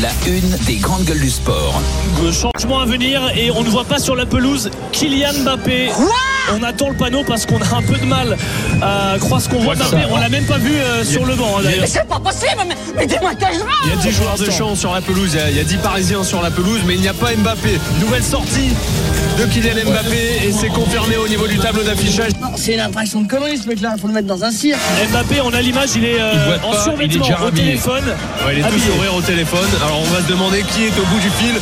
La une des grandes gueules du sport. Le changement à venir et on ne voit pas sur la pelouse Kylian Mbappé. on attend le panneau parce qu'on a un peu de mal à croire ce qu'on voit Mbappé. On l'a même pas vu euh, sur le banc hein, d'ailleurs. C'est pas possible, mais, mais joueur Il y a 10 joueurs de champ sur la pelouse, il y a- il y, a 10 Parisiens sur la pelouse, mais il n'y a pas Mbappé. Nouvelle sortie de Kylian Mbappé et c'est confirmé au niveau du tableau d'affichage. Non, c'est une impression de connerie ce mec-là, faut le mettre dans un cirque. Mbappé, on a l'image, il est euh, Il en pas, il est survêtement déjà au téléphone. Ouais, il est tout. Au téléphone. Alors on va se demander qui est au bout du fil.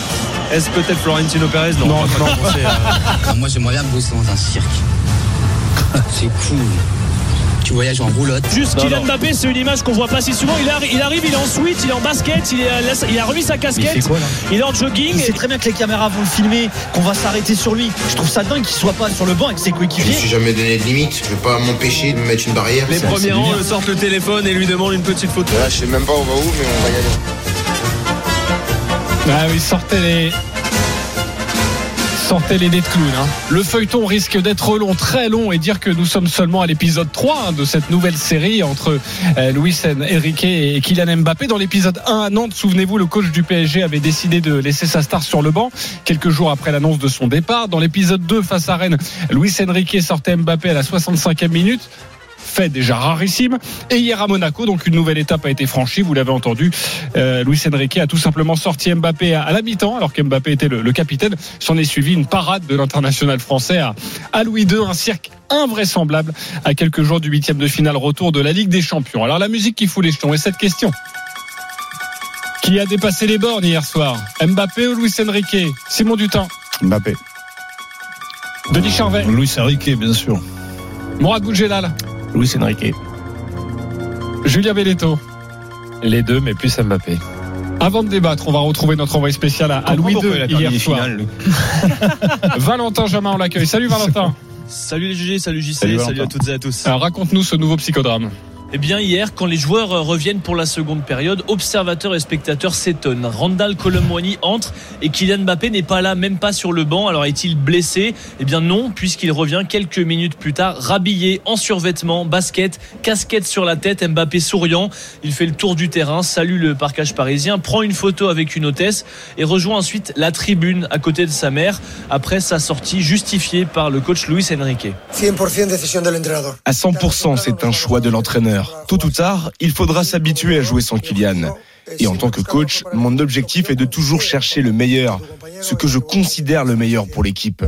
Est-ce peut-être Florentino Pérez Non, non, Moi, j'aimerais bien bosser dans un cirque. C'est cool. Tu voyages en roulotte. Juste Non, Kylian. Mbappé, c'est une image qu'on voit pas si souvent. Il, arri- il arrive, il est en suite, il est en basket, il, est il a remis sa casquette, il, est en jogging. Il sait très bien que les caméras vont le filmer, qu'on va s'arrêter sur lui. Je trouve ça dingue qu'il soit pas sur le banc avec ses Je me suis coéquipiers. jamais donné de limite. Je vais pas m'empêcher de me mettre une barrière. Les premiers rangs le sortent le téléphone et lui demandent une petite photo. Là, je sais même pas on va où, mais on va y aller. Ah oui, sortez les. Sortez les hein. Le feuilleton risque d'être long, très long, et dire que nous sommes seulement à l'épisode 3 hein, de cette nouvelle série entre euh, Luis Enrique et Kylian Mbappé. Dans l'épisode 1 à Nantes, souvenez-vous, le coach du PSG avait décidé de laisser sa star sur le banc quelques jours après l'annonce de son départ. Dans l'épisode 2 face à Rennes, Luis Enrique sortait Mbappé à la 65e minute fait déjà rarissime. Et hier à Monaco, donc une nouvelle étape a été franchie, vous l'avez entendu. Euh, Luis Enrique a tout simplement sorti Mbappé à, à la mi-temps, alors qu'Mbappé était le, le capitaine. S'en est suivi une parade de l'international français à, à Louis II, un cirque invraisemblable à quelques jours du huitième de finale retour de la Ligue des Champions. Alors la musique qui fout les jetons et cette question. Qui a dépassé les bornes hier soir? Mbappé ou Luis Enrique? Simon Dutin Mbappé. Denis Charvet Luis Enrique, bien sûr. Mourad Boudjelal Luis Enrique. Julien Belletto Les deux, mais plus Mbappé. Avant de débattre, on va retrouver notre envoyé spécial à, à Louis II hier soir. Valentin Jamin, on l'accueille. Salut Valentin. Salut les GG, salut JC, Salut, à toutes et à tous. Alors raconte-nous ce nouveau psychodrame. Eh bien hier, quand les joueurs reviennent pour la seconde période, observateurs et spectateurs s'étonnent. Randall Colomwani entre et Kylian Mbappé n'est pas là, même pas sur le banc. Alors est-il blessé? Eh bien non, puisqu'il revient quelques minutes plus tard, rhabillé en survêtement, basket, casquette sur la tête, Mbappé souriant. Il fait le tour du terrain, salue le parcage parisien, prend une photo avec une hôtesse et rejoint ensuite la tribune à côté de sa mère après sa sortie justifiée par le coach Luis Enrique. 100% décision de l'entraîneur. À 100%, c'est un choix de l'entraîneur. Tôt ou tard, il faudra s'habituer à jouer sans Kylian. Et en tant que coach, mon objectif est de toujours chercher le meilleur, ce que je considère le meilleur pour l'équipe.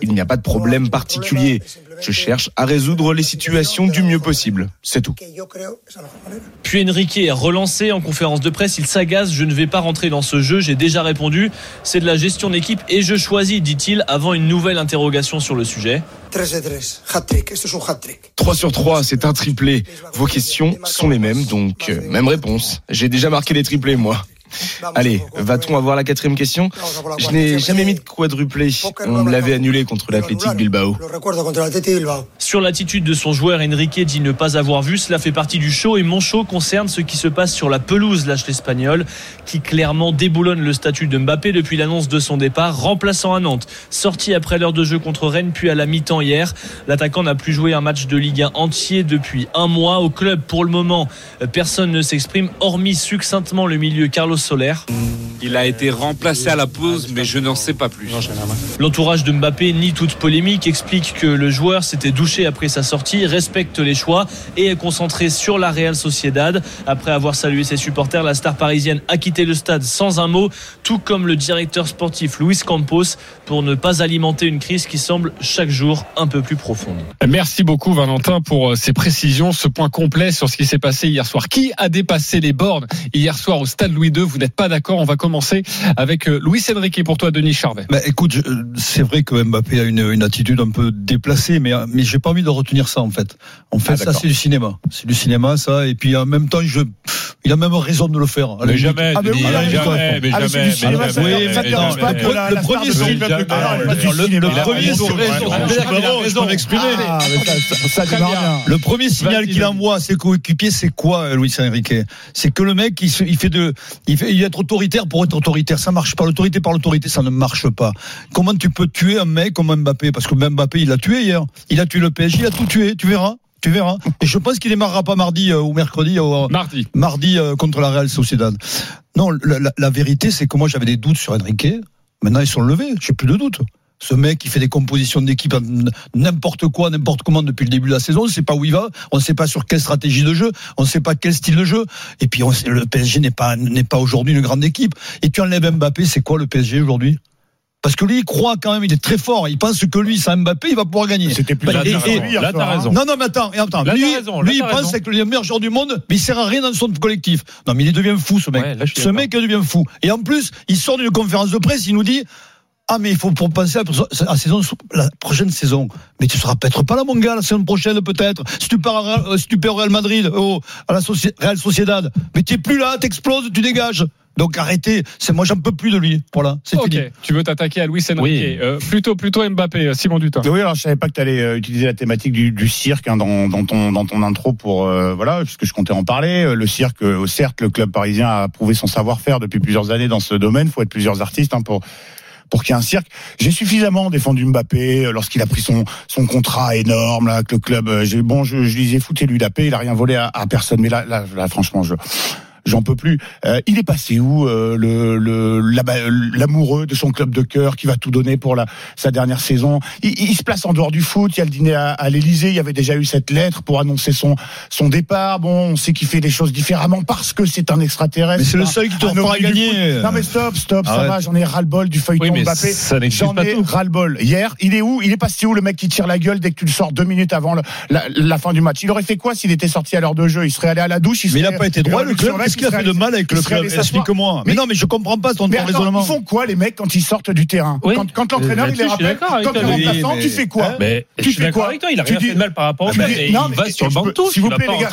Il n'y a pas de problème particulier. Je cherche à résoudre les situations du mieux possible. C'est tout. Puis Enrique est relancé en conférence de presse. Il s'agace. Je ne vais pas rentrer dans ce jeu. J'ai déjà répondu. C'est de la gestion d'équipe et je choisis, dit-il, avant une nouvelle interrogation sur le sujet. 3 de 3, hat-trick, esto es un hat-trick. 3 sur 3, c'est un triplé. Vos questions sont les mêmes, donc euh, même réponse. J'ai déjà marqué des triplés, moi. Allez, va-t-on avoir la quatrième question Je n'ai jamais mis de quadruplé. On me l'avait annulé contre l'Athletic Bilbao. Sur l'attitude de son joueur, Enrique dit ne pas avoir vu. Cela fait partie du show et mon show concerne ce qui se passe sur la pelouse, lâche l'espagnol, qui clairement déboulonne le statut de Mbappé depuis l'annonce de son départ, remplaçant à Nantes. Sorti après l'heure de jeu contre Rennes, puis à la mi-temps hier. L'attaquant n'a plus joué un match de Ligue 1 entier depuis un mois. Au club, pour le moment, personne ne s'exprime, hormis succinctement le milieu Carlos Soler. Il a été remplacé à la pause, mais je n'en sais pas plus. L'entourage de Mbappé nie toute polémique, explique que le joueur s'était douché après sa sortie, respecte les choix et est concentré sur la Real Sociedad. Après avoir salué ses supporters, la star parisienne a quitté le stade sans un mot, tout comme le directeur sportif Luis Campos, pour ne pas alimenter une crise qui semble chaque jour un peu plus profonde. Merci beaucoup Valentin pour euh, ces précisions, ce point complet sur ce qui s'est passé hier soir. Qui a dépassé les bornes hier soir au stade Louis II Vous n'êtes pas d'accord. On va commencer avec euh, Luis Enrique pour toi, Denis Charvet. Bah, écoute, euh, c'est vrai que Mbappé a une, une attitude un peu déplacée, mais, mais j'ai pas envie de retenir ça en fait. En fait, Ah, ça c'est du cinéma. C'est du cinéma, ça. Et puis en même temps, je, il a même raison de le faire. Mais jamais, Ah, mais Denis, oui, jamais, d'accord. jamais, mais Ah, jamais, jamais, mais jamais. la, Le premier Plus le- premier Ah, Ah. Ah. Le signal qu'il envoie à ses coéquipiers, c'est quoi, euh, Luis Enrique? C'est que le mec, il, fait de, il, fait, il est être autoritaire pour être autoritaire. Ça marche pas. L'autorité par l'autorité, ça ne marche pas. Comment tu peux tuer un mec comme Mbappé? Parce que Mbappé, il l'a tué hier. Il a tué le PSG, il a tout tué. Tu verras. Tu verras. Et je pense qu'il démarrera pas mardi euh, ou mercredi. euh, Mardi. mardi euh, contre la Real Sociedad. Non, la, la- la vérité, c'est que moi j'avais des doutes sur Enrique. Maintenant, ils sont levés. J'ai plus de doutes. Ce mec qui fait des compositions d'équipe n'importe quoi, n'importe comment depuis le début de la saison, on ne sait pas où il va, on ne sait pas sur quelle stratégie de jeu, on ne sait pas quel style de jeu. Et puis on sait- le PSG n'est pas n'est pas aujourd'hui une grande équipe. Et tu enlèves Mbappé, c'est quoi le PSG aujourd'hui? Parce que lui, il croit quand même, il est très fort. Il pense que lui, sans Mbappé, il va pouvoir gagner. C'était plus Bah, là, t'as raison. non, non, mais attends, attends. Là, lui, t'as raison, là, lui il pense que le meilleur joueur du monde, mais il sert à rien dans son collectif. Non, mais il devient fou, ce mec. Ouais, ce mec, il devient fou. Et en plus, il sort d'une conférence de presse, il nous dit, ah, mais il faut pour penser à la, saison, la prochaine saison. Mais tu seras peut-être pas là, mon gars, la saison prochaine, peut-être. Si tu pars, à euh, si tu perds au Real Madrid, au, à la Real Sociedad. Mais tu plus là, t'exploses, tu dégages. Donc arrêtez. C'est, moi, j'en peux plus de lui. Voilà. C'est Ok. fini. Tu veux t'attaquer à Luis Enrique Oui. Euh, Plutôt, plutôt Mbappé. euh, Simon Dutin. Oui, alors je savais pas que tu allais utiliser la thématique du, du cirque hein, dans, dans ton dans ton intro pour euh, voilà, puisque je comptais en parler. Euh, Le cirque, euh, certes, le club parisien a prouvé son savoir-faire depuis plusieurs années dans ce domaine. Faut être plusieurs artistes hein, pour pour qu'il y ait un cirque. J'ai suffisamment défendu Mbappé euh, lorsqu'il a pris son son contrat énorme là, avec le club. Euh, J'ai bon, je, je disais foutez-lui la paix, il a rien volé à, à personne. Mais là, là, là, franchement, je J'en peux plus. Euh, il est passé où euh, le l'amoureux de son club de cœur qui va tout donner pour la sa dernière saison? Il, il se place en dehors du foot. Il y a le dîner à, à l'Élysée. Il y avait déjà eu cette lettre pour annoncer son son départ. Bon, on sait qu'il fait les choses différemment parce que c'est un extraterrestre. Mais c'est le seul qui te fera gagner. Non mais stop, stop, ça va. J'en ai ras le bol du feuilleton Oui, Mbappé. J'en ai ras le bol. Hier, il est où? Il est passé où le mec qui tire la gueule dès que tu le sors deux minutes avant le- la, la fin du match? Il aurait fait quoi s'il était sorti à l'heure de jeu? Il serait allé à la douche. Mais il n'a pas été droit, le club. Qu'est-ce qu'il a fait de mal avec le club. Explique-moi. Mais Mais- non, mais je comprends pas ton, mais ton attends, raisonnement. ils font quoi les mecs quand ils sortent du terrain Oui. Quand, quand l'entraîneur il les rappelle, quand tu fais quoi Mais Tu fais quoi il a Tu rien fait de mal par rapport au Ah, mais- club. Il mais va sur le banc de touche, S'il vous plaît, les gars,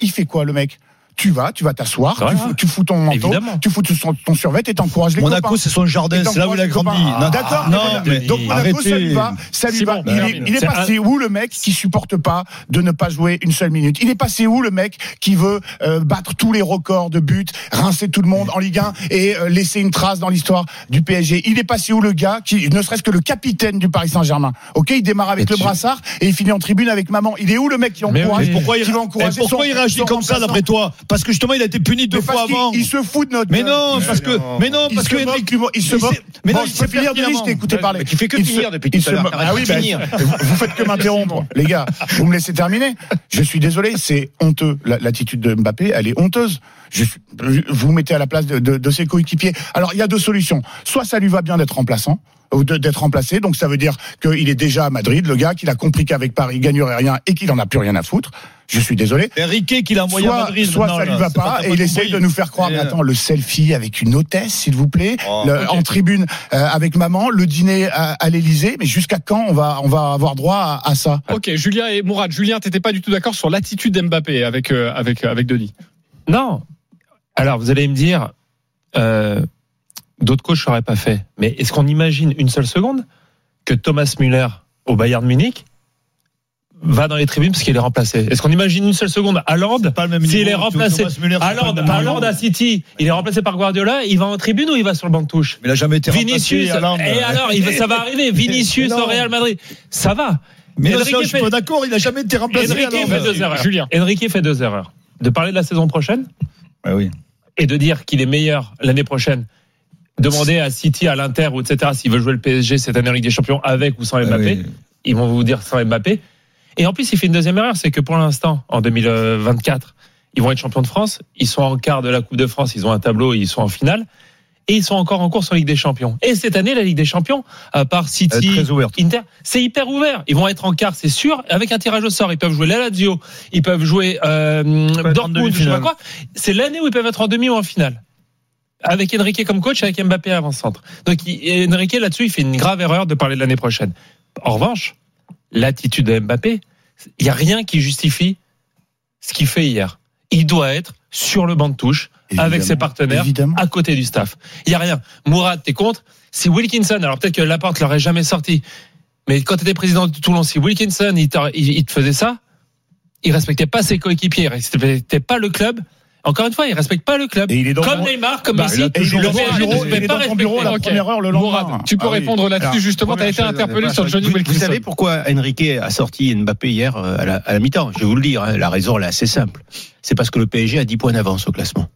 il fait quoi, le mec tu vas, tu vas t'asseoir, tu, fous, tu fous ton manteau, Évidemment. tu fous ton, ton survêt et t'encourages les Monaco, copains. c'est son jardin, c'est là où il a grandi. D'accord, non, mais mais donc Monaco, ça lui va, arrêtez. ça lui C'est va. bon, Il est, il passé où le mec qui supporte pas de ne pas jouer une seule minute? Il est passé où le mec qui veut euh, battre tous les records de buts, rincer tout le monde en Ligue 1 et euh, laisser une trace dans l'histoire du PSG Il est passé où le gars qui, ne serait-ce que le capitaine du Paris Saint-Germain? Ok, il démarre avec le tu- brassard et il finit en tribune avec maman. Il est où le mec qui Mais encourage oui. Pourquoi il, qui va encourager pourquoi son- il réagit comme ça d'après toi? Parce que justement il a été puni deux Mais fois avant. Il se fout de notre Mais non, parce que mais non, Il parce se que il se mais moque. c'est- mais non, Bon, il peux finir, je t'ai écouté parler. Mais tu fais que Il finir se- depuis il tout à se l'heure. Ah oui, de ben, finir. vous, vous faites que m'interrompre, les gars. Vous me laissez terminer. Je suis désolé, c'est honteux. La- L'attitude de Mbappé, elle est honteuse. Je suis- vous vous mettez à la place de, de- de ses coéquipiers. Alors, il y a deux solutions. Soit ça lui va bien d'être remplaçant ou de- d'être remplacé, donc ça veut dire qu'il est déjà à Madrid, le gars, qu'il a compris qu'avec Paris, il gagnerait rien et qu'il en a plus rien à foutre. Je suis désolé. Enrique qu'il a envoyé à Madrid. soit ça lui va c'est pas et il essaye de nous faire croire. Mais euh, attends, le selfie avec une hôtesse, s'il vous plaît, Oh, le- en tribune euh, avec maman, le dîner à, à l'Élysée. Mais jusqu'à quand on va on va avoir droit à, à ça? Ok, Julien et Mourad. Julien, t'étais pas du tout d'accord sur l'attitude d'Mbappé avec, euh, avec, avec Denis. Non. Alors, vous allez me dire, euh, d'autres coachs n'auraient pas fait. Mais est-ce qu'on imagine une seule seconde que Thomas Müller au Bayern Munich va dans les tribunes parce qu'il est remplacé Est-ce qu'on imagine une seule seconde? Haaland S'il est remplacé, Haaland, à City, il est remplacé par Guardiola, il va en tribune ou il va sur le banc de touche? Mais il a jamais été Vinicius, remplacé, Haaland. et alors, il va- ça va arriver. Vinicius au Real Madrid, ça va. Mais Enrique je suis fait- pas d'accord, il a jamais été remplacé. Enrique fait deux erreurs. Julien. Enrique fait deux erreurs. De parler de la saison prochaine Ouais, oui. et de dire qu'il est meilleur l'année prochaine. Demander à City, à l'Inter, ou etc. s'il veut jouer le PSG cette année en Ligue des Champions avec ou sans Mbappé. Ouais, oui. Ils vont vous dire sans Mbappé. Et en plus, il fait une deuxième erreur, c'est que pour l'instant, en 2024, ils vont être champions de France. Ils sont en quart de la Coupe de France, ils ont un tableau, ils sont en finale. Et ils sont encore en course en Ligue des Champions. Et cette année, la Ligue des Champions, à part City. Inter, c'est hyper ouvert. Ils vont être en quart, c'est sûr, avec un tirage au sort. Ils peuvent jouer la Lazio, ils peuvent jouer euh, Dortmund, je sais pas quoi. C'est l'année où ils peuvent être en demi ou en finale. avec Enrique comme coach, avec Mbappé avant-centre. Donc Enrique là-dessus, il fait une grave erreur de parler de l'année prochaine. En revanche, l'attitude de Mbappé, il y a rien qui justifie ce qu'il fait hier. Il doit être sur le banc de touche avec ses partenaires à côté du staff. Il y a rien. Mourad, t'es contre Si Wilkinson, alors peut-être que Laporte l'aurait jamais sorti, mais quand tu étais président de Toulon, si Wilkinson il, t'a- il- il te faisait ça, il respectait pas ses coéquipiers, il respectait pas le club. Encore une fois, il respecte pas le club. il est dans comme Neymar, comme Bah, Messi. il le PSG bureau, il est dans ton bureau, respecter. la première heure le lendemain. Mourad, tu peux Ah oui. répondre là-dessus justement. Tu as été interpellé sur. Johnny vous, vous Wilkinson. savez pourquoi Enrique a sorti Mbappé hier euh, à la, à la mi-temps? Je vais vous le dire, hein, la raison elle est assez simple. C'est parce que le PSG a 10 points d'avance au classement.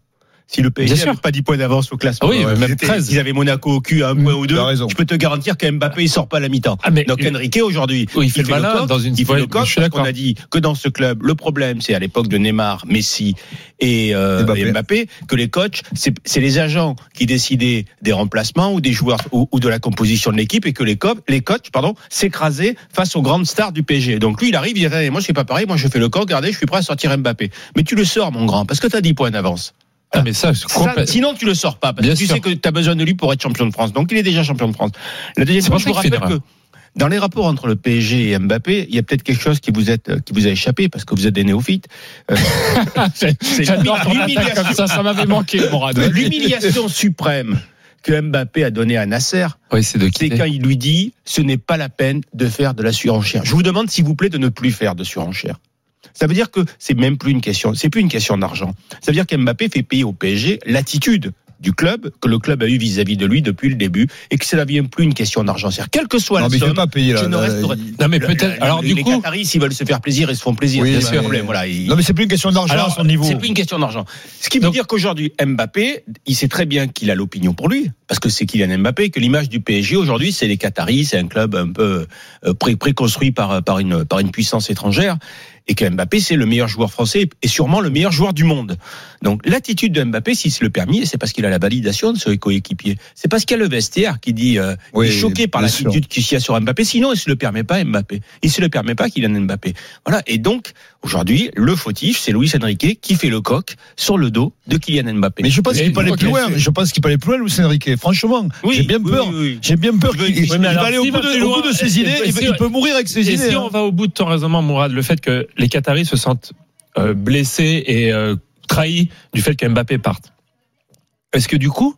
Si le PSG n'avait pas 10 points d'avance au classement, Ah oui, euh, même ils étaient- 13. ils avaient Monaco au cul à un point ou deux, je peux te garantir qu'Mbappé il sort pas à la mi-temps. Ah, Donc Enrique aujourd'hui, Oui, il fait le malin dans une- il fait le coq parce qu'on a dit que dans ce club, le problème c'est à l'époque de Neymar, Messi et, euh, Mbappé. et Mbappé que les coachs, c'est les agents qui décidaient des remplacements ou des joueurs ou, ou de la composition de l'équipe et que les, co- les coachs pardon, s'écrasaient face aux grandes stars du PSG. Donc lui, il arrive, il dirait, moi je suis pas pareil, moi je fais le coq, regardez, je suis prêt à sortir Mbappé. Mais tu le sors, mon grand, parce que tu as 10 points d'avance. Ah, mais ça, sinon, tu le sors pas, parce Bien que tu sûr. sais que tu as besoin de lui pour être champion de France. Donc, il est déjà champion de France. La deuxième chose, je vous rappelle que dans les rapports entre le PSG et Mbappé, il y a peut-être quelque chose qui vous, êtes, qui vous a échappé, parce que vous êtes des néophytes. Euh, c'est l'humiliation- ça. Ça m'avait manqué. L'humiliation suprême que Mbappé a donnée à Nasser, Oui, c'est quand il lui dit ce n'est pas la peine de faire de la surenchère. Je vous demande s'il vous plaît de ne plus faire de surenchère. Ça veut dire que c'est même plus une question, c'est plus une question d'argent. Ça veut dire qu'Mbappé fait payer au PSG l'attitude du club que le club a eu vis-à-vis de lui depuis le début et que ça ne devient plus une question d'argent. C'est-à-dire quelle que soit Non, la mais il somme, pas payer, là, je ne là, resterai- il- Non, mais Le- peut-être. le- Alors, les du coup. Qataris, s'ils veulent se faire plaisir, ils se font plaisir. Oui, c'est bien pas sûr. le problème. Voilà, ils- Non, mais c'est plus une question d'argent à son niveau. c'est plus une question d'argent. Ce qui veut Donc- dire qu'aujourd'hui, Mbappé, il sait très bien qu'il a l'opinion pour lui, parce que c'est Kylian Mbappé, que l'image du PSG aujourd'hui, c'est les Qataris, c'est un club un peu euh, pré- préconstruit par, par, une, par une puissance étrangère, et que Mbappé, c'est le meilleur joueur français et sûrement le meilleur joueur du monde. Donc l'attitude de Mbappé, s'il se le permet, c'est parce qu'il a la validation de ses coéquipiers. C'est parce qu'il y a le vestiaire qui dit, euh, Oui, il est choqué par l'attitude qu'il y a sur Mbappé. Sinon, il se le permet pas Mbappé. Il se le permet pas Kylian Mbappé. Voilà. Et donc aujourd'hui, le fautif, c'est Luis Enrique qui fait le coq sur le dos de Kylian Mbappé. Mais je pense qu'il peut aller plus loin. Je pense qu'il peut aller plus loin, Luis Enrique. Franchement, Oui, j'ai bien oui, peur. oui, oui. J'ai bien peur qu'il va aller au bout de, plus au bout loin, de ses idées. et Il, peut mourir avec ses Et idées. si hein. on va au bout de ton raisonnement, Mourad, le fait que les Qataris se sentent euh, blessés et euh, trahis du fait que Mbappé parte, est-ce que du coup,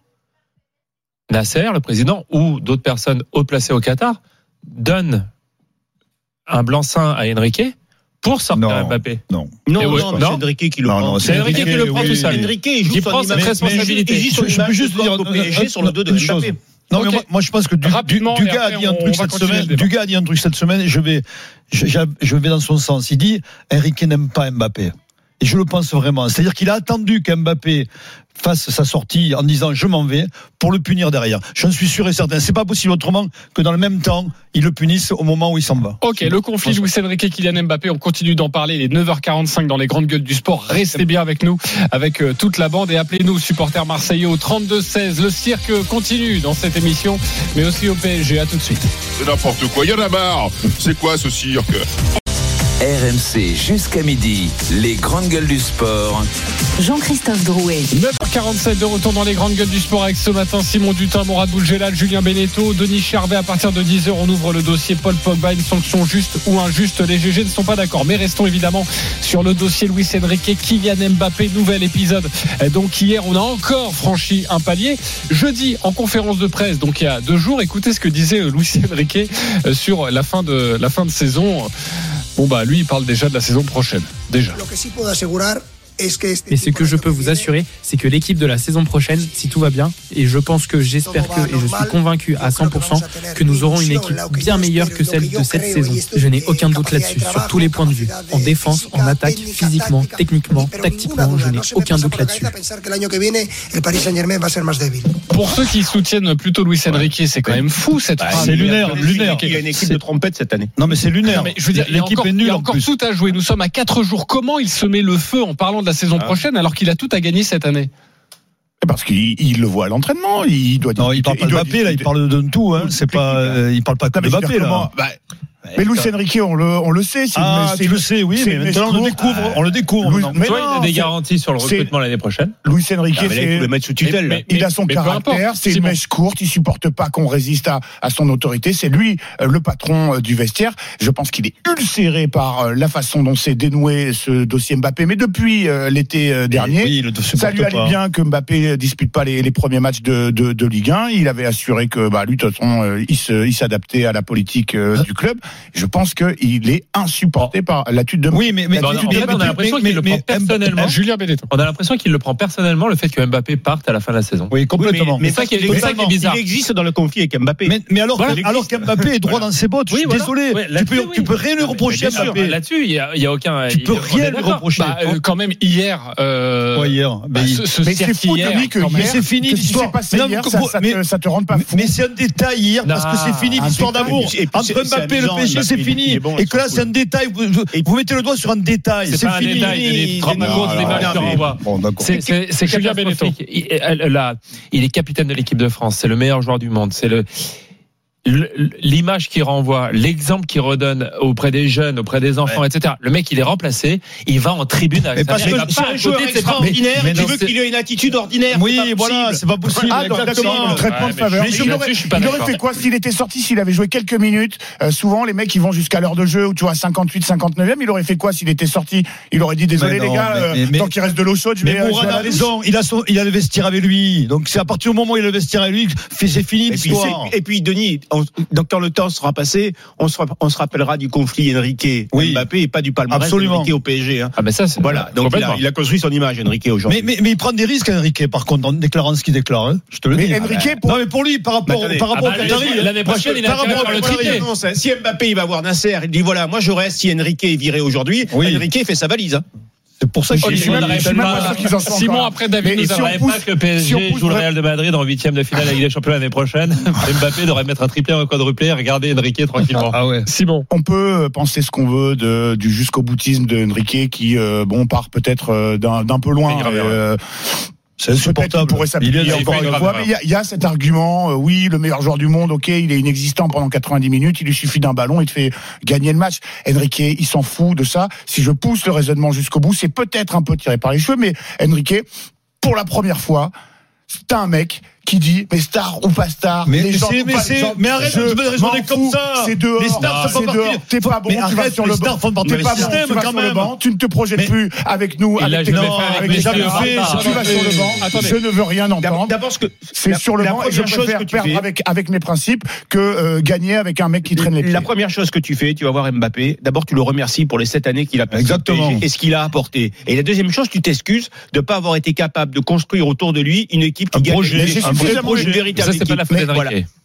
Nasser, le président, ou d'autres personnes haut placées au Qatar, donnent un blanc-seing à Enrique pour sortir Non. Mbappé? Non. non, ouais, non, c'est Enrique qui le Non, prend. C'est Enrique qui le prend oui, tout seul. Enrique, il joue son prend cette responsabilité. Il joue son Je- je peux image juste dire au PSG sur le dos de. Mbappé. Non, mais moi, moi, je pense que Du- Rapidement, Du- et Dugas a dit un truc cette semaine. Dugas a dit un truc cette semaine et je vais, je- je vais dans son sens. Il dit, Enrique n'aime pas Mbappé. Et je le pense vraiment. C'est-à-dire qu'il a attendu qu'Mbappé fasse sa sortie en disant je m'en vais pour le punir derrière. J'en suis sûr et certain. C'est pas possible autrement que dans le même temps, ils le punissent au moment où il s'en va. Ok, le conflit Luis Enrique et Kylian Mbappé, on continue d'en parler. Il est 9h45 dans les grandes gueules du sport. Restez bien avec nous, avec euh, toute la bande et appelez-nous supporters marseillais au 32-16. Le cirque continue dans cette émission, mais aussi au PSG. À tout de suite. C'est n'importe quoi, il y en a marre. C'est quoi ce cirque? RMC jusqu'à midi, les grandes gueules du sport. Jean-Christophe Drouet. 9h47 de retour dans les grandes gueules du sport avec ce matin Simon Dutin, Mourad Boulgelal, Julien Beneteau, Denis Charvet. À partir de 10h, on ouvre le dossier Paul Pogba. Une sanction juste ou injuste. Les GG ne sont pas d'accord. Mais restons évidemment sur le dossier Luis Enrique, Kylian Mbappé. Nouvel épisode. Euh, Donc hier, on a encore franchi un palier. Jeudi, en conférence de presse, donc il y a deux jours, écoutez ce que disait euh, Luis Enrique euh, sur la fin de, la fin de saison. Bon, bah lui, il parle déjà de la saison prochaine. Déjà. Mais ce que je peux vous assurer, c'est que l'équipe de la saison prochaine, si tout va bien, et je pense que j'espère que, et je suis convaincu à 100%, que nous aurons une équipe bien meilleure que celle de cette saison. Je n'ai aucun doute là-dessus, sur tous les points de vue. En défense, en attaque, physiquement, techniquement, tactiquement, je n'ai aucun doute là-dessus. Pour ceux qui soutiennent plutôt Luis Enrique, c'est quand même fou cette Bah, phrase. c'est lunaire, lunaire. Il y a une équipe de trompettes cette année. Non, mais c'est lunaire. Non, mais je veux dire, l'équipe est il y nulle a en encore plus. tout à jouer. Nous sommes à 4 jours. Comment il se met le feu en parlant de la saison Ah. prochaine alors qu'il a tout à gagner cette année Parce qu'il il le voit à l'entraînement. Il doit Non, il parle pas de Mbappé, là, il parle de tout, hein. C'est pas, l'équipe, là. Mais Luis Enrique, on le, on le sait. Ah, une, tu le sais, oui, mais maintenant on le découvre. On le découvre. Louis, mais Toi, il a des garanties sur le recrutement l'année prochaine. Luis Enrique, ah, c'est le mettre sous tutelle. Mais, il a son caractère, c'est une bon. mèche courte, il supporte pas qu'on résiste à, à, son autorité. C'est lui euh, le patron euh, du vestiaire. Je pense qu'il est ulcéré par euh, la façon dont s'est dénoué ce dossier Mbappé. Mais depuis l'été dernier, oui, ça lui allait bien que Mbappé dispute pas les, premiers matchs de, de, de, Ligue 1. Il avait assuré que bah, lui, de toute façon, il s'adaptait à la politique hein du club je pense qu'il est insupporté par l'attitude de Oui, mais, mais, on a l'impression qu'il le prend personnellement. Julien Benetton. On a l'impression qu'il le prend personnellement le fait que Mbappé parte à la fin de la saison. Oui, complètement. mais ça qui est bizarre. Il existe dans le conflit avec Mbappé. Mais alors alors qu'Mbappé est droit dans ses bottes, je suis désolé. Tu peux rien lui reprocher à Mbappé. Là-dessus, il y a aucun Tu peux rien lui reprocher. Bah, euh, quand même hier hier Mais c'est fou de lui que mais c'est fini l'histoire. Ça te rend pas fou. Mais c'est un détail hier parce que ah. c'est fini ah, l'histoire d'amour entre Mbappé et le c'est fini. Bon, et que là, c'est un détail. Vous, vous, mettez le doigt sur un détail. C'est fini. Détail, c'est catastrophique. Il est capitaine de l'équipe de France. C'est le meilleur joueur du monde. C'est le l'image qu'il renvoie, l'exemple qu'il redonne auprès des jeunes, auprès des enfants, etc. Le mec, il est remplacé, il va en tribune avec mais parce que un joueur extraordinaire, mais, mais tu veux qu'il ait une attitude ordinaire. Oui, voilà, c'est pas possible. Ah, exactement. Le traitement ouais, faveur. Je, je il aurait fait quoi s'il était sorti, s'il avait joué quelques minutes? Euh, souvent, les mecs, ils vont jusqu'à l'heure de jeu, ou tu vois, 58, 59e. Il aurait fait quoi s'il était sorti? Il aurait dit désolé les gars, euh, tant qu'il reste de l'eau chaude, je vais. Mais Mourad raison, il a son, il a le vestiaire avec lui. Donc c'est à partir du moment où il a le vestiaire avec lui, c'est fini. Et puis Denis donc quand le temps sera passé, on se, rappellera du conflit Enrique oui. Mbappé et pas du palmarès Absolument. Enrique au PSG. Hein. Ah ben ça, voilà. Donc il a, construit son image Enrique aujourd'hui. Mais, mais, mais, il prend des risques Enrique par contre en déclarant ce qu'il déclare. Hein. Je te le mais dis. Enrique, ah, pour... lui par rapport, ah, bah, par l'année prochaine, il a par rapport le hein, Si Mbappé il va voir Nasser, il dit voilà, moi je reste. Si Enrique est viré aujourd'hui. Enrique fait sa valise. Hein. C'est pour ça que je suis pas sûr qu'ils en Simon, après David, nous si pousse, pas que le PSG si pousse, joue le Real de Madrid en huitième de finale avec les champions l'année prochaine. Mbappé devrait mettre un triplé, un quadruplé, regarder Enrique tranquillement. Ah ouais. Simon. On peut euh, penser ce qu'on veut de, du jusqu'au boutisme de qui, euh, bon, part peut-être euh, d'un peu loin. Euh, c'est insupportable. Il pourrait il y, a cet argument, euh, oui, le meilleur joueur du monde, ok, il est inexistant pendant 90 minutes, il lui suffit d'un ballon, il te fait gagner le match. Enrique, il s'en fout de ça. Si je pousse le raisonnement jusqu'au bout, c'est peut-être un peu tiré par les cheveux, mais Enrique, pour la première fois, t'as un mec qui dit mais star ou pas star mais les gens mais, pas mais arrête de comme ça. C'est dehors. Les stars ah, c'est dehors. T'es pas bon tu vas sur le banc. t'es pas bon tu vas sur le banc tu ne te projettes plus avec nous avec tes avec les tu vas sur le banc. Je ne veux rien entendre. d'abord ce que c'est sur le banc je préfère perdre avec avec mes principes que euh, gagner avec un mec qui traîne les pieds. la première chose que tu fais tu vas voir Mbappé. D'abord tu le remercies pour les 7 années qu'il a passé exactement. Et ce qu'il a apporté. Et la deuxième chose tu t'excuses de pas avoir été capable de construire autour de lui une équipe qui gagne vrai projet, une véritable ça, c'est la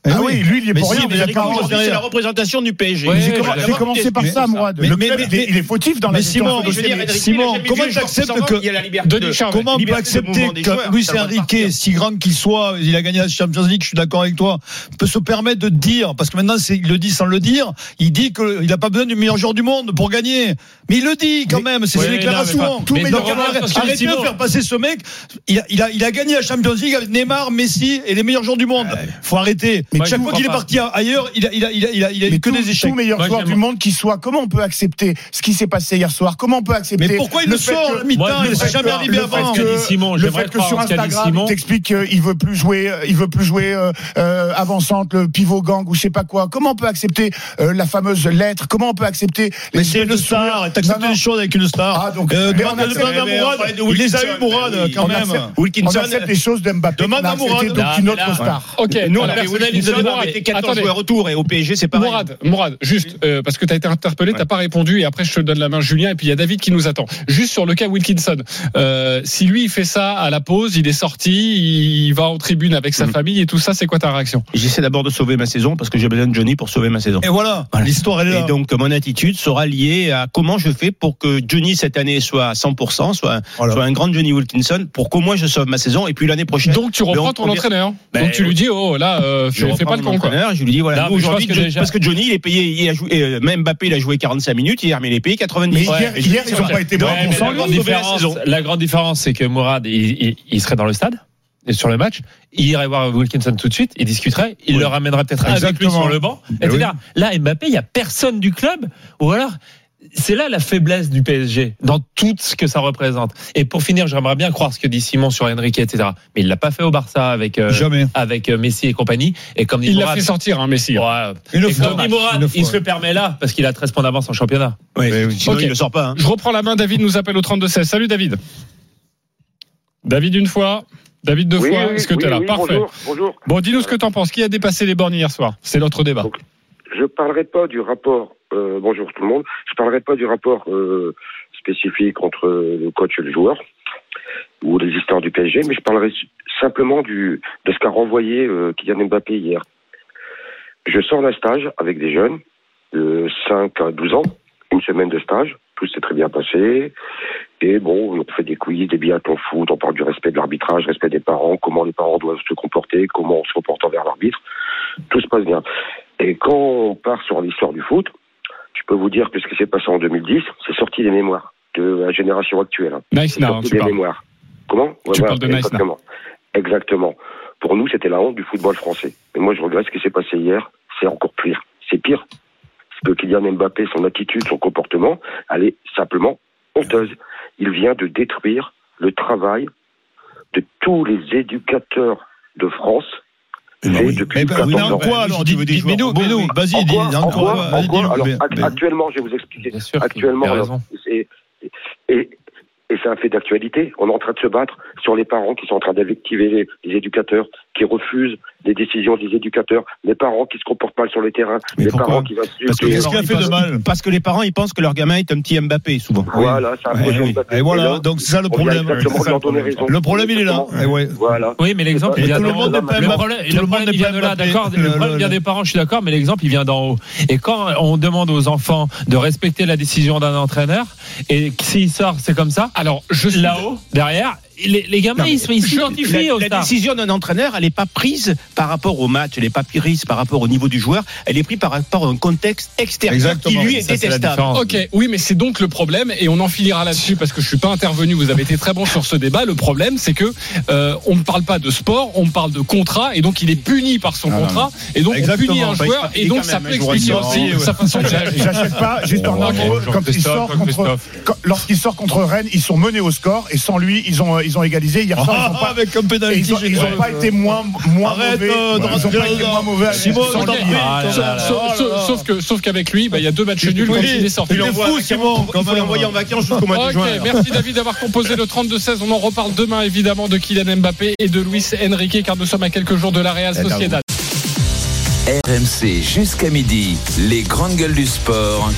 ah il est mais pour si, représentation du PSG. J'ai commencé par ça, moi. Il est fautif dans la gestion. Simon, comment tu acceptes que. Comment on peut accepter que Luis Enrique, si grand qu'il soit, il a gagné la Champions League, je suis d'accord avec toi, peut se permettre de dire, parce que maintenant, il le dit sans le dire, il dit qu'il n'a pas besoin du meilleur joueur du monde pour gagner. Mais il le dit quand même, c'est ses déclarations. Arrêtez de faire passer ce mec. Il a gagné la Champions League avec Neymar, Messi. Messi est les meilleurs joueurs du monde. Faut arrêter. Mais chaque fois qu'il est parti ailleurs, il a, il a, il a, il a, que des échecs. Tout meilleur joueur du monde qui soit. Comment on peut accepter ce qui s'est passé hier soir? Comment on peut accepter Mais pourquoi il le sort mi-temps Il ne s'est jamais arrivé avant. Le fait que sur Instagram, t'explique qu'il veut plus jouer, il veut plus jouer euh, euh, avant-centre, le pivot gang ou je sais pas quoi. Comment on peut accepter euh, la fameuse lettre? Comment on peut accepter Mais c'est une star. T'acceptes les choses avec une star. Ah, Demande à Mourad. Il les a eu Mourad quand même. Wilkinson. On accepte les choses d'Mbappé. Demande à Mourad donc une autre star. Ok, nous on avait avec 14 Attendez. joueurs retour et au PSG c'est pareil. Mourad, Mourad, juste euh, parce que tu as été interpellé, t'as pas répondu et après je te donne la main Julien et puis il y a David qui nous attend. Juste sur le cas Wilkinson, euh, si lui il fait ça à la pause, il est sorti, il va en tribune avec sa mhm. famille et tout ça, c'est quoi ta réaction? J'essaie d'abord de sauver ma saison parce que j'ai besoin de Johnny pour sauver ma saison. Et voilà, l'histoire est là. Et donc mon attitude sera liée à comment je fais pour que Johnny cette année soit à 100%, soit, soit un grand Johnny Wilkinson pour qu'au moins je sauve ma saison et puis l'année prochaine. Donc tu reprends ton ben, Donc tu lui dis oh là euh, je fais, pas le con quoi. Je lui dis voilà, Non, nous, mais je pense aujourd'hui, que Jo- déjà- parce que Johnny il est payé, il a joué, euh, même Mbappé il a joué 45 minutes hier, mais il est payé 90. Mais hier- hier, ils ont voilà. pas été bons. La, grande différence, saison. la grande différence, c'est que Mourad, il, il- il serait dans le stade. sur le match, il irait voir Wilkinson tout de suite, il discuterait, il Oui. le ramènerait peut-être avec lui sur le banc, etc. oui. Là, Mbappé, il y a personne du club, ou alors c'est là la faiblesse du PSG dans tout ce que ça représente. Et pour finir, j'aimerais bien croire ce que dit Simon sur Enrique, etc. Mais il l'a pas fait au Barça avec euh, Jamais. avec euh, Messi et compagnie. Et comme Il l'a fait sortir, hein, Messi. Ouais. Une et fois. comme dit Mourad, Une fois. il se le permet là parce qu'il a 13 points d'avance en championnat. Oui, Oui, oui. sinon Ok. il ne sort pas. hein. Je reprends la main. David nous appelle au 32-16. Salut David. David une fois. David deux Oui, fois. oui, Est-ce que oui, tu es là oui, Parfait. Bonjour, bonjour. Bon, dis-nous ce que t'en penses. Qui a dépassé les bornes hier soir? C'est notre débat. Je parlerai pas du rapport. euh, bonjour tout le monde. Je parlerai pas du rapport euh, spécifique entre le coach et le joueur ou les histoires du PSG, mais je parlerai simplement du de ce qu'a renvoyé euh, Kylian Mbappé hier. Je sors d'un stage avec des jeunes de 5 à 12 ans, une semaine de stage, tout s'est très bien passé. Et bon, on fait des quiz, des biathlons foot, on parle du respect de l'arbitrage, respect des parents, comment les parents doivent se comporter, comment on se comporte envers l'arbitre. Tout se passe bien. Et quand on part sur l'histoire du foot, je peux vous dire que ce qui s'est passé en 2010, c'est sorti des mémoires de la génération actuelle. hein. Nice C'est now, sorti tu des parles. mémoires. Comment Ouais, Tu parles de Nice now. exactement. Exactement. Pour nous, c'était la honte du football français. Mais moi, je regrette ce qui s'est passé hier. C'est encore pire. C'est pire. Parce que Kylian Mbappé, son attitude, son comportement, elle est simplement honteuse. Il vient de détruire le travail de tous les éducateurs de France. Mais oui. Mais ben, 14 oui, ans. en quoi, alors, dis- dis- mais nous, mais nous, vas-y, En quoi, quoi, quoi Alors, actuellement, je vais vous expliquer. Bien sûr, actuellement, alors, et c'est un fait d'actualité. On est en train de se battre sur les parents qui sont en train d'invectiver les, les éducateurs, qui refusent les décisions des éducateurs, les parents qui se comportent mal sur les terrains, Mais les parents qui insultent. Parce que les- les parents, ils pensent- Parce que les parents, ils pensent que leur gamin est un petit Mbappé, souvent. Voilà, c'est un Ouais, projet oui. Mbappé. Et voilà, là, donc c'est ça le problème. le problème. Le il est là. Eh ouais. Voilà. Oui, mais l'exemple, il vient le d'en haut. Le problème, le le vient de là, d'accord. Le- Le problème le- vient des parents, je suis d'accord, mais l'exemple, il vient d'en haut. Et quand on demande aux enfants de respecter la décision d'un entraîneur, et s'il sort, c'est comme ça. Alors, je suis Là-haut, derrière, les, les gamins, Non, ils s'identifient la, aux la décision d'un entraîneur, elle n'est pas prise par rapport au match, elle n'est pas prise par rapport au niveau du joueur, elle est prise par rapport à un contexte extérieur Exactement. qui lui est Ça, détestable. différence. Ok, oui, mais c'est donc le problème, et on en finira là-dessus parce que je suis pas intervenu. Vous avez été très bon sur ce débat. Le problème, c'est que euh, on ne parle pas de sport, on parle de contrat, et donc il est puni par son Ah, non, contrat, et donc Exactement. on punit un Bah, joueur, et donc ça peut expliquer aussi sa façon de J'a- J'achète pas, juste en un mot, lorsqu'il sort contre Rennes, ils sont menés au score et sans lui, ils ont, ils ont égalisé. Hier soir, ils ont Ah, pas, avec un et pénalty. ils ont, ils ont pas été moins, moins Arrête, mauvais. euh, de ils ont rentrer pas été dedans. moins mauvais. Simon. Sauf, qu'avec lui, bah, il y a deux matchs nuls quand il est sorti. il est fou, Simon, quand Il faut même. l'envoyer en vacances jusqu'au mois de Ok, juin. alors. merci David d'avoir composé le 32-16. On en reparle demain évidemment de Kylian Mbappé et de Luis Enrique car nous sommes à quelques jours de la Real Sociedad. RMC jusqu'à midi, les grandes gueules du sport.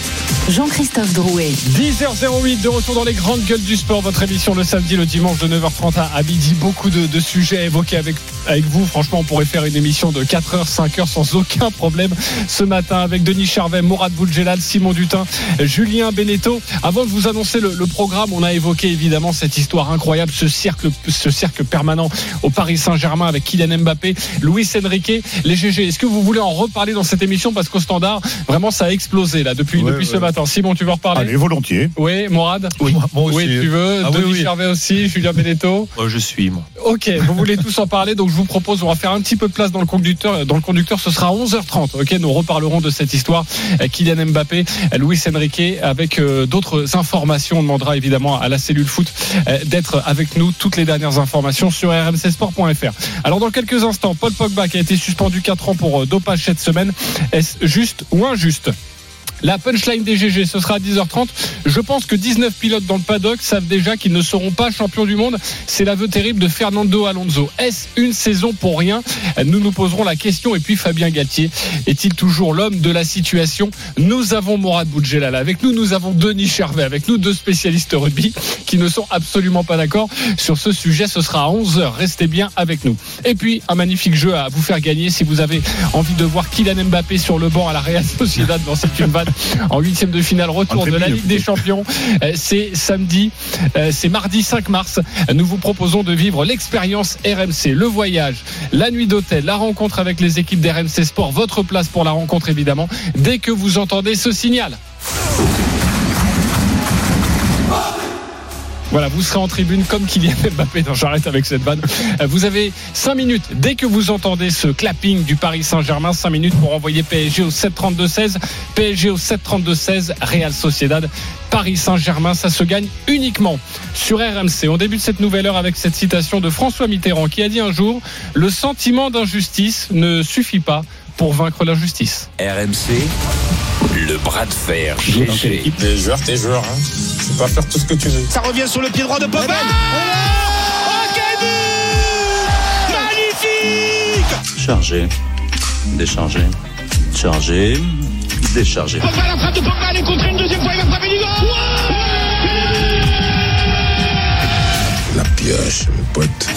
Jean-Christophe Drouet. 10h08 de retour dans les grandes gueules du sport, votre émission le samedi, le dimanche de 9h30 à midi. Beaucoup de, de sujets à évoquer avec, avec vous. Franchement, on pourrait faire une émission de 4h, 5h sans aucun problème ce matin avec Denis Charvet, Mourad Boudjelal, Simon Dutin, Julien Beneteau. Avant de vous annoncer le, le programme, on a évoqué évidemment cette histoire incroyable, ce cercle, ce cercle permanent au Paris Saint-Germain avec Kylian Mbappé, Luis Enrique, les GG. Est-ce que vous voulez en reparler dans cette émission? Parce qu'au standard, vraiment, ça a explosé là depuis, Ouais, depuis ce ouais. Matin. Simon, tu veux en reparler Allez, volontiers. oui, Morad Oui, moi aussi. Oui, tu veux. Ah Denis oui. Charvet aussi, Julien Beneteau. Oh, je suis, moi. Ok, vous voulez tous en parler, donc je vous propose, on va faire un petit peu de place dans le conducteur. Dans le conducteur, ce sera à 11h30. Ok, nous reparlerons de cette histoire. Euh, Kylian Mbappé, euh, Luis Enrique, avec euh, d'autres informations. On demandera évidemment à la cellule foot euh, d'être avec nous. Toutes les dernières informations sur rmcsport.fr. Alors dans quelques instants, Paul Pogba qui a été suspendu 4 ans pour euh, dopage cette semaine. Est-ce juste ou injuste? La punchline des GG, ce sera à 10h30. Je pense que 19 pilotes dans le paddock savent déjà qu'ils ne seront pas champions du monde. C'est l'aveu terrible de Fernando Alonso. Est-ce une saison pour rien? Nous nous poserons la question. Et puis Fabien Galtier, est-il toujours l'homme de la situation? Nous avons Morad Boudjelal avec nous. Nous avons Denis Charvet avec nous, deux spécialistes rugby qui ne sont absolument pas d'accord sur ce sujet. Ce sera à 11h. Restez bien avec nous. Et puis, un magnifique jeu à vous faire gagner si vous avez envie de voir Kylian Mbappé sur le banc à la Real Sociedad dans cette une en huitième de finale retour de la Ligue des Champions. Euh, C'est samedi, euh, c'est mardi 5 mars. Nous vous proposons de vivre l'expérience RMC, le voyage, la nuit d'hôtel, la rencontre avec les équipes d'RMC Sport, votre place pour la rencontre évidemment, dès que vous entendez ce signal. Voilà, vous serez en tribune comme Kylian Mbappé. Non, j'arrête avec cette vanne. Euh, Vous avez 5 minutes dès que vous entendez ce clapping du Paris Saint-Germain. 5 minutes pour envoyer PSG au 7-32-16. PSG au 7-32-16. Real Sociedad. Paris Saint-Germain, ça se gagne uniquement sur RMC. On débute cette nouvelle heure avec cette citation de François Mitterrand qui a dit un jour Le sentiment d'injustice ne suffit pas pour vaincre l'injustice. RMC, le bras de fer GG. Les joueurs, t'es joueur. Hein. Tu peux pas faire tout ce que tu veux. Ça revient sur le pied droit de Pogba. Oh, Magnifique Chargé, déchargé, chargé, déchargé. Pogba la frappe de Pogba, elle est contrée une deuxième fois, il va frapper du La pioche, mon pote.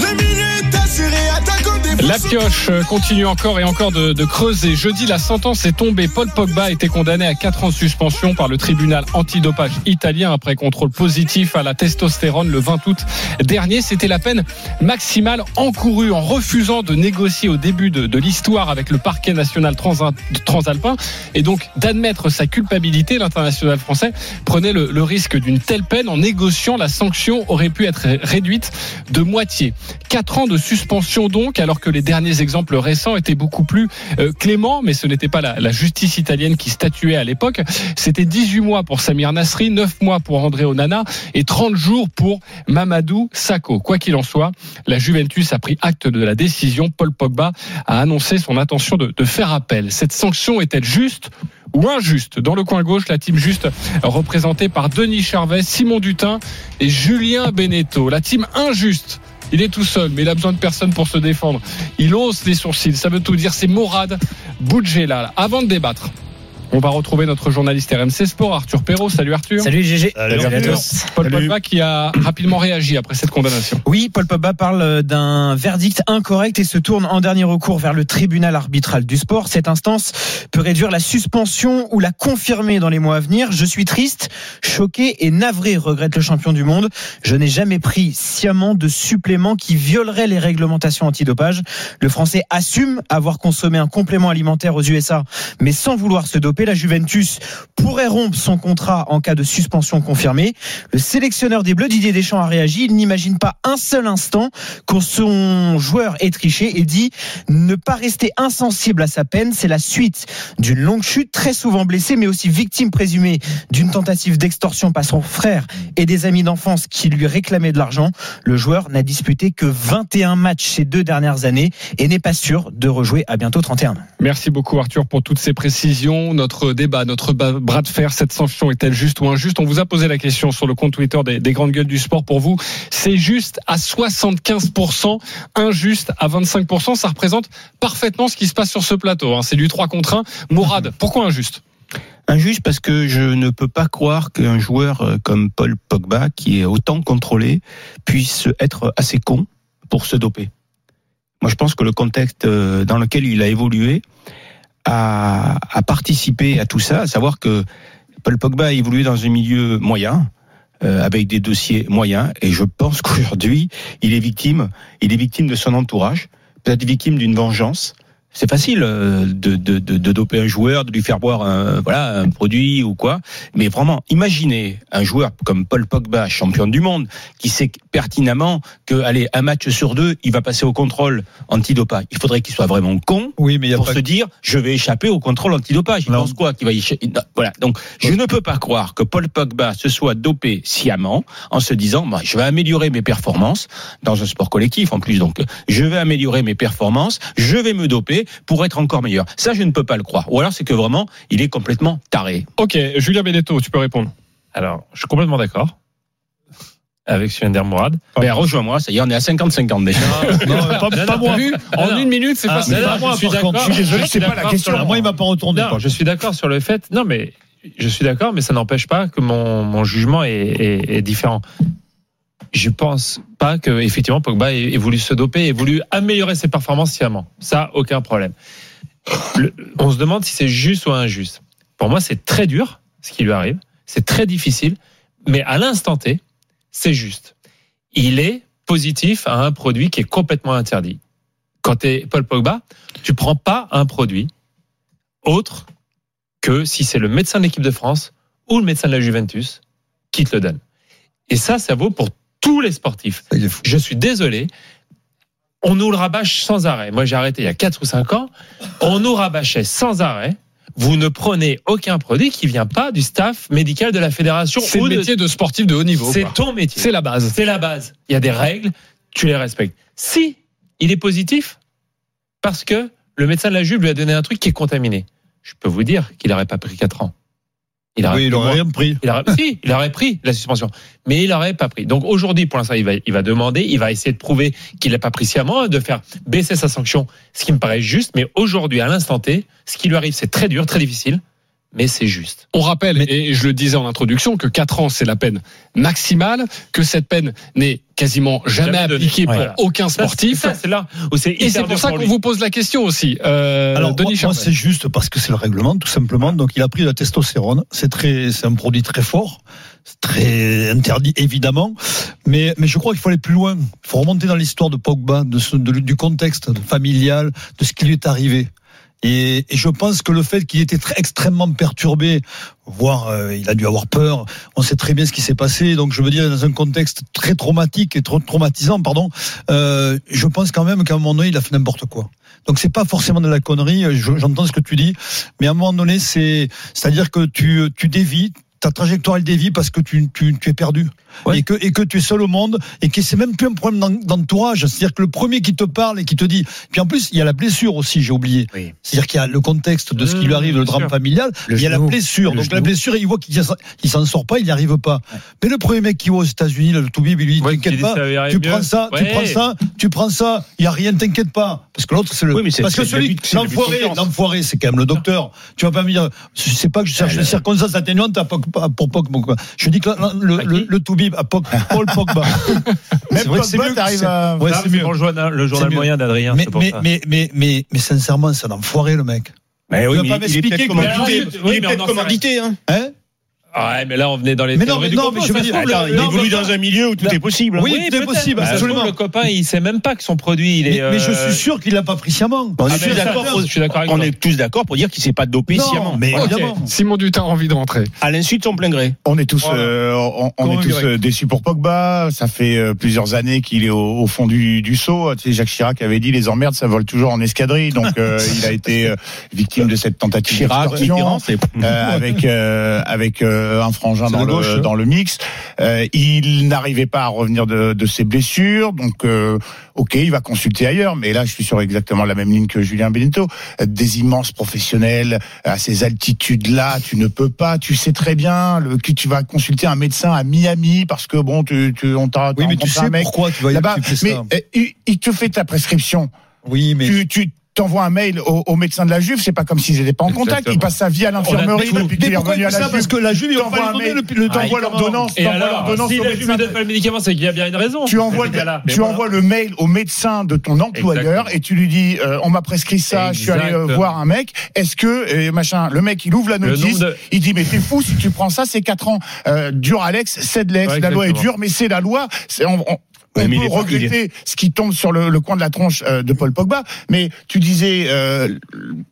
La pioche continue encore et encore de, creuser. Jeudi, la sentence est tombée. Paul Pogba a été condamné à 4 ans de suspension par le tribunal antidopage italien après contrôle positif à la testostérone le 20 août dernier. C'était la peine maximale encourue en refusant de négocier au début de, de l'histoire avec le parquet national transalpin et donc d'admettre sa culpabilité. L'international français prenait le, le risque d'une telle peine en négociant. La sanction aurait pu être réduite de moitié. 4 ans de suspension donc, alors que les derniers exemples récents étaient beaucoup plus euh, cléments, mais ce n'était pas la, la, justice italienne qui statuait à l'époque. C'était 18 mois pour Samir Nasri, 9 mois pour André Onana et 30 jours pour Mamadou Sakho. Quoi qu'il en soit, la Juventus a pris acte de la décision. Paul Pogba a annoncé son intention de, de faire appel. Cette sanction est-elle juste ou injuste? Dans le coin gauche, la team juste représentée par Denis Charvet, Simon Dutin et Julien Beneteau. La team injuste. Il est tout seul, mais il a besoin de personne pour se défendre. Il hausse les sourcils. Ça veut tout dire. C'est Morad Boudjela. Avant de débattre, on va retrouver notre journaliste RMC Sport, Arthur Perrault. Salut Arthur. Salut GG. Salut, Salut Arthur. Paul Salut. Pogba qui a rapidement réagi après cette condamnation. Oui, Paul Pogba parle d'un verdict incorrect et se tourne en dernier recours vers le tribunal arbitral du sport. Cette instance peut réduire la suspension ou la confirmer dans les mois à venir. Je suis triste, choqué et navré, regrette le champion du monde. Je n'ai jamais pris sciemment de supplément qui violerait les réglementations antidopage. Le Français assume avoir consommé un complément alimentaire aux USA, mais sans vouloir se doper la Juventus pourrait rompre son contrat en cas de suspension confirmée. Le sélectionneur des Bleus, Didier Deschamps, a réagi. Il n'imagine pas un seul instant que son joueur ait triché et dit ne pas rester insensible à sa peine. C'est la suite d'une longue chute, très souvent blessé, mais aussi victime présumée d'une tentative d'extorsion par son frère et des amis d'enfance qui lui réclamaient de l'argent. Le joueur n'a disputé que 21 matchs ces deux dernières années et n'est pas sûr de rejouer à bientôt 31. Merci beaucoup Arthur pour toutes ces précisions notre débat, notre bras de fer, cette sanction est-elle juste ou injuste? On vous a posé la question sur le compte Twitter des, des grandes gueules du sport. Pour vous, c'est juste à 75%, injuste à 25%. Ça représente parfaitement ce qui se passe sur ce plateau. Hein. C'est du 3 contre 1. Mourad, pourquoi injuste? Injuste parce que je ne peux pas croire qu'un joueur comme Paul Pogba, qui est autant contrôlé, puisse être assez con pour se doper. Moi, je pense que le contexte dans lequel il a évolué, à, à, participer à tout ça, à savoir que Paul Pogba a évolué dans un milieu moyen, euh, avec des dossiers moyens, et je pense qu'aujourd'hui, il est victime, il est victime de son entourage, peut-être victime d'une vengeance. C'est facile de, de, de, de, doper un joueur, de lui faire boire un, voilà, un produit ou quoi. Mais vraiment, imaginez un joueur comme Paul Pogba, champion du monde, qui sait pertinemment que, allez, un match sur deux, il va passer au contrôle antidopage. Il faudrait qu'il soit vraiment con oui, mais pour pas... se dire, je vais échapper au contrôle antidopage. Il non. pense quoi qu'il va y échapper Voilà. Donc, je ne peux pas croire que Paul Pogba se soit dopé sciemment en se disant, bah, je vais améliorer mes performances dans un sport collectif en plus. Donc, je vais améliorer mes performances, je vais me doper pour être encore meilleur. Ça, je ne peux pas le croire. Ou alors, c'est que vraiment, il est complètement taré. Ok, Julien Benetto, tu peux répondre. Alors, je suis complètement d'accord avec Suender Mourad. Mais rejoins-moi, ça y est, on est à 50-50 déjà. non, non, pas, pas moi. Vu, en non, une minute, c'est ah, facile. Non, moi, je suis d'accord. Je suis désolé, c'est pas la question. Moi, il m'a pas retourné. Non, je suis d'accord sur le fait. Non, mais je suis d'accord, mais ça n'empêche pas que mon, mon jugement est, est, est différent je pense pas que effectivement Pogba ait voulu se doper, ait voulu améliorer ses performances sciemment. Ça, aucun problème. On se demande si c'est juste ou injuste. Pour moi, c'est très dur ce qui lui arrive. C'est très difficile, mais à l'instant T, c'est juste. Il est positif à un produit qui est complètement interdit. Quand tu es Paul Pogba, tu prends pas un produit autre que si c'est le médecin de l'équipe de France ou le médecin de la Juventus qui te le donne. Et ça, ça vaut pour tous les sportifs. Je suis désolé. On nous le rabâche sans arrêt. Moi, j'ai arrêté il y a 4 ou 5 ans. On nous rabâchait sans arrêt. Vous ne prenez aucun produit qui vient pas du staff médical de la fédération. C'est le de- métier de sportif de haut niveau. C'est ton métier. C'est la base. C'est la base. Il y a des règles, tu les respectes. Si il est positif, parce que le médecin de la Juve lui a donné un truc qui est contaminé, je peux vous dire qu'il n'aurait pas pris 4 ans. Il Oui, il aurait rien pris. Il aurait, si, il aurait pris la suspension, mais il n'aurait pas pris. Donc aujourd'hui, pour l'instant, il va, il va demander, il va essayer de prouver qu'il n'a pas pris sciemment, de faire baisser sa sanction, ce qui me paraît juste. Mais aujourd'hui, à l'instant T, ce qui lui arrive, c'est très dur, très difficile, mais c'est juste. On rappelle, et je le disais en introduction, que 4 ans, c'est la peine maximale, que cette peine n'est quasiment jamais, appliquée pour Voilà. aucun sportif. c'est ça, c'est là où c'est Et c'est pour ça qu'on vous pose la question aussi. Euh, Alors, Denis moi, moi, c'est juste parce que c'est le règlement, tout simplement. Donc, il a pris de la testostérone. C'est très, c'est un produit très fort. C'est très interdit, évidemment. Mais, mais je crois qu'il faut aller plus loin. Il faut remonter dans l'histoire de Pogba, de ce, de- du contexte familial, de ce qui lui est arrivé. Et, je pense que le fait qu'il était extrêmement perturbé, voire euh, il a dû avoir peur, on sait très bien ce qui s'est passé. Donc je veux dire, dans un contexte très traumatique et trop traumatisant, pardon, euh, je pense quand même qu'à un moment donné, il a fait n'importe quoi. Donc c'est pas forcément de la connerie. je- J'entends ce que tu dis, mais à un moment donné, c'est, c'est-à-dire que tu, tu. Ta trajectoire elle dévie parce que tu, tu es perdu et que et que tu es seul au monde et que c'est même plus un problème d'en- d'entourage. C'est-à-dire que le premier qui te parle et qui te dit puis en plus il y a la blessure aussi j'ai oublié. C'est-à-dire qu'il y a le contexte de ce qui lui arrive le drame familial Le il y a la blessure. Le donc la blessure il voit qu'il s'en- il s'en sort pas il n'y arrive pas. Mais le premier mec qui va aux États-Unis le Toubib il lui dit qui t'inquiète pas tu prends ça tu Ouais. prends ça tu prends ça il y a rien t'inquiète pas. Parce que l'autre c'est le Oui, c'est- parce que c'est celui c'est l'enfoiré l'enfoiré c'est quand même le docteur. Tu vas pas me dire je sais pas que je cherche des circonstances atténuantes pour Pogba je dis que le, le, à Pog- Paul Pogba Même Pogba, à- ouais, c'est le journal, le journal moyen d'Adrien. mais, mais, ça. mais, mais, mais, mais sincèrement, c'est un enfoiré, le mec. Mais oui, pas il est m'expliquer. Mais Il est peut-être commandité, hein. Hein Ouais, mais là, on venait dans les Mais non, mais du non, complot, mais je veux dire, Attends, le- il non, évolue dans un milieu où tout est possible. hein. Oui, tout est possible, Bah, absolument. Le copain, il sait même pas que son produit, il est. Mais, mais je euh, suis sûr qu'il l'a pas pris sciemment. On est Ah, tous d'accord pour- je suis d'accord avec on toi. est tous d'accord pour dire qu'il s'est pas dopé Non, sciemment. mais Ok. évidemment. Simon Dutin a envie de rentrer. À l'insu de son plein gré. On est tous, Voilà. euh, on, est tous euh, déçus pour Pogba. Ça fait plusieurs années qu'il est au, au fond du, du seau. Tu sais, Jacques Chirac avait dit les emmerdes, ça vole toujours en escadrille. Donc il a été victime de cette tentative Chirac, avec avec un frangin dans le gauche, hein. dans le mix. Euh, il n'arrivait pas à revenir de, de ses blessures. Donc euh, ok, il va consulter ailleurs. Mais là, je suis sur exactement la même ligne que Julien Benito. Euh, Des immenses professionnels à ces altitudes-là, tu ne peux pas. Tu sais très bien le, que tu vas consulter un médecin à Miami parce que bon, tu, tu on t'a Oui, mais tu sais un mec pourquoi tu vas y là-bas. Mais ça. euh, il, il te fait ta prescription. Oui, mais. Tu, tu t'envoies un mail au, au médecin de la Juve. C'est pas comme s'ils n'étaient pas en contact. Exactement. Il passe sa vie à l'infirmerie depuis qu'il est revenu à la ça Parce Juve. que la Juve, il pas un mail, le, temps. t'envoies l'ordonnance, Et alors, si la. Juve ne donne pas le médicament, c'est qu'il y a bien une raison. Tu envoies, le, tu envoies le mail au médecin de ton employeur et tu lui dis euh, on m'a prescrit ça, je suis allé euh, voir un mec. Est-ce que et machin Le mec il ouvre la notice, il dit mais t'es fou si tu prends ça, c'est 4 ans. Euh, dur Alex, c'est de l'ex, la loi est dure, mais c'est la loi. On, on- on mais peut regretter ce qui tombe sur le, le coin de la tronche euh, de Paul Pogba, mais tu disais, euh,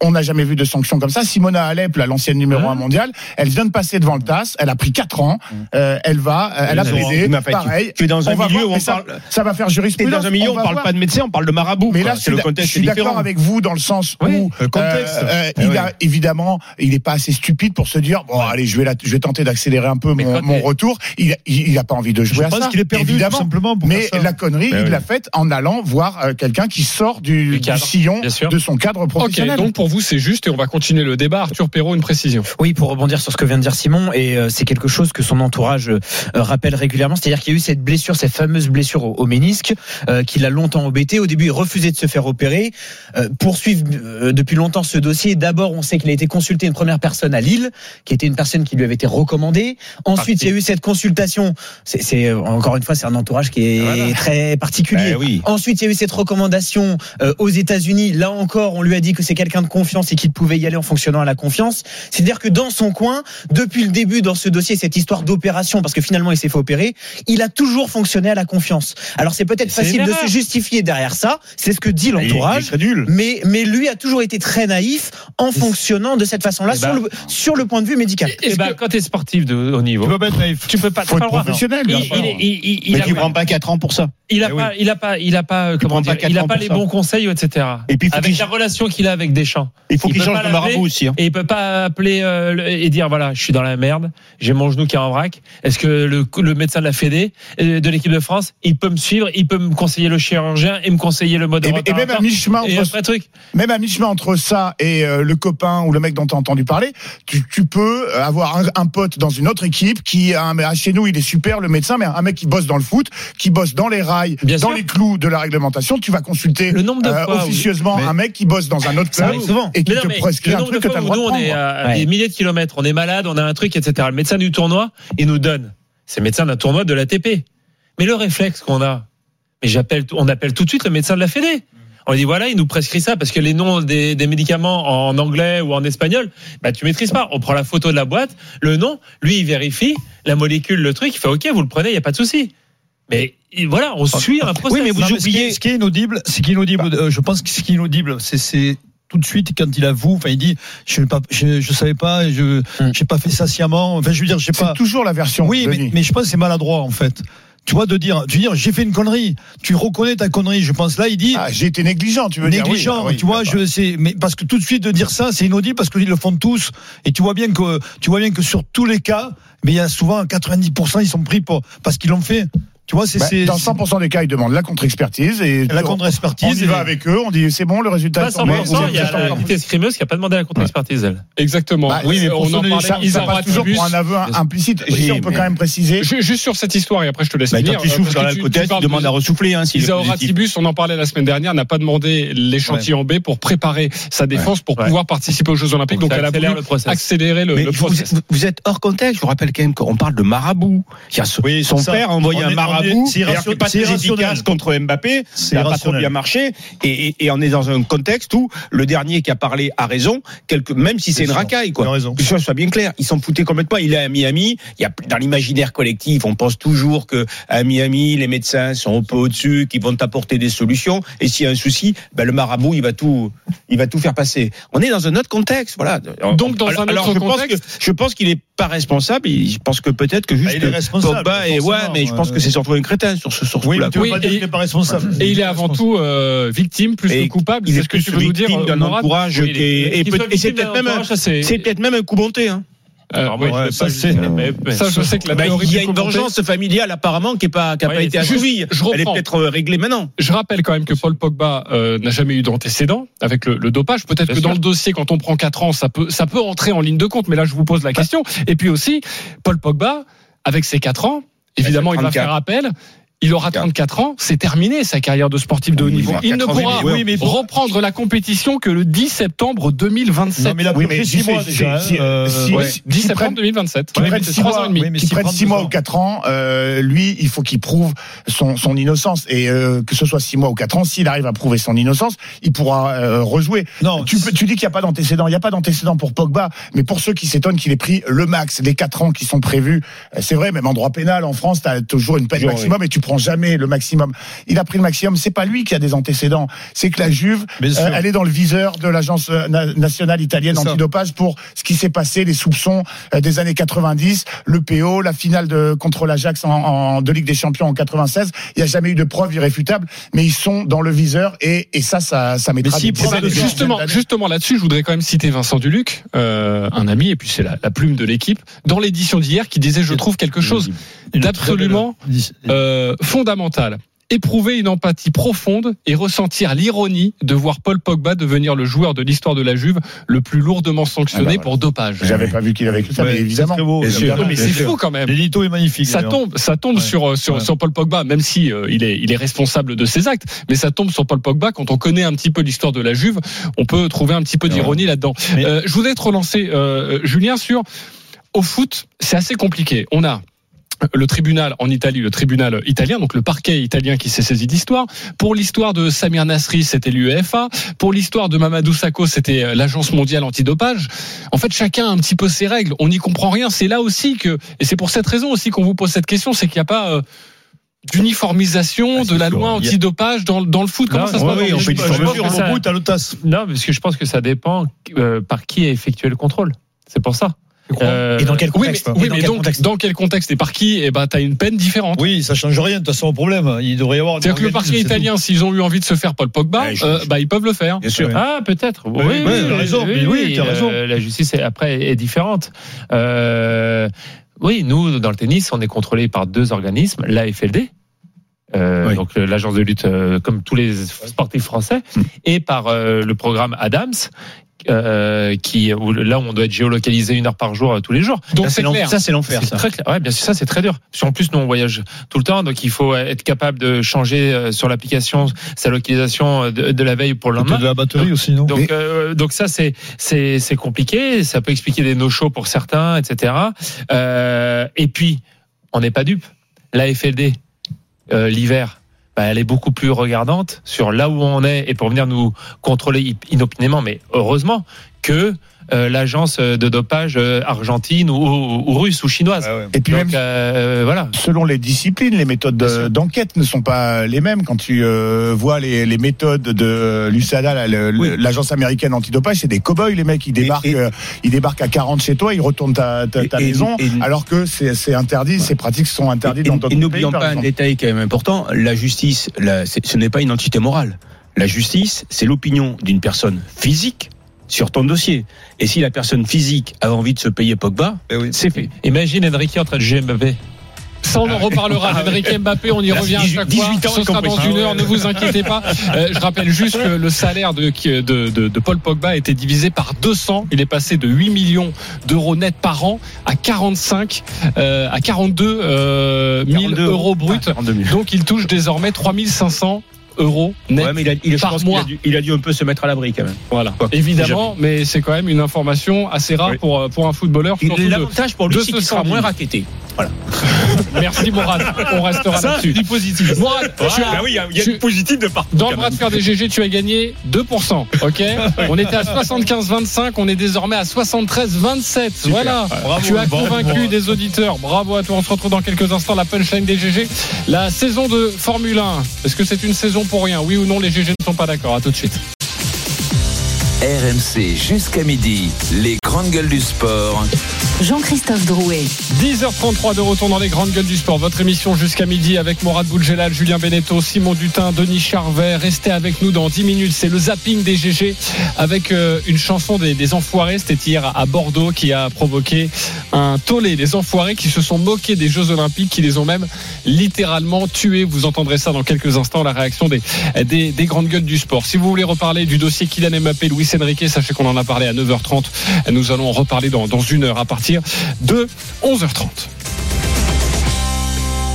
on n'a jamais vu de sanctions comme ça. Simona Alep, l'ancienne numéro un mondiale, elle vient de passer devant le TAS, elle a pris 4 ans, euh, elle va, euh, elle a plaidé, pareil. tu es dans un on milieu où on ça, parle- ça va faire jurisprudence. dans un milieu, on va parle voir. pas de médecin, on parle de marabout. Mais quoi. là, je c'est suis, le contexte je suis d'accord avec vous dans le sens où Oui, le contexte. euh, Eh il a évidemment, il n'est pas assez stupide pour se dire bon, allez, je vais, la- je vais tenter d'accélérer un peu mon, mon retour. Il, a- il, il a pas envie de jouer Je à pense ça. qu'il est perdu, tout évidemment. simplement, pour Mais. La connerie, Ben il oui. l'a faite en allant voir euh, quelqu'un qui sort du, Du du cadre, sillon de son cadre professionnel. donc pour vous, c'est juste et on va continuer le débat. Arthur Perrault, une précision. Oui, pour rebondir sur ce que vient de dire Simon, et euh, c'est quelque chose que son entourage euh, rappelle régulièrement, c'est-à-dire qu'il y a eu cette blessure, cette fameuse blessure au, au ménisque, euh, qui l'a longtemps embêté. Au début, il refusait de se faire opérer. Euh, poursuivre euh, depuis longtemps ce dossier. D'abord, on sait qu'il a été consulté une première personne à Lille, qui était une personne qui lui avait été recommandée. Ensuite, il y a eu cette consultation. C'est, c'est, encore une fois, c'est un entourage qui est très particulier. Bah oui. Ensuite, il y a eu cette recommandation euh, aux États-Unis. Là encore, on lui a dit que c'est quelqu'un de confiance et qu'il pouvait y aller en fonctionnant à la confiance. C'est-à-dire que dans son coin, depuis le début dans ce dossier, cette histoire d'opération, parce que finalement il s'est fait opérer, il a toujours fonctionné à la confiance. Alors c'est peut-être facile de se justifier derrière ça. C'est ce que dit l'entourage. Mais, mais lui a toujours été très naïf en fonctionnant de cette façon-là Eh sur, ben- le, sur le point de vue médical. Eh ben, quand tu es sportif de haut niveau, Tu peux pas être naïf. tu peux pas. Faut être professionnel, Il, il, il, il, il Mais a tu pas- prends pas 4 ans pour ça. il a Eh oui. il a pas, il a pas, euh, comment dire, il a pas les bons conseils, etc. Et puis, avec la relation qu'il a avec Deschamps. Il faut qu'il change de marabout aussi. hein. Et il peut pas appeler euh, le- et dire voilà, je suis dans la merde, j'ai mon genou qui est en vrac. Est-ce que le, le médecin de la Fédé, euh, de l'équipe de France, il peut me suivre, il peut me conseiller le chirurgien et me conseiller le mode Et, et même à mi-chemin et entre, truc. même à mi-chemin entre ça et euh, le copain ou le mec dont tu as entendu parler, tu, tu peux avoir un, un pote dans une autre équipe qui a un, chez nous il est super le médecin, mais un mec qui bosse dans le foot, qui bosse dans les rails, Bien dans sûr. les clous de la réglementation, tu vas consulter Le nombre de euh, fois officieusement un mec qui bosse dans un autre club et qui non, te prescrit un truc que tu as fois le où droit nous, de on est à Ouais. des milliers de kilomètres, on est malade, on a un truc, etc. Le médecin du tournoi, il nous donne. C'est le médecin d'un tournoi de l'ATP. Mais le réflexe qu'on a, mais j'appelle, on appelle tout de suite le médecin de la Fédé. On dit voilà, il nous prescrit ça parce que les noms des, des médicaments en anglais ou en espagnol, bah tu maîtrises pas. On prend la photo de la boîte, le nom, lui il vérifie la molécule, le truc, il fait ok, vous le prenez, il y a pas de souci. Mais il- voilà, on suit un process. Oui, mais vous Non, oubliez. ce qui est- Ce qui est inaudible, ce qui est inaudible, euh, je pense que ce qui est inaudible, c'est c'est tout de suite quand il avoue, enfin il dit, je ne pas, je, je savais pas, je, j'ai pas fait ça sciemment. Enfin, je veux dire, C'est pas. toujours la version. Oui, mais, mais je pense que c'est maladroit en fait. Tu vois, de dire, tu veux dire, j'ai fait une connerie. Tu reconnais ta connerie. Je pense là, il dit. Ah, j'ai été négligent, tu veux dire négligent, oui, ah oui, tu vois, je sais, mais parce que tout de suite de dire ça, c'est inaudible parce qu'ils le font tous. Et tu vois bien que, tu vois bien que sur tous les cas, mais il y a souvent 90% ils sont pris pour parce qu'ils l'ont fait. Tu vois, c'est Bah, c'est- dans 100% des cas, ils demandent la contre-expertise et La on- contre-expertise On y va et- avec eux, on dit c'est bon, le résultat Pas est tombé, 100%, on il y a la unité escrimeuse qui a pas demandé la contre-expertise, elle. Exactement. Bah, oui, mais pour on en parlait. ça, ça Isaac passe toujours pour un aveu implicite. Oui, Ici, on peut mais- quand même préciser. Ju- Juste sur cette histoire, et après je te laisse Bah, finir. quand tu euh, souffles dans la côte tu demandes de- à ressouffler. Hein, s'il est Isao. Ratibus, on en parlait la semaine dernière, n'a pas demandé l'échantillon B pour préparer sa défense pour pouvoir participer aux Jeux Olympiques. Donc, ça elle a voulu accélérer le, le vous, êtes hors contexte. Je vous rappelle quand même qu'on parle de marabout. Il y a son, Oui, son c'est ça. père a envoyé un on marabout. est- c'est pas très efficace contre Mbappé. C'est Ça n'a pas trop bien marché. Et, et, et on est dans un contexte où le dernier qui a parlé a raison, quelque, même si c'est une sûr. racaille. Quoi. raison. Que ce soit bien clair. Ils s'en foutaient complètement. Il est à Miami. Il y a, dans l'imaginaire collectif, on pense toujours que à Miami, les médecins sont un peu au-dessus, qu'ils vont apporter des solutions. Et s'il y a un souci, ben, le marabout, il va tout, il va tout faire passer. On est dans un autre contexte. Voilà. Donc, dans un Alors, autre je pense contexte- que, je pense qu'il est pas responsable. Je pense que peut-être que juste Ah, il est responsable, Pogba et ouais, mais je pense que c'est surtout un crétin sur ce sur ce Oui, coup-là. Oui, pas dire et- qu'il n'est pas responsable. Et il est avant tout euh, victime plus Et que coupable. il est ce que tu veux nous dire, d'un entourage Oui, et et c'est peut-être même c'est peut-être même un coup bonté. Hein. Euh, ouais, je ouais, vais ça, pas c'est- juger, mais- mais- ça, je sais que la Bah, théorie il y a une vengeance familiale apparemment qui n'est pas, qui a Ouais, pas été assouvie. je Elle est reprends. peut-être euh, réglée maintenant. Je rappelle quand même que Paul Pogba euh, n'a jamais eu d'antécédent avec le, le dopage. Peut-être que dans le dossier, quand on prend 4 ans, ça peut, ça peut entrer en ligne de compte. Mais là, je vous pose la question. Et puis aussi, Paul Pogba, avec ses 4 ans, évidemment, il va 34. faire appel. Il aura 34 ans, c'est terminé sa carrière de sportif de haut niveau. il ne 80 pourra oui, mais bon. reprendre la compétition que le 10 septembre 2027. Non, mais il a Oui, mais 6 si mois c'est- déjà. si- hein, euh, 10 septembre prennent- 2027. qui prend 6 deux mois ou 4 ans, euh, lui, il faut qu'il prouve son, son innocence. Et euh, que ce soit 6 mois ou 4 ans, s'il arrive à prouver son innocence, il pourra euh, rejouer. Non, Tu, dis qu'il n'y a pas d'antécédent. Il n'y a pas d'antécédent pour Pogba. Mais pour ceux qui s'étonnent qu'il ait pris le max, les 4 ans qui sont prévus, c'est vrai, même en droit pénal, en France, tu as toujours une peine maximum et tu prends jamais le maximum. Il a pris le maximum. C'est pas lui qui a des antécédents. C'est que la Juve, euh, elle est dans le viseur de l'agence euh, na- nationale italienne antidopage pour ce qui s'est passé, les soupçons euh, des années 90, le PO, la finale de, contre l'Ajax en, en, de Ligue des Champions en 96. Il n'y a jamais eu de preuves irréfutables, mais ils sont dans le viseur et, et ça, ça, ça mettra des Justement, justement là-dessus, je voudrais quand même citer Vincent Duluc, euh, un ami, et puis c'est la, la plume de l'équipe, dans l'édition d'hier, qui disait, je trouve quelque chose d'absolument euh, fondamental. Éprouver une empathie profonde et ressentir l'ironie de voir Paul Pogba devenir le joueur de l'histoire de la Juve le plus lourdement sanctionné Ah bah voilà. pour dopage. J'avais pas vu qu'il avait écrit ça, Ouais, mais évidemment. beau. Mais c'est fou quand même. L'édito est magnifique. Ça tombe, ça tombe Ouais. sur sur Ouais. sur Paul Pogba, même si euh, il est il est responsable de ses actes, mais ça tombe sur Paul Pogba. Quand on connaît un petit peu l'histoire de la Juve, on peut trouver un petit peu d'ironie là-dedans. Mais- Euh, je voudrais te relancer, euh, Julien, sur au foot, c'est assez compliqué. On a le tribunal en Italie, le tribunal italien, donc le parquet italien qui s'est saisi d'histoire. Pour l'histoire de Samir Nasri, c'était l'UEFA. Pour l'histoire de Mamadou Sakho, c'était euh, l'Agence mondiale antidopage. En fait, chacun a un petit peu ses règles. On n'y comprend rien. C'est là aussi que, et c'est pour cette raison aussi qu'on vous pose cette question, c'est qu'il n'y a pas euh, d'uniformisation de la loi antidopage dans, dans le foot. Comment ça se passe dans le foot? Non, parce que je pense que ça dépend euh, par qui est effectué le contrôle. C'est pour ça. Euh, Et dans quel contexte Oui, mais, oui, Et dans mais quel donc, contexte dans quel contexte et par qui Eh ben, t'as une peine différente. Oui, ça change rien. De toute façon, au problème, il devrait y avoir. C'est-à-dire que le parquet italien, s'ils ont eu envie de se faire Paul Pogba, Ouais, je- euh, bah, ils peuvent le faire. Bien sûr. Ah, peut-être. Oui, Oui, oui, t'as raison. Oui, euh, la justice, est- après, est différente. Euh, oui, nous, dans le tennis, on est contrôlé par deux organismes, l'AFLD, euh, donc euh, l'agence de lutte, euh, comme tous les sportifs français, et par euh, le programme Adams. Euh, qui où, là où on doit être géolocalisé une heure par jour euh, tous les jours. Donc, Ça, c'est clair. ça, c'est l'enfer, ça. Très clair. Ouais, bien sûr, ça c'est très dur. Parce qu'en plus, nous on voyage tout le temps, donc il faut être capable de changer euh, sur l'application sa localisation euh, de, de la veille pour le lendemain. de la batterie aussi, non? Donc, euh, donc ça c'est c'est c'est compliqué. Ça peut expliquer des no-shows pour certains, etc. Euh, et puis, on n'est pas dupe. La FLD euh, l'hiver. Bah, elle est beaucoup plus regardante sur là où on est et pour venir nous contrôler inopinément, mais heureusement que l'agence de dopage euh, argentine ou, ou- ou russe ou chinoise. Et puis Donc, même euh, voilà. selon les disciplines, les méthodes de- d'enquête ne sont pas les mêmes. Quand tu euh, vois les, les méthodes de l'USADA, l'agence américaine antidopage, c'est des cow-boys, les mecs. Ils débarquent, euh, ils débarquent à 40 chez toi, ils retournent ta, ta, ta Et- et- maison, et- alors que c'est interdit, ces pratiques sont interdites Et, dans et d'autres pays. n'oublions par pas un détail quand même important, la justice, la- ce n'est pas une entité morale. La justice, c'est l'opinion d'une personne physique sur ton dossier. Et si la personne physique a envie de se payer Pogba, c'est fait. Imagine Enrique en train de jouer Mbappé. Ça, on en reparlera. Enrique Mbappé, on y Là, revient à 18 chaque fois. 18 ans, Ce sera dans une Ah heure, ne vous inquiétez pas. Euh, je rappelle juste que le salaire de, de, de, de Paul Pogba a été divisé par 200. Il est passé de 8 millions d'euros net par an à 45, euh, à 42 euh, 000 42 euros bruts. Ah, 42 000. Donc, il touche désormais 3500 euros net Ouais, mais il a, il, par a, dû, il a dû un peu se mettre à l'abri quand même. Voilà, Quoi, évidemment, mais c'est quand même une information assez rare Oui. pour, euh, pour un footballeur. L'avantage pour lui, c'est ce qu'il sera moins raquetté. Voilà. Merci Morad, on restera là-dessus. du positif. Morad, tu as- Ah oui, il y a, du positif de partout. Dans le bras de fer des GG, tu as gagné 2%. Ok On était à 75-25, on est désormais à 73-27. Voilà. Bravo, tu as convaincu bravo. des auditeurs. Bravo à toi. On se retrouve dans quelques instants. La punchline des GG. La saison de Formule 1. Est-ce que c'est une saison pour rien Oui ou non Les GG ne sont pas d'accord. À tout de suite. RMC jusqu'à midi, les grandes gueules du sport. Jean-Christophe Drouet. 10h33 de retour dans les grandes gueules du sport. Votre émission jusqu'à midi avec Morad Boulgelal, Julien Beneteau, Simon Dutin, Denis Charvet. Restez avec nous dans 10 minutes. C'est le zapping des GG avec euh, une chanson des, des Enfoirés. C'était hier à Bordeaux qui a provoqué un tollé. Les Enfoirés qui se sont moqués des Jeux Olympiques, qui les ont même littéralement tués. Vous entendrez ça dans quelques instants, la réaction des, des, des grandes gueules du sport. Si vous voulez reparler du dossier Kylian Mbappé, Luis Enrique, sachez qu'on en a parlé à 9h30. Nous allons en reparler dans, dans une heure à partir de 11h30.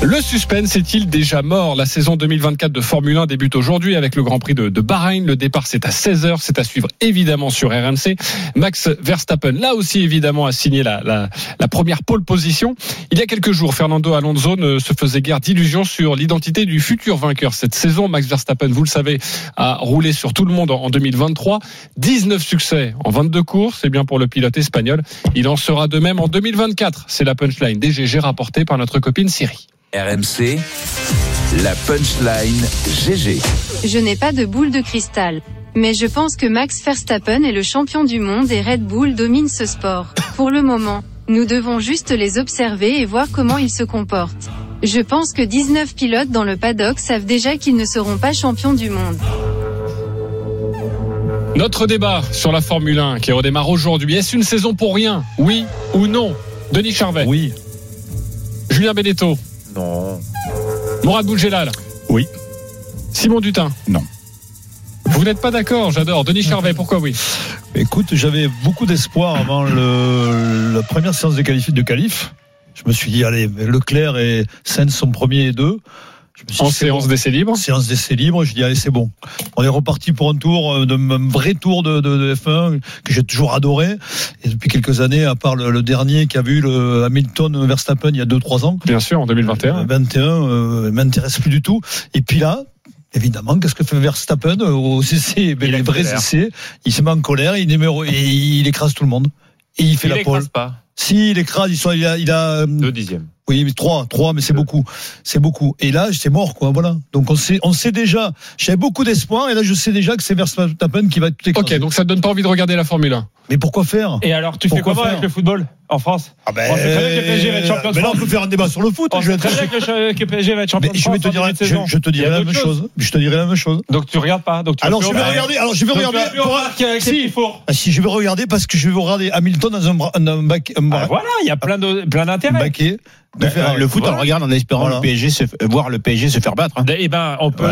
Le suspense est-il déjà mort? La saison 2024 de Formule 1 débute aujourd'hui avec le Grand Prix de, Bahreïn. Le départ, c'est à 16h. C'est à suivre évidemment sur RMC. Max Verstappen, là aussi évidemment, a signé la, première pole position. Il y a quelques jours, Fernando Alonso ne se faisait guère d'illusions sur l'identité du futur vainqueur cette saison. Max Verstappen, vous le savez, a roulé sur tout le monde en en 2023. 19 succès en 22 courses. C'est bien pour le pilote espagnol. Il en sera de même en 2024. C'est la punchline GG rapportée par notre copine Siri. RMC, la punchline GG. Je n'ai pas de boule de cristal. Mais je pense que Max Verstappen est le champion du monde et Red Bull domine ce sport. Pour le moment, nous devons juste les observer et voir comment ils se comportent. Je pense que 19 pilotes dans le paddock savent déjà qu'ils ne seront pas champions du monde. Notre débat sur la Formule 1 qui redémarre aujourd'hui. Est-ce une saison pour rien? Oui ou non? Denis Charvet? Oui. Julien Beneteau Non. Mourad Boudjelal Oui. Simon Dutin Non. Vous n'êtes pas d'accord, j'adore. Denis Charvet, pourquoi oui? Écoute, j'avais beaucoup d'espoir avant le, la première séance de qualif. De qualif. Je me suis dit, allez, Leclerc et Sainz sont premiers et deux en séance d'essai libre En Séance d'essai libre, je dis allez c'est bon. On est reparti pour un tour, euh, de, un vrai tour de, F1 que j'ai toujours adoré. Et depuis quelques années, à part le, dernier qui a vu le Hamilton Verstappen il y a 2-3 ans. Bien sûr, en euh, 2021. 21, euh, m'intéresse plus du tout. Et puis là, Évidemment, qu'est-ce que fait Verstappen euh, au CC ben, Les vrais CC, il se met en colère, il, numéro, il écrase tout le monde. Et il fait la pole. pas. Si, il écrase, il, soit, a, il a, Deux dixièmes. Oui, mais trois, trois, mais c'est euh. beaucoup, c'est beaucoup. Et là, c'est mort, quoi. Voilà. Donc on sait, on sait déjà. J'avais beaucoup d'espoir, et là, je sais déjà que c'est Verstappen qui va tout écraser. Ok, donc ça te donne pas envie de regarder la Formule 1. Mais pourquoi faire? Et alors, tu fais quoi avec le football en France? Ah ben, On très bien que PSG va être champion mais là, on peut faire un débat sur le foot. Je très bien que PSG va être champion de France. Je, te dirai, te dirai la même chose. Je te dirai la même chose. Donc tu regardes pas. Donc tu alors je vais regarder. Alors je vais regarder. Pour... Si, ah, si je vais regarder parce que je vais regarder Hamilton dans un, bac. Ah, voilà, il y a plein de plein d'intérêts. Euh, le foot, on regarde en espérant le PSG se, euh, voir le PSG se faire battre. Hein. Et ben, on peut.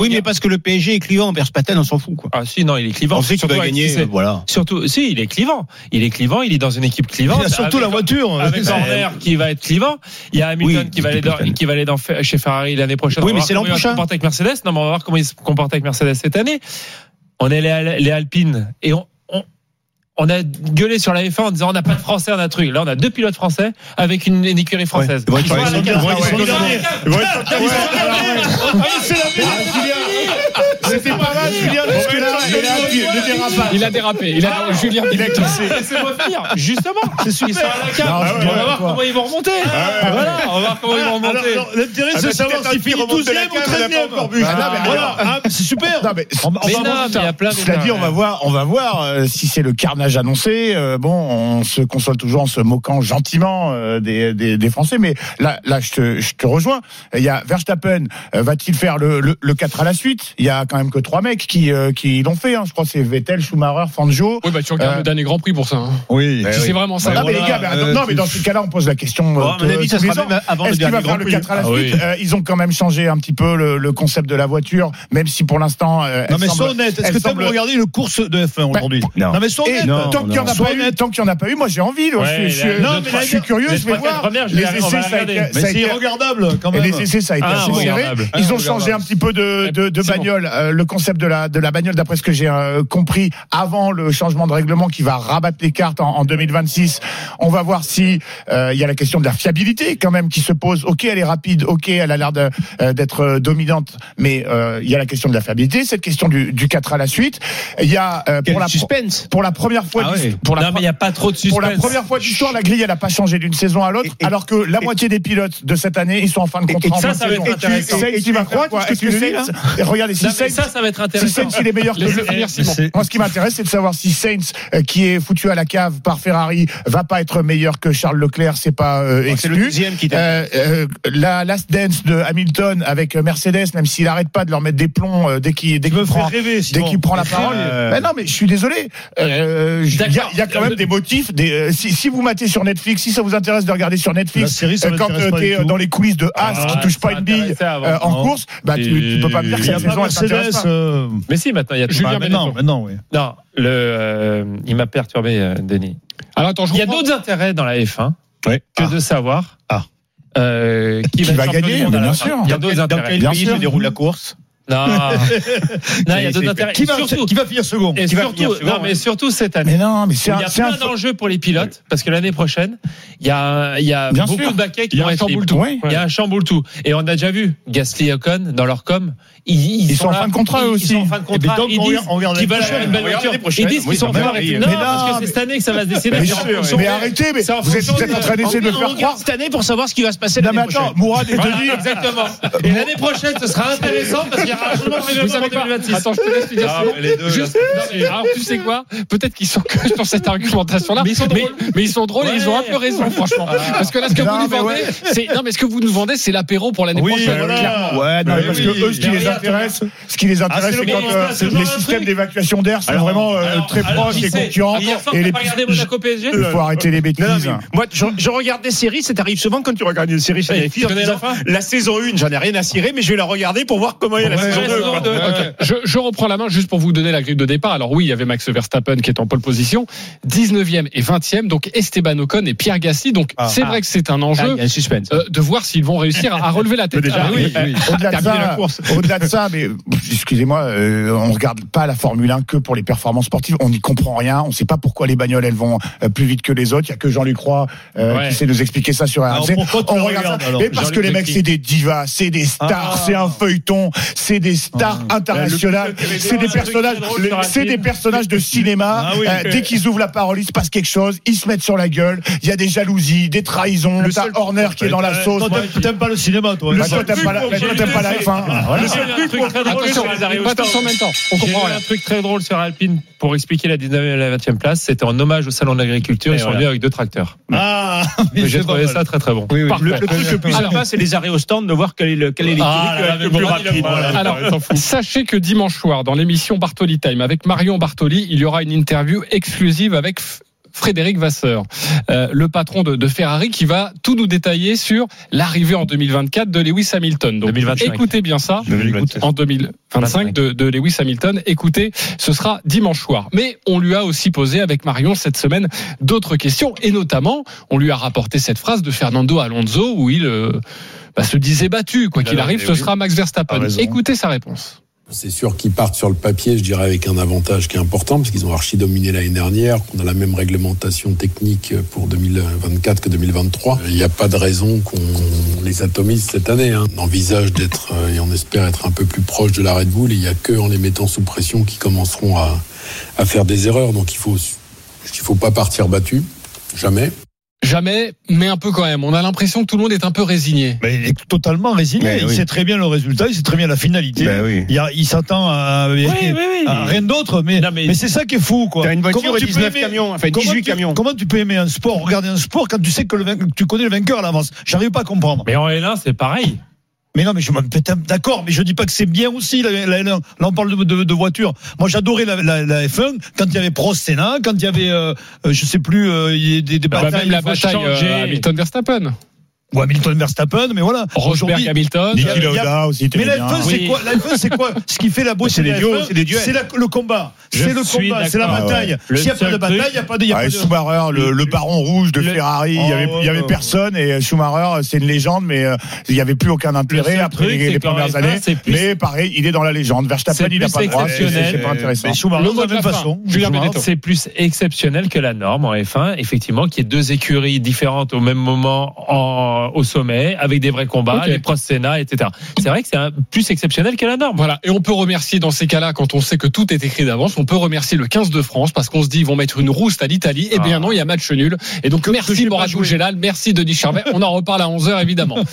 Oui, mais parce que le PSG est clivant. Verspaten, on s'en fout. Quoi. Ah si, non, il est clivant. On sait qu'il va gagner. Euh, voilà. Surtout, si, il est clivant. Il est clivant. Il est dans une équipe clivante. Il a surtout la voiture. Avec Horner qui va être clivant. Il y a Hamilton oui, qui, va aller dans, qui va aller chez Ferrari l'année prochaine. Oui, mais c'est l'an prochain. Il comporte avec Mercedes. Non, mais on va voir comment il se comporte avec Mercedes cette année. On est les, les Alpines et on, on a gueulé sur la F1 en disant on n'a pas de français, on a un truc. Là, on a deux pilotes français avec une, une écurie française. Ouais. Ils c'était pas mal, Julien. Le dérapage. Il a dérapé. Il a ah, Julien. Il a cassé. Laissez-moi finir. Justement. C'est super. Ils sont à la carte. On va voir comment ils vont remonter. Ah, voilà. On va voir comment ils vont ah, remonter. L'intérêt, c'est de savoir s'il finit 12e ou 13e. C'est super. On va Cela dit, on va voir. On euh, si c'est le carnage annoncé. Euh, bon, on se console toujours en se moquant gentiment euh, des, Français, mais là, là, je te, rejoins. Il y a Verstappen. Va-t-il faire le, le, le 4 à la suite? il y a quand même que trois mecs qui, euh, qui l'ont fait. Hein. Je crois que c'est Vettel, Schumacher, Fangio. Oui, bah tu regardes euh... le dernier Grand Prix pour ça. Hein. Oui. Eh c'est vraiment ça. Non, mais les gars, euh, non, mais dans ce cas-là, on pose la question. Euh, Est-ce qu'il va faire le 4 à la suite? Ils ont quand même changé un petit peu le, concept de la voiture, même si pour l'instant. Bah, non, mais sois honnête. Est-ce que tu as regardé le course de F1 aujourd'hui? non. mais sois honnête. Tant qu'il n'y en a pas eu, tant qu'il n'y en a pas eu, moi j'ai envie. Je suis curieux, je vais voir. Les essais, ça a été. C'est irregardable quand même. Les essais, ça a été ah, assez serré. Ils ont ah, changé un petit peu de bagnole. Euh, le concept de la de la bagnole, d'après ce que j'ai euh, compris, avant le changement de règlement qui va rabattre les cartes en, en 2026, on va voir si euh, il y a la question de la fiabilité quand même qui se pose. Ok, elle est rapide, ok, elle a l'air euh, d'être dominante, mais il y a la question de la fiabilité, cette question du, du 4 à la suite. Il y a pour la suspense. pour la première fois ah ouais. pour la mais il. Pour la première fois d'histoire, la grille elle a pas changé d'une saison à l'autre, alors que la moitié des pilotes de cette année ils sont en fin de contrat. Et, ça, ça, va être intéressant. Et tu, et tu, tu vas croire, si Saints. Si Saints, il est meilleur que le Moi, ce qui m'intéresse, c'est de savoir si Saints, qui est foutu à la cave par Ferrari, va pas être meilleur que Charles Leclerc. C'est pas euh, exclu. Qui euh, euh, La Last Dance de Hamilton avec Mercedes, même s'il arrête pas de leur mettre des plombs euh, dès qu'il dès qu'il prend, dès qu'il prend la parole. Ben non, mais je suis désolé. Euh, il y, y, a quand même des motifs. Des, euh, si, si, vous matez sur Netflix, si ça vous intéresse de regarder sur Netflix, quand tu es dans les coulisses de Haas ah, qui touche pas une bille avant, en course, bah, tu, tu peux pas me dire que cette saison Mercedes. Euh... Mais si, maintenant, il y a Julien bah, Non, non, oui. non le, euh, il m'a perturbé, euh, Denis. Alors, attends, je il y a d'autres intérêts dans la F1 oui. que ah. de savoir ah. Euh, qui, qui, va, va gagner, bien sûr. Il y a d'autres intérêts. Dans quel pays se déroule la course? Non, non il y a d'autres intérêts. Qui, qui, va finir second Et surtout, finir second, non, mais surtout cette année. Mais non, mais c'est Il y a plein un... d'enjeux pour les pilotes parce que l'année prochaine, il y a, il y a beaucoup de baquets qui vont être libres. Oui. Il y a un chamboule tout. Et on a déjà vu Gasly et Ocon dans leur com. Ils, sont, en fin de contrat ils, aussi. Ils sont en fin de contrat. Donc, ils disent qu'ils faire une. Ils disent qu'ils sont en train. Non, parce que c'est cette année que ça va se décider. Mais arrêtez, mais vous êtes en train d'essayer de le faire croire. cette année pour savoir ce qui va se passer l'année prochaine. Mourad est Exactement. Et l'année prochaine, ce sera intéressant parce qu'il ah, vous savez quoi Attends, je te laisse finir. Ah, alors, tu sais quoi Peut-être qu'ils sont que pour cette argumentation-là. Mais ils sont drôles. Mais, ils sont drôles et ils ont un peu raison, franchement. Ah. Parce que là, ce que vous nous vendez, c'est non, mais ce que vous nous vendez, c'est l'apéro pour l'année oui, prochaine. Voilà. Ouais, parce que eux, ce qui les intéresse, ce qui les ah, intéresse, c'est quand les systèmes d'évacuation d'air sont vraiment très proches et concurrents. Et les Il faut arrêter les bêtises. Moi, je regarde des séries. Ça t'arrive souvent quand tu regardes une série chez les filles. La saison 1 j'en ai rien à cirer, mais je vais la regarder pour voir comment elle a saison. Je, je reprends la main juste pour vous donner la grille de départ. Alors oui, il y avait Max Verstappen qui est en pole position, 19e et 20e, donc Esteban Ocon et Pierre Gasly. Donc Ah. c'est vrai que c'est un Ah, enjeu il y a un suspense. euh, de voir s'ils vont réussir à, à relever la tête. Déjà, Ah oui, oui. Au-delà de, ça, de mais excusez-moi, euh, on regarde pas la Formule 1 que pour les performances sportives. On n'y comprend rien. On sait pas pourquoi les bagnoles elles vont euh, plus vite que les autres. Il y a que Jean-Luc Roy euh, Ouais. qui sait nous expliquer ça sur RMC. on le regarde regardes, ça. alors Mais parce que les mecs c'est des divas, c'est des stars, Ah. c'est un feuilleton, c'est des stars internationales, c'est des personnages, c'est des personnages de cinéma. Ah oui. Euh, dès qu'ils ouvrent la parole, il se passe quelque chose. Ils se mettent sur la gueule. Il y a des jalousies, des trahisons. Le T'as seul- Horner qui est dans la sauce. T'aimes- pas le cinéma, toi. Le seul t'aimes pas la, toi, t'aimes pas la F1. Voilà. Le seul truc très drôle Attention, en même temps. On comprend un truc très drôle sur Alpine pour expliquer la 19e et la 20e place. C'était en hommage au salon de l'agriculture. Ils sont venus avec deux tracteurs. Ah, Mais J'ai c'est trouvé ça très très bon. Le, truc le plus sympa, c'est les arrêts au stand, de voir quel est Ah, là, le plus rapide. Alors, sachez que dimanche soir, dans l'émission Bartoli Time avec Marion Bartoli, il y aura une interview exclusive avec Frédéric Vasseur, euh, le patron de, de Ferrari, qui va tout nous détailler sur l'arrivée en 2024 de Lewis Hamilton. Donc, 2025. écoutez bien ça. 2025. En 2025 de, de Lewis Hamilton. Écoutez, ce sera dimanche soir. Mais on lui a aussi posé avec Marion cette semaine d'autres questions, et notamment, on lui a rapporté cette phrase de Fernando Alonso où il euh, bah, se disait battu. Quoi Il a qu'il arrive, ce oui. sera Max Verstappen. Écoutez sa réponse. C'est sûr qu'ils partent sur le papier, je dirais, avec un avantage qui est important, parce qu'ils ont archi dominé l'année dernière, qu'on a la même réglementation technique pour 2024 que 2023. Il n'y a pas de raison qu'on les atomise cette année. Hein. On envisage d'être, euh, et on espère être un peu plus proche de la Red Bull, et il n'y a que en les mettant sous pression qu'ils commenceront à, à faire des erreurs. Donc il faut, il faut pas partir battu, jamais. Jamais, mais un peu quand même. On a l'impression que tout le monde est un peu résigné. Mais il est totalement résigné. Mais il oui. sait très bien le résultat, il sait très bien la finalité. Ben oui. Il, s'attend à, à rien d'autre, mais, Non, mais- mais, c'est ça qui est fou. quoi. T'as une voiture Comment et tu peux 19 aimer- camions, enfin comment 18 tu- camions. Comment tu peux aimer un sport, regarder un sport quand tu sais que, le tu connais le vainqueur à l'avance? J'arrive pas à comprendre. Mais en L1, c'est pareil. Mais non, mais je m'en d'accord, mais je dis pas que c'est bien aussi la, la L1. Là, on parle de, de, de voiture. Moi, j'adorais la, la, la F1 quand il y avait Prost Senna, quand il y avait, euh, euh, je sais plus, euh, il y a des, des Bah, batailles. même la il faut bataille euh, Hamilton-Verstappen. Ou Hamilton Verstappen, mais voilà. Rosberg Hamilton. Niki Lauda aussi, Mais la. F1, c'est quoi? La F1, c'est quoi? Ce qui fait la beauté C'est de la duos, F1, c'est le combat. C'est le combat, c'est la bataille. Le S'il n'y a pas de bataille, il n'y a pas de. Ah, pas de- Schumacher, le, baron rouge de Ferrari, il y avait, Oh, personne et Schumacher, c'est une légende, mais euh, il n'y avait plus aucun intérêt après les, premières F1, années. Mais pareil, il est dans la légende. Verstappen, il n'a pas le droit. C'est pas intéressant. Schumacher, de la même façon. C'est plus exceptionnel que la norme en F1, effectivement, qu'il y ait deux écuries différentes au même moment en, au sommet, avec des vrais combats, les Prost Senna, etc. C'est vrai que c'est un- plus exceptionnel que la norme. Voilà, et on peut remercier dans ces cas-là, quand on sait que tout est écrit d'avance, on peut remercier le 15 de France parce qu'on se dit ils vont mettre une rouste à l'Italie. Eh bien Ah. non, il y a match nul. Et donc merci joué. Bougélal, merci Denis Charvet. On en reparle à 11h évidemment.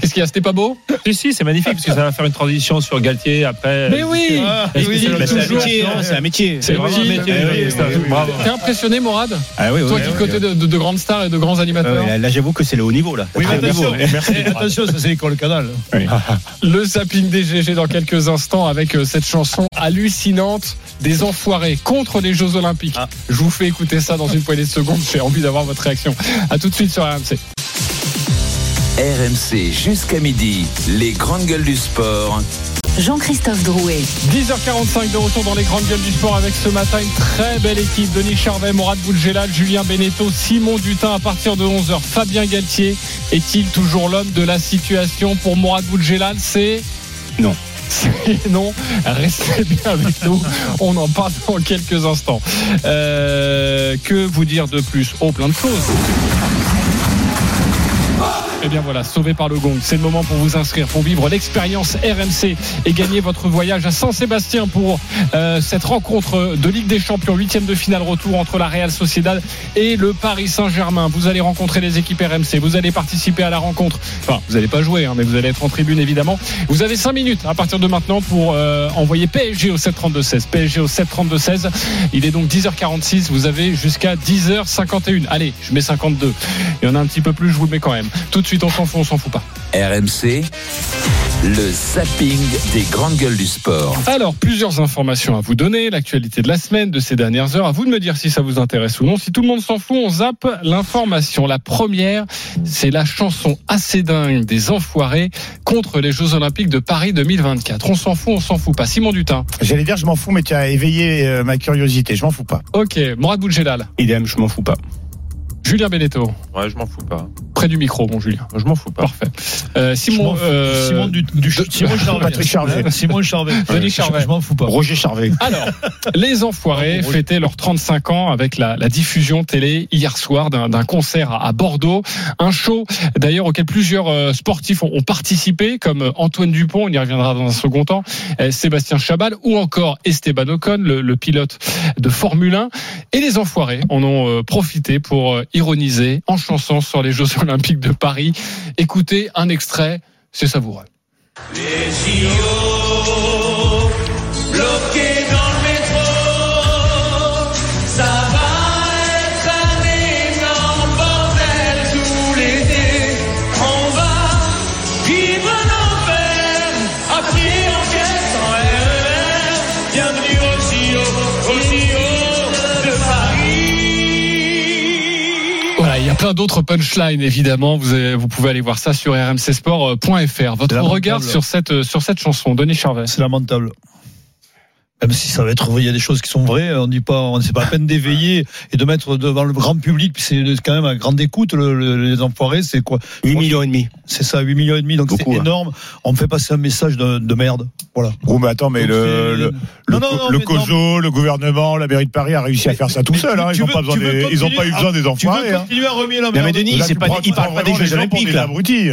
Qu'est-ce qu'il y a C'était pas beau? Si, si, c'est magnifique, parce que ça va faire une transition sur Galtier après. Mais oui Ah, c'est un métier, c'est un métier. T'es impressionné Morad? Ah oui, oui, Toi oui, qui oui, côté oui. de, de- de grandes stars et de grands animateurs. Ouais, là, là, j'avoue que c'est le haut niveau là. Oui, attention, niveau. merci. Attention, ça c'est l'école canal. Le zapping des GG dans quelques instants avec euh, cette chanson hallucinante des enfoirés contre les Jeux Olympiques. Je vous fais écouter ça dans une poignée de secondes. J'ai envie d'avoir votre réaction. À tout de suite sur RMC. RMC jusqu'à midi, les grandes gueules du sport. Jean-Christophe Drouet. 10h45 de retour dans les grandes gueules du sport avec ce matin une très belle équipe. Denis Charvet, Morad Boudjelal, Julien Beneteau, Simon Dutin à partir de 11h. Fabien Galtier est-il toujours l'homme de la situation pour Morad Boudjelal? C'est Non. C'est non. Restez bien avec nous. On en parle dans quelques instants. Euh, que vous dire de plus? Oh, plein de choses. Eh bien voilà, sauvé par le gong. C'est le moment pour vous inscrire, pour vivre l'expérience RMC et gagner votre voyage à Saint-Sébastien pour euh, cette rencontre de Ligue des Champions, huitième de finale retour entre la Real Sociedad et le Paris Saint-Germain. Vous allez rencontrer les équipes RMC, vous allez participer à la rencontre. Enfin, vous n'allez pas jouer, hein, mais vous allez être en tribune évidemment. Vous avez 5 minutes à partir de maintenant pour euh, envoyer PSG au 732-16. PSG au 732-16. Il est donc 10h46. Vous avez jusqu'à 10h51. Allez, je mets 52. Il y en a un petit peu plus, je vous le mets quand même. Suite, on s'en fout, on s'en fout pas. RMC, Le zapping des grandes gueules du sport. Alors, plusieurs informations à vous donner, l'actualité de la semaine, de ces dernières heures. À vous de me dire si ça vous intéresse ou non. Si tout le monde s'en fout, on zappe l'information. La première, c'est la chanson assez dingue des Enfoirés contre les Jeux Olympiques de Paris 2024. On s'en fout, on s'en fout pas. Simon Dutin. J'allais dire, je m'en fous, mais tu as éveillé euh, ma curiosité. Je m'en fous pas. Ok, Morad Boudjelal. Idem, je m'en fous pas. Julien Beneteau. Ouais, je m'en fous pas. Près du micro, bon Julien. Je m'en fous pas. Parfait. Euh, Simon, euh, Simon du, du Simon Charvet. Patrick Charvet. Simon Charvet. Denis Charvet. Je m'en fous pas. Roger Charvet. Alors, les Enfoirés fêtaient leurs 35 ans avec la, la diffusion télé hier soir d'un concert à, à Bordeaux. Un show, d'ailleurs, auquel plusieurs euh, sportifs ont, ont participé, comme euh, Antoine Dupont, on y reviendra dans un second temps, euh, Sébastien Chabal ou encore Esteban Ocon, le, le pilote de Formule 1. Et les Enfoirés en ont euh, profité pour euh, ironiser en chanson sur les Jeux Olympiques de Paris. Écoutez un extrait, c'est savoureux. Plein d'autres punchlines évidemment. Vous, avez- vous pouvez aller voir ça sur rmcsport.fr. Votre lamentable. regard sur cette euh, sur cette chanson, Denis Charvet. C'est lamentable. Même si ça va être, il y a des choses qui sont vraies, on dit pas, on c'est pas la peine d'éveiller et de mettre devant le grand public, puis c'est quand même à grande écoute, le- le- les enfoirés, c'est quoi? 8 millions et demi. C'est ça, 8 millions et demi, donc c'est hein. énorme. On me fait passer un message de, de merde. Voilà. Oh, mais attends, mais Donc, le, le, Non, le, non, non, le mais COSO, le gouvernement, la mairie de Paris a réussi à faire ça tout seul. Hein. Ils n'ont pas besoin tu veux des, ils ont pas eu besoin des Tu veux enfoirés. hein. continuer à remuer la Non mais merde Denis, c'est pas, prends- il tu parle prends pas des Jeux Olympiques.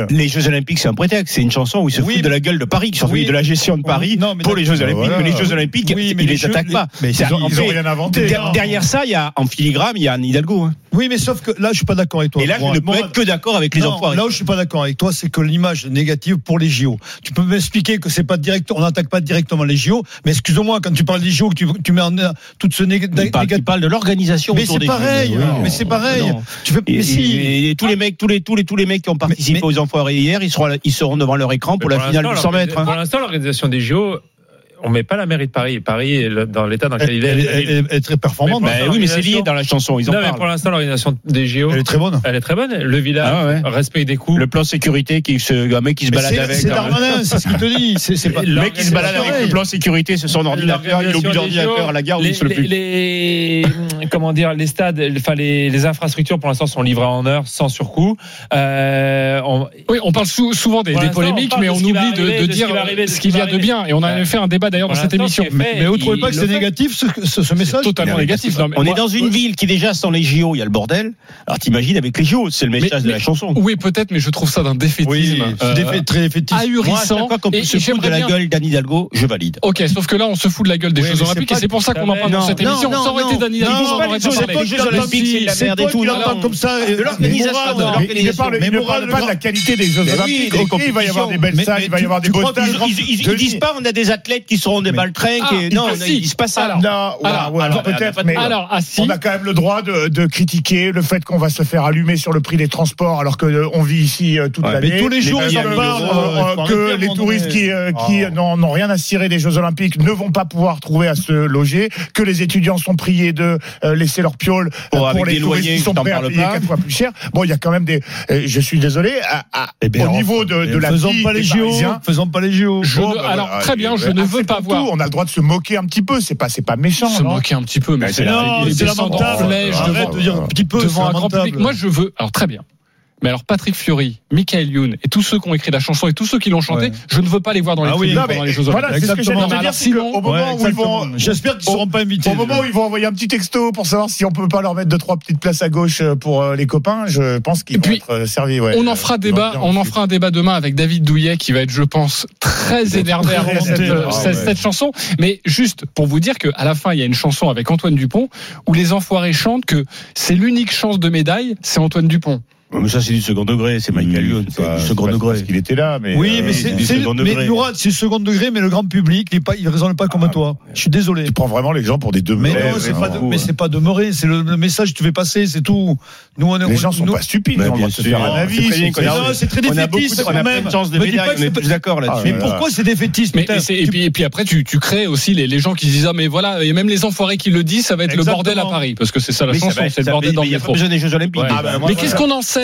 Les Jeux Olympiques, c'est un prétexte. C'est une chanson où ils se foutent de la gueule de Paris, qui de la gestion de Paris Non, mais pour les Jeux Olympiques. Mais les Jeux Olympiques, Oui, mais ils les les Jeux- pas. mais ils ont- ils rien inventé, der-. Derrière ça, il y a en filigrane, il y a Anne Hidalgo. hein. Oui, mais sauf que là, je suis pas d'accord avec toi. Et là, je ne peux être que d'accord avec les enfoirés. Là où je suis pas d'accord avec toi, c'est que l'image négative pour les JO. Tu peux m'expliquer que c'est pas direct, on n'attaque pas directement les JO, mais excuse-moi, quand tu parles des JO, que tu, tu mets en toute ce négatif. parle de l'organisation Mais autour c'est des pareil, mais c'est pareil. Tu fais, Et, tous les mecs, tous les, tous les, tous les mecs qui ont participé mais- aux enfoirés hier, ils seront, ils seront devant leur écran pour la finale du 100 mètres. hein. Pour l'instant, l'organisation des JO, on met pas la mairie de Paris. Paris est le- dans l'état dans lequel il est. Elle, elle- elle- elle est très performante. Mais Bah pour oui, mais c'est lié dans la chanson, ils en non, mais parlent. pour l'instant, l'organisation des JO, Elle est très bonne. elle est très bonne. Le village, Ah ouais. respect des coups. Le plan sécurité, qui se, un mec qui se Mais balade c'est- avec. C'est hein. Darmanin, c'est ce qu'il te dit. C'est c'est pas. Le mec qui se balade avec le plan sécurité sur son ordinateur, il oublie l'ordinateur à la gare, les, il se le les, plus. les- comment dire, les stades, enfin les, les infrastructures pour l'instant sont livrées en heure, sans surcoût. Euh, on- Oui, on parle sou- souvent des, on polémiques, mais on oublie de, dire ce qu'il qui y a de bien. Et on a fait un débat d'ailleurs dans cette émission. fait, Mais vous trouvez il pas que c'est négatif ce, ce, ce message Totalement négatif. Non, mais On moi- est dans une ville qui déjà sans les JO, il y a le bordel. Alors t'imagines avec les JO, c'est le Mais- message de la chanson. Oui, peut-être, mais je trouve ça d'un défaitisme Oui, euh, défait- très défaitiste. Moi, ahurissant. qu'on peut Et- se et foutre de la gueule d'Anne Hidalgo, je valide. Ok, sauf que là, on se fout de la gueule des Jeux Olympiques et c'est pour ça qu'on en parle dans cette émission. Ça aurait été Dani Hidalgo, on aurait pas c'est Jeux Olympiques, la merde et tout. comme ça. Il ne parle, ne pas de la qualité des Jeux Olympiques. il va y avoir des belles salles, il va y avoir des beaux je- Ils, disent dis- pas on a des athlètes qui seront des baltringues Ah, et non, ah, si. disent pas ça. Alors, Non, ouais, Alors, ouais, alors, peut-être, mais Alors, ah si. on a quand même le droit de, de critiquer le fait qu'on va se faire allumer sur le prix des transports alors que euh, on vit ici euh, toute Ouais, l'année. mais tous les jours, euh, euh, faut arrêter que les touristes qui, euh, qui Ah. n'ont n'ont rien à cirer des Jeux Olympiques ne vont pas pouvoir trouver à se loger, que les étudiants sont priés de laisser leur piole Bon, pour les touristes loyers, qui sont prêts à payer quatre fois plus cher. Bon, il y a quand même des. je suis désolé. À, à- Eh bien, au niveau de, de la faisons vie pas les des JO. Faisons pas les JO. Je Bon, ne- bah, alors très bien, je ne veux pas voir. On a le droit de se moquer un petit peu. C'est pas, c'est pas méchant. se moquer un petit peu, mais Bah, c'est lamentable. flèche Arrête devant, de dire un petit peu, c'est devant un grand lamentable. public. Moi, je veux. Alors très bien. Mais alors Patrick Fiori, Michael Youn et tous ceux qui ont écrit la chanson et tous ceux qui l'ont chanté, Ouais. je ne veux pas les voir dans les Ah oui, tribunes non, pendant mais les Jeux voilà, Olympiques. c'est ce que j'allais dire, sinon- qu'au moment Ouais, où ils vont, J'espère qu'ils au- seront pas invités. Au moment où ils vont envoyer un petit texto pour savoir si on peut pas leur mettre deux trois petites places à gauche euh, pour euh, les copains, je pense qu'ils vont être euh, servis. Ouais. on en fera Euh, débat, on en fera un débat demain avec David Douillet qui va être, je pense, très énervé avant cette, Ah cette- chanson. Mais juste pour vous dire qu'à la fin, il y a une chanson avec Antoine Dupont où les enfoirés chantent que c'est l'unique chance de médaille, c'est Antoine Dupont. Mais ça, c'est du second degré, c'est Michael Youn, c'est du second degré. Parce qu'il était là, mais. Oui, euh, mais c'est, second mais degré. C'est second degré, mais le grand public, il, il raisonne pas comme toi. Je suis désolé. Tu prends vraiment les gens pour des deux Mais non, c'est pas, de- mais c'est pas demeurer, c'est le, le message que tu fais passer, c'est tout. Nous, on est, Les gens sont nous- pas stupides, Bah, on va se faire un avis. C'est très Mais défaitiste de- on a quand plein même. on est d'accord là-dessus. Mais Ah, pourquoi c'est défaitiste Mais, et, puis, et puis après, tu, tu crées aussi les, les gens qui se disent Ah, mais voilà, et même les enfoirés qui le disent, ça va être le bordel à Paris. Parce que c'est ça la chanson, c'est le bordel dans mais le métro. Ah, moi, mais qu'est-ce qu'on en sait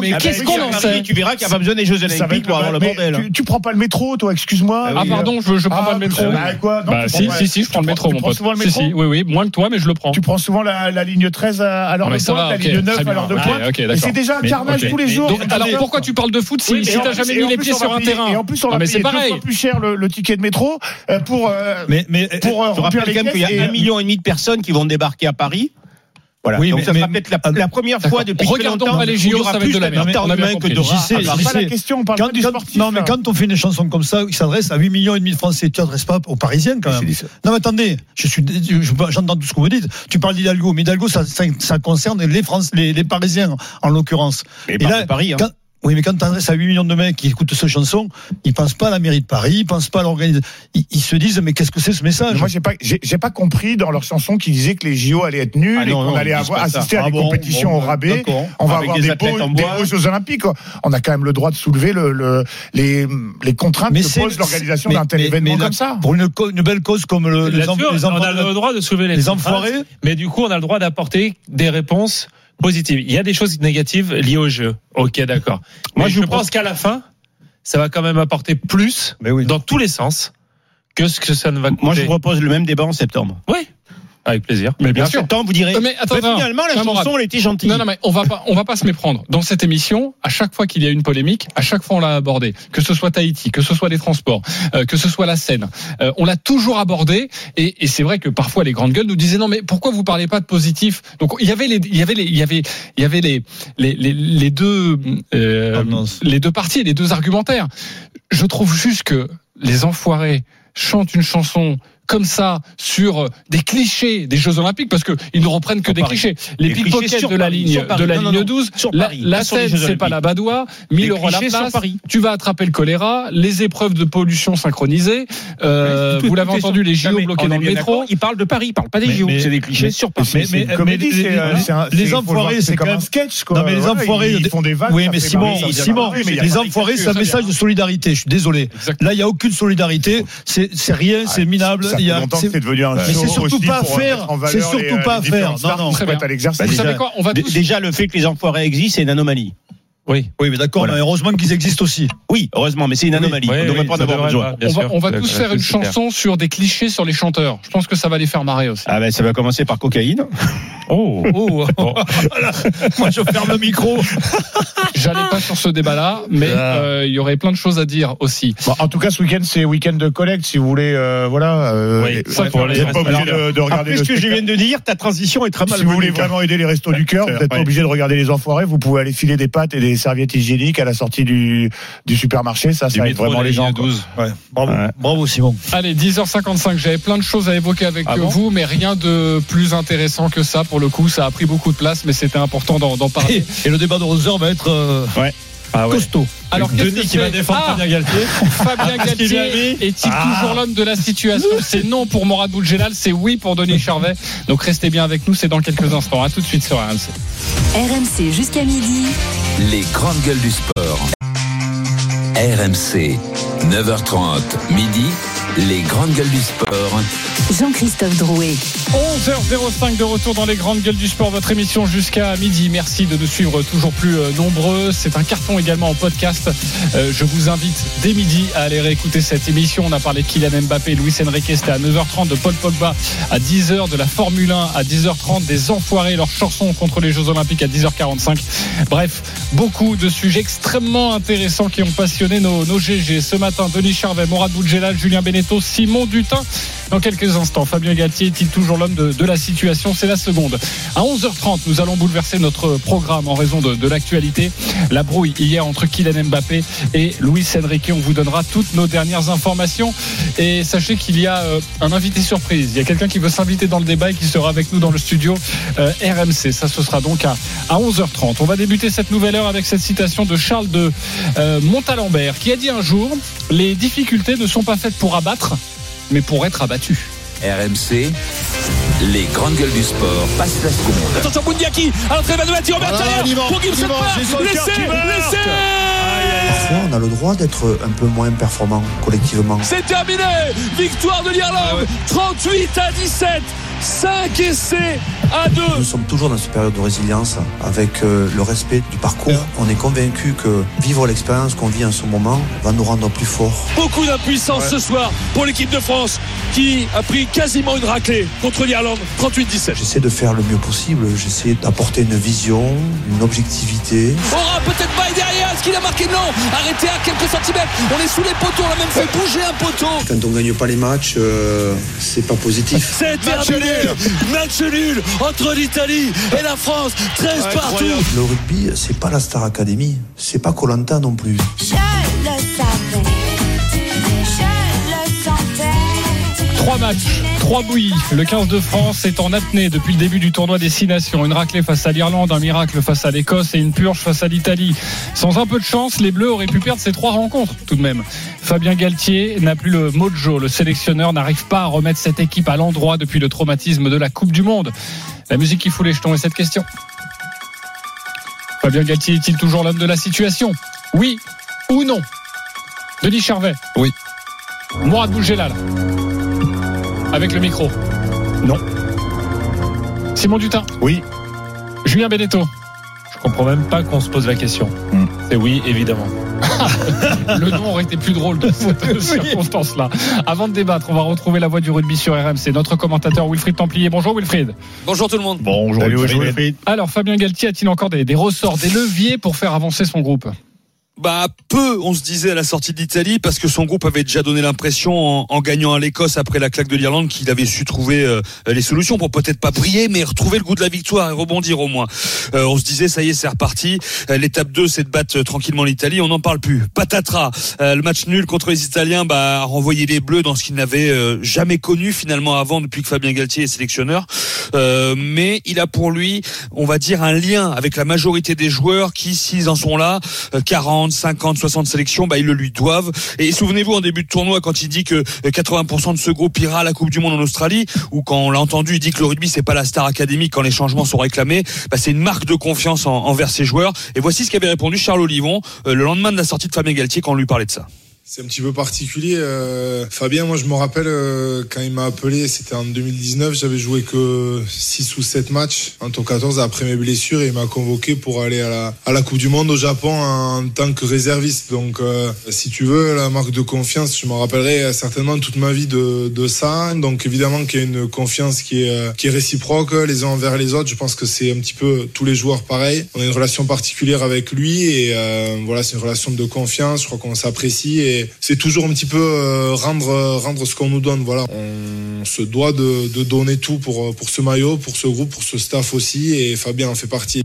mais Ah, qu'est-ce bah, qu'on en sait Tu verras qu'il n'y a pas besoin des Jeux Olympiques pour avoir le bordel. tu, prends pas le métro, toi, excuse-moi. Ah, pardon, je, prends Ah, pas le métro. bah, quoi Non, Bah, si, si, si, je prends le métro, tu mon prends pote. souvent le Si, métro si, oui, oui, moins que toi, mais je le prends. Tu prends souvent la, ligne 13 à, l'heure de pointe, la ligne 9 très à l'heure de pointe. C'est déjà un carnage tous les jours. alors pourquoi tu parles de foot si, t'as jamais mis les pieds sur un terrain Et en plus, on va mais payer deux fois plus cher le, ticket de métro euh, pour. euh, Mais, mais, pour euh, Je remplir rappelle quand même qu'il y a un million et demi de personnes qui vont débarquer à Paris. Voilà. Oui, Donc mais- ça sera peut-être la, la première fois depuis Regardons longtemps pas les JO, ça va être de la merde. d'habitants On a bien humains que de à Ah, pas la question, on parle Quand- du quand- sportif. non, mais quand on fait une chanson comme ça qui s'adresse à 8 millions et demi de Français, tu t'adresses pas aux Parisiens quand même. Non, mais attendez, je suis, je- j'entends tout ce que vous dites. Tu parles d'Hidalgo, mais Hidalgo, ça, ça, ça concerne les Français, les, les Parisiens en l'occurrence. Mais Et pas là, Paris, hein. quand- oui, mais quand tu t'adresses à 8 millions de mecs qui écoutent cette chanson, ils pensent pas à la mairie de Paris, ils pensent pas à l'organisation. Ils, ils se disent, mais qu'est-ce que c'est ce message? Moi, j'ai pas, j'ai pas compris dans leur chanson qu'ils disaient que les JO allaient être nuls Ah et qu'on allait avoir, ça. assister à Ah des bon, compétitions bon, au rabais. On va Avec avoir des des, athlètes beaux, en des beaux Jeux Olympiques. On a quand même le droit de soulever le, le- les, les contraintes Mais que pose l'organisation d'un tel mais- événement mais comme ça. Pour une, belle cause comme le, les, les on a le droit de soulever les, les enfoirés. mais du coup, on a le droit d'apporter des réponses positives. Il y a des choses négatives liées au jeu. Ok, d'accord. Moi, Mais je je pense qu'à la fin, ça va quand même apporter plus oui. dans tous les sens que ce que ça ne va coûter. Moi, je propose le même débat en septembre. Oui, avec plaisir. Mais bien En sûr. septembre, vous direz. Euh, mais attends, mais finalement, la chanson, elle était gentille. Non, non, mais on va pas, on va pas se méprendre. Dans cette émission, à chaque fois qu'il y a une polémique, à chaque fois on l'a abordé. Que ce soit Tahiti, que ce soit les transports, euh, que ce soit la Seine, euh, on l'a toujours abordé. Et, et c'est vrai que parfois les grandes gueules nous disaient non, mais pourquoi vous parlez pas de positif? Donc il y avait les, il y avait les, il y avait, il y avait les, les, les, les deux, euh, Tendances. les deux parties, les deux argumentaires. Je trouve juste que les enfoirés chantent une chanson comme ça sur euh, des clichés des Jeux Olympiques parce que ils ne reprennent que Sur des Paris. clichés. Les clichés pickpockets de la Paris, ligne de la Non, ligne non. 12, Sur la, Paris, la les scène c'est pas la badoie, 1000 Des euros la clichés sur place. Paris. Tu vas attraper le choléra, les épreuves de pollution synchronisées. Euh, Tout- vous l'avez entendu, les JO bloqués dans le métro. d'accord, Il parle de Paris, il parle pas des JO. C'est des clichés sur Paris. Mais, les- les enfoirés, c'est comme quand un même. sketch, quoi. Non, mais les enfoirés. ils font des vannes, Oui, mais Simon, Simon, les enfoirés, c'est un message de solidarité. Je suis désolé. Là, il n'y a aucune solidarité. C'est rien, c'est minable. Il y a- longtemps que c'est- devenu un Mais c'est surtout pas à faire. C'est surtout les, pas à euh, faire. Non, non. Très bien. Vous déjà- savez quoi On va Déjà, le fait que les enfoirés existent, c'est une anomalie. Oui. Oui, mais d'accord, Voilà. mais heureusement qu'ils existent aussi. Oui, heureusement, mais c'est une anomalie. Oui, on ne devrait oui, pas en avoir besoin. on va, on tous faire une chanson sur des clichés sur les chanteurs. Je pense que ça va les faire marrer aussi. Ah ben, ça va commencer par cocaïne. Oh. Oh, moi je ferme le micro. J'allais pas sur ce débat-là, mais Ah. euh, il y aurait plein de choses à dire aussi. Bon, en tout cas, ce week-end, c'est week-end de collecte. Si vous voulez, euh, voilà. euh, Oui, et- ça, pour les pas obligé de, de regarder Après ce que je viens de dire, ta transition est très mal Si vous voulez vraiment aider les restos du cœur, vous n'êtes pas obligé de regarder les enfoirés. Vous pouvez aller filer des pâtes et des serviettes hygiéniques à la sortie du, du supermarché. Ça, ça aide vraiment les gens. Ouais, bravo, Ouais. bravo Simon. Allez, 10h55, j'avais plein de choses à évoquer avec Ah bon vous, mais rien de plus intéressant que ça. Pour le coup, ça a pris beaucoup de place, mais c'était important d'en parler. Et, et le débat de 11h va être euh, Ah ouais. costaud. Alors, qu'est-ce Denis que qui va défendre Ah, Fabien Galtier. Fabien Parce qu'il lui a Galtier est-il Ah. toujours l'homme de la situation C'est non pour Morad Boudjelal, c'est oui pour Denis Charvet. Donc restez bien avec nous, c'est dans quelques instants. À tout de suite sur RMC. RMC jusqu'à midi. Les grandes gueules du sport. RMC, 9h30, midi. Les grandes gueules du sport. Jean-Christophe Drouet. 11h05 de retour dans les grandes gueules du sport, votre émission jusqu'à midi. Merci de nous suivre toujours plus euh, nombreux. C'est un carton également en podcast. Euh, je vous invite dès midi à aller réécouter cette émission. On a parlé de Kylian Mbappé, Luis Enrique, c'était à 9h30, de Paul Pogba à 10h, de la Formule 1 à 10h30, des enfoirés, leur chanson contre les Jeux Olympiques à 10h45. Bref, beaucoup de sujets extrêmement intéressants qui ont passionné nos, nos GG. Ce matin, Denis Charvet, Morad Boudjelal, Julien Beneteau, Simon Dutin dans quelques instants. Fabien Galtier est-il toujours l'homme de, la situation C'est la seconde. À 11h30, nous allons bouleverser notre programme en raison de, l'actualité. La brouille hier entre Kylian Mbappé et Luis Enrique. On vous donnera toutes nos dernières informations. Et sachez qu'il y a euh, un invité surprise. Il y a quelqu'un qui veut s'inviter dans le débat et qui sera avec nous dans le studio euh, RMC. Ça, ce sera donc à, à 11h30. On va débuter cette nouvelle heure avec cette citation de Charles de euh, Montalembert qui a dit un jour Les difficultés ne sont pas faites pour abattre, mais pour être abattues. RMC, les grandes gueules du sport passent la seconde. Attention Boundiaki à l'entrée à on y va, pour Gibson Laissez, laissez. Parfois, on a le droit d'être un peu moins performant collectivement. C'est terminé. Victoire de l'Irlande. 38 à 17 5 essais à 2 Nous sommes toujours dans cette période de résilience avec euh, le respect du parcours. On est convaincu que vivre l'expérience qu'on vit en ce moment va nous rendre plus forts. Beaucoup d'impuissance ce soir pour l'équipe de France qui a pris quasiment une raclée contre l'Irlande 38-17. J'essaie de faire le mieux possible, j'essaie d'apporter une vision, une objectivité. Aura peut-être pas derrière, est-ce qu'il a marqué? Non. Arrêté à quelques centimètres, on est sous les poteaux, on a même fait bouger un poteau. Quand on gagne pas les matchs, euh, c'est pas positif. C'est terminé Match nul entre l'Italie et la France. 13 partout. Le rugby, c'est pas la Star Academy, c'est pas Colanta non plus. Je le savais, Trois matchs, trois bouillies. Le 15 de France est en apnée depuis le début du tournoi des Six Nations. Une raclée face à l'Irlande, un miracle face à l'Écosse et une purge face à l'Italie. Sans un peu de chance, les Bleus auraient pu perdre ces trois rencontres tout de même. Fabien Galtier n'a plus le mojo. Le sélectionneur n'arrive pas à remettre cette équipe à l'endroit depuis le traumatisme de la Coupe du Monde. La musique qui fout les jetons est cette question. Fabien Galtier est-il toujours l'homme de la situation? Oui ou non? Denis Charvet Oui. Mourad Boulgelal avec le micro. Non. Simon Dutin. Oui. Julien Beneteau. Je comprends même pas qu'on se pose la question. C'est oui, évidemment. Le nom aurait été plus drôle dans cette circonstance-là. Avant de débattre, on va retrouver la voix du rugby sur RMC. Notre commentateur Wilfried Templier. Bonjour Wilfried. Bonjour tout le monde Bonjour, Wilfried. Alors Fabien Galtier a-t-il encore des, des ressorts, des leviers pour faire avancer son groupe? Bah peu, on se disait à la sortie de l'Italie, parce que son groupe avait déjà donné l'impression, en, gagnant à l'Écosse après la claque de l'Irlande, qu'il avait su trouver euh, les solutions pour peut-être pas briller, mais retrouver le goût de la victoire et rebondir au moins. Euh, on se disait, ça y est, c'est reparti. Euh, L'étape 2, c'est de battre tranquillement l'Italie. On n'en parle plus. Patatras, le match nul contre les Italiens, bah, a renvoyé les Bleus dans ce qu'ils n'avaient jamais connu finalement avant, depuis que Fabien Galtier est sélectionneur. Mais il a pour lui, on va dire, un lien avec la majorité des joueurs qui, s'ils en sont là, euh, 40, 50, 60 sélections, bah, ils le lui doivent. Et souvenez-vous, en début de tournoi, quand il dit que euh, 80% de ce groupe ira à la Coupe du Monde en Australie, ou quand on l'a entendu, il dit que le rugby, c'est pas la star académique quand les changements sont réclamés, bah, c'est une marque de confiance en- envers ses joueurs. Et voici ce qu'avait répondu Charles Olivon euh, le lendemain de la sortie de Fabien Galtier quand on lui parlait de ça. C'est un petit peu particulier. euh, Fabien, moi je me rappelle euh, quand il m'a appelé, c'était en 2019, j'avais joué que 6 ou 7 matchs en top 14 après mes blessures et il m'a convoqué pour aller à la, Coupe du Monde au Japon en tant que réserviste. Donc euh, si tu veux, la marque de confiance, je m'en rappellerai certainement toute ma vie de, ça. Donc évidemment qu'il y a une confiance qui est, réciproque les uns envers les autres. Je pense que c'est un petit peu tous les joueurs pareil. On a une relation particulière avec lui et voilà, c'est une relation de confiance. Je crois qu'on s'apprécie c'est toujours un petit peu euh, rendre rendre ce qu'on nous donne. Voilà, on se doit de, donner tout pour pour ce maillot, pour ce groupe, pour ce staff aussi et Fabien en fait partie.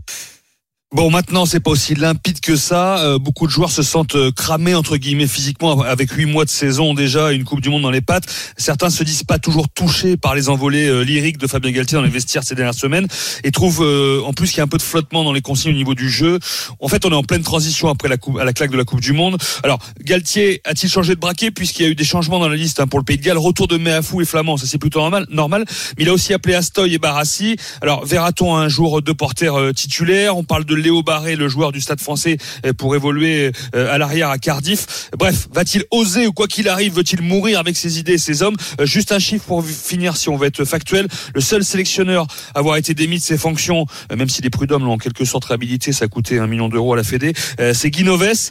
Bon, maintenant, c'est pas aussi limpide que ça. Euh, beaucoup de joueurs se sentent euh, cramés entre guillemets physiquement avec huit mois de saison déjà, une Coupe du Monde dans les pattes. Certains se disent pas toujours touchés par les envolées euh, lyriques de Fabien Galtier dans les vestiaires ces dernières semaines et trouvent euh, en plus qu'il y a un peu de flottement dans les consignes au niveau du jeu. En fait, on est en pleine transition après la coupe, à la claque de la Coupe du Monde. Alors, Galtier a-t-il changé de braquet puisqu'il y a eu des changements dans la liste hein, pour le Pays de Galles, retour de Méafou et Flamand, ça c'est plutôt normal, normal. Mais il a aussi appelé Astoy et Barassi. Alors, verra-t-on un jour deux porteurs titulaires? On parle de Léo Barré, le joueur du Stade Français, euh, pour évoluer euh, à l'arrière à Cardiff. Bref, va-t-il oser ou quoi qu'il arrive, veut-il mourir avec ses idées et ses hommes? Euh, Juste un chiffre pour finir, si on veut être factuel. Le seul sélectionneur à avoir été démis de ses fonctions, même si les prud'hommes l'ont en quelque sorte réhabilité, ça a coûté un million d'euros à la Fédé, c'est Guy Noves.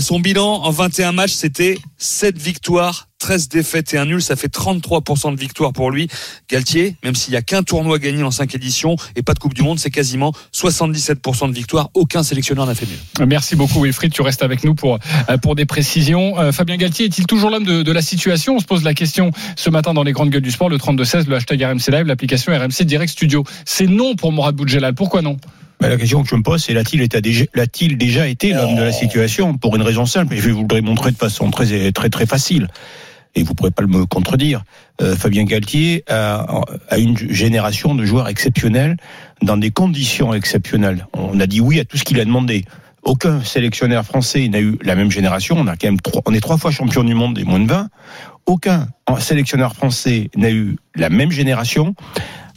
Son bilan en 21 matchs, c'était 7 victoires, 13 défaites et un nul, ça fait 33% de victoire pour lui. Galtier, même s'il y a qu'un tournoi gagné en 5 éditions et pas de Coupe du Monde, c'est quasiment 77% de victoire. Aucun sélectionneur n'a fait mieux. Merci beaucoup Wilfried, tu restes avec nous pour, euh, pour des précisions. Euh, Fabien Galtier est-il toujours l'homme de, de la situation? On se pose la question ce matin dans les grandes gueules du sport, le 32-16, le hashtag RMC Live, l'application RMC Direct Studio. C'est non pour Mourad Boudjelal. Pourquoi non? Ben, la question que je me pose, c'est l'a-t-il déjà, été l'homme de la situation Pour une raison simple, et je vous le montrer de façon très très très facile. Et vous pourrez pas me contredire. Euh, Fabien Galtier a, a une génération de joueurs exceptionnels dans des conditions exceptionnelles. On a dit oui à tout ce qu'il a demandé. Aucun sélectionneur français n'a eu la même génération. On a quand même trois, on est trois fois champion du monde des moins de 20. Aucun sélectionneur français n'a eu la même génération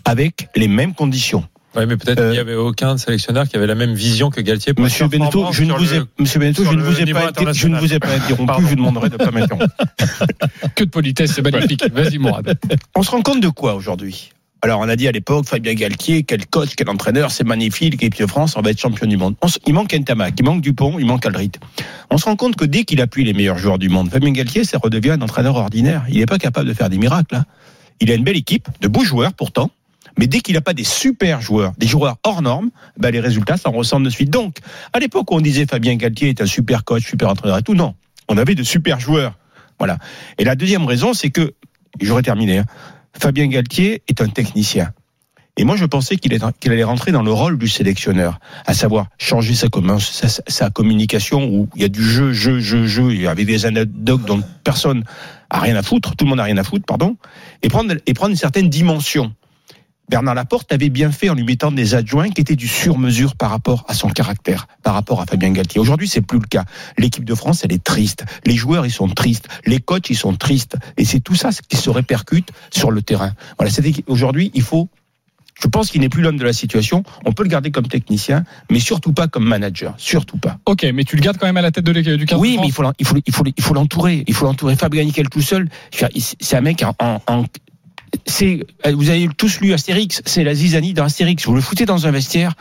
avec les mêmes conditions. Oui, mais peut-être qu'il n'y avait aucun sélectionneur qui avait la même vision que Galtier. pour Monsieur Beneteau, je ne vous ai, le- Monsieur Beneteau, je ne vous ai pas, été- je ne vous ai pas interrompu, Pardon. je vous demanderai de pas m'interrompre. Que de politesse, c'est magnifique. Vas-y Mourad. On se rend compte de quoi aujourd'hui? Alors, on a dit à l'époque, Fabien Galtier, quel coach, quel entraîneur, c'est magnifique, l'équipe de France, on va être champion du monde. On se- il manque Ntamak, il manque Dupont, il manque Aldrit. On se rend compte que dès qu'il appuie les meilleurs joueurs du monde, Fabien Galtier, ça redevient un entraîneur ordinaire. Il n'est pas capable de faire des miracles. hein. Il a une belle équipe, de beaux joueurs pourtant, mais dès qu'il n'a pas des super joueurs, des joueurs hors normes, ben les résultats s'en ressentent de suite. Donc, à l'époque on disait Fabien Galtier est un super coach, super entraîneur et tout, non. On avait de super joueurs. Voilà. Et la deuxième raison, c'est que, j'aurais terminé, hein, Fabien Galtier est un technicien. Et moi, je pensais qu'il allait rentrer dans le rôle du sélectionneur, à savoir changer sa, commun- sa, sa communication où il y a du jeu, jeu, jeu, jeu, et avec des anecdotes dont personne a rien à foutre, tout le monde a rien à foutre, pardon, et prendre, et prendre une certaine dimension. Bernard Laporte avait bien fait en lui mettant des adjoints qui étaient du sur-mesure par rapport à son caractère, par rapport à Fabien Galtier. Aujourd'hui, c'est plus le cas. L'équipe de France, elle est triste. Les joueurs, ils sont tristes. Les coachs, ils sont tristes. Et c'est tout ça qui se répercute sur le terrain. Voilà. Aujourd'hui, il faut je pense qu'il n'est plus l'homme de la situation. On peut le garder comme technicien, mais surtout pas comme manager. Surtout pas. Ok, mais tu le gardes quand même à la tête de l'équipe du 15 Oui, mais il faut, l'entourer. Il faut l'entourer. Fabien Nickel tout seul, c'est un mec en- c'est, vous avez tous lu Astérix, c'est la zizanie dans Astérix. Vous le foutez dans un vestiaire,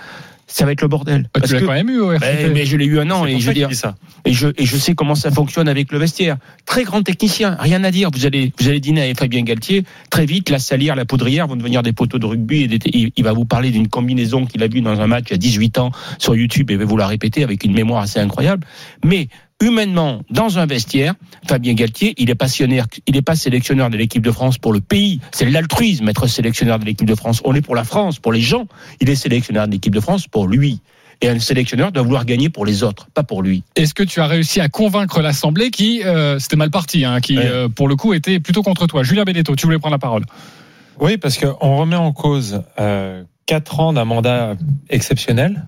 ça va être le bordel. Bah, tu l'as quand même eu RCT. Ben, mais je l'ai eu un an et je dire, ça. et je, et je sais comment ça fonctionne avec le vestiaire. Très grand technicien, rien à dire. Vous allez, vous allez dîner avec Fabien Galtier. Très vite, la salière, la poudrière vont devenir des poteaux de rugby. Et des- il, il va vous parler d'une combinaison qu'il a vue dans un match il y a 18 ans sur YouTube et va vous la répéter avec une mémoire assez incroyable. Mais humainement, dans un vestiaire, Fabien Galtier, il est passionnaire, il n'est pas sélectionneur de l'équipe de France pour le pays. C'est l'altruisme, être sélectionneur de l'équipe de France. On est pour la France, pour les gens. Il est sélectionneur de l'équipe de France pour lui. Et un sélectionneur doit vouloir gagner pour les autres, pas pour lui. Est-ce que tu as réussi à convaincre l'Assemblée qui, euh, c'était mal parti, hein, qui Ouais. euh, pour le coup était plutôt contre toi? Julien Benetto, tu voulais prendre la parole. Oui, parce qu'on remet en cause euh, quatre ans d'un mandat exceptionnel,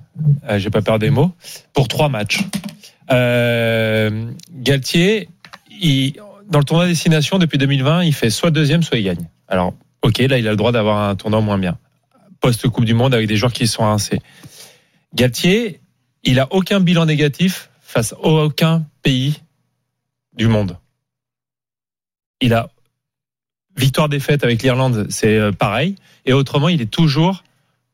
euh, j'ai pas peur des mots, pour trois matchs. Euh, Galtier, il, dans le tournoi destination depuis 2020, il fait soit deuxième, soit il gagne. Alors, ok, là, il a le droit d'avoir un tournoi moins bien. Post-Coupe du Monde avec des joueurs qui sont rincés. Galtier, il a aucun bilan négatif face à aucun pays du monde. Il a victoire défaite avec l'Irlande, c'est euh, pareil. Et autrement, il est toujours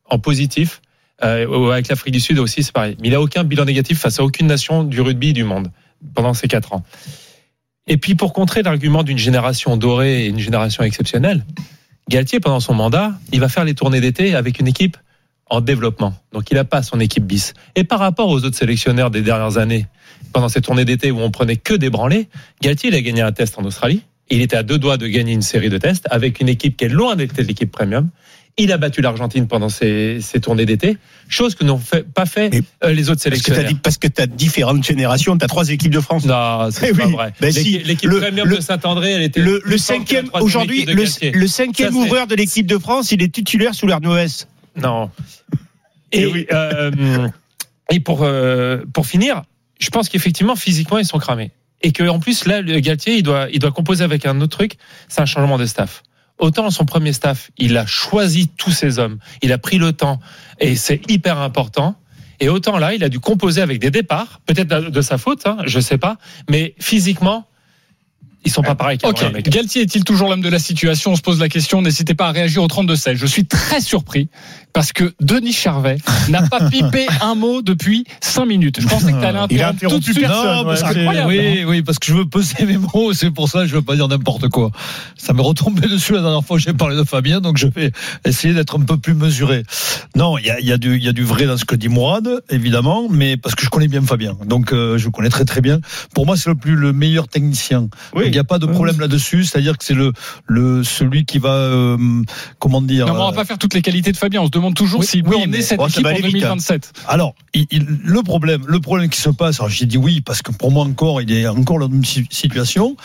en positif. Euh, avec l'Afrique du Sud aussi, c'est pareil. Mais il a aucun bilan négatif face à aucune nation du rugby du monde pendant ces quatre ans. Et puis pour contrer l'argument d'une génération dorée et une génération exceptionnelle, Galtier, pendant son mandat, il va faire les tournées d'été avec une équipe en développement. Donc il n'a pas son équipe bis. Et par rapport aux autres sélectionneurs des dernières années, pendant ces tournées d'été où on prenait que des branlés, Galtier il a gagné un test en Australie. Il était à deux doigts de gagner une série de tests avec une équipe qui est loin d'être l'équipe premium. Il a battu l'Argentine pendant ces tournées d'été, chose que n'ont fait- pas fait euh, les autres Parce que sélectionneurs. parce que t'as différentes générations, t'as trois équipes de France. Non, c'est Eh pas oui. vrai. Ben si, L'équipe premium de Saint-André, elle était Le, cinquième, aujourd'hui, le, cinquième Ça, ouvreur de l'équipe de France, il est titulaire sous S. Non. Et, euh, et pour, euh, pour finir, je pense qu'effectivement, physiquement, ils sont cramés. Et qu'en plus, là, le Galtier, il doit, il doit composer avec un autre truc, c'est un changement de staff. Autant son premier staff, il a choisi tous ses hommes, il a pris le temps, et c'est hyper important. Et autant là, il a dû composer avec des départs, peut-être de sa faute, hein, je sais pas, mais physiquement, Ils sont pas pareils Ok. Galtier est-il toujours l'homme de la situation? On se pose la question. N'hésitez pas à réagir au 32-16. Je suis très surpris parce que Denis Charvet n'a pas pipé un mot depuis 5 minutes. Je pensais que tu allais Il a interrompre tout de suite. Non, parce C'est que, incroyable, oui, hein. oui, parce que je veux peser mes mots, c'est pour ça que je veux pas dire n'importe quoi. Ça m'est retombé dessus la dernière fois que j'ai parlé de Fabien, donc je vais essayer d'être un peu plus mesuré. Non, il y a, il y, a du- il y a du vrai dans ce que dit Mourad, évidemment, mais parce que je connais bien Fabien, donc euh, je le connais très très bien. Pour moi, c'est le plus le meilleur technicien. Il n'y a pas de problème là-dessus, c'est-à-dire que c'est le le celui qui va euh, comment dire. Non, mais on va euh, pas faire toutes les qualités de Fabien. On se demande toujours oui, s'il oui, emmener mais- cette oh, équipe en aller vite, hein. 2027. Alors, il- il- le problème, le problème qui se passe, alors j'ai dit oui parce que pour moi encore, il est encore dans la même si- situation.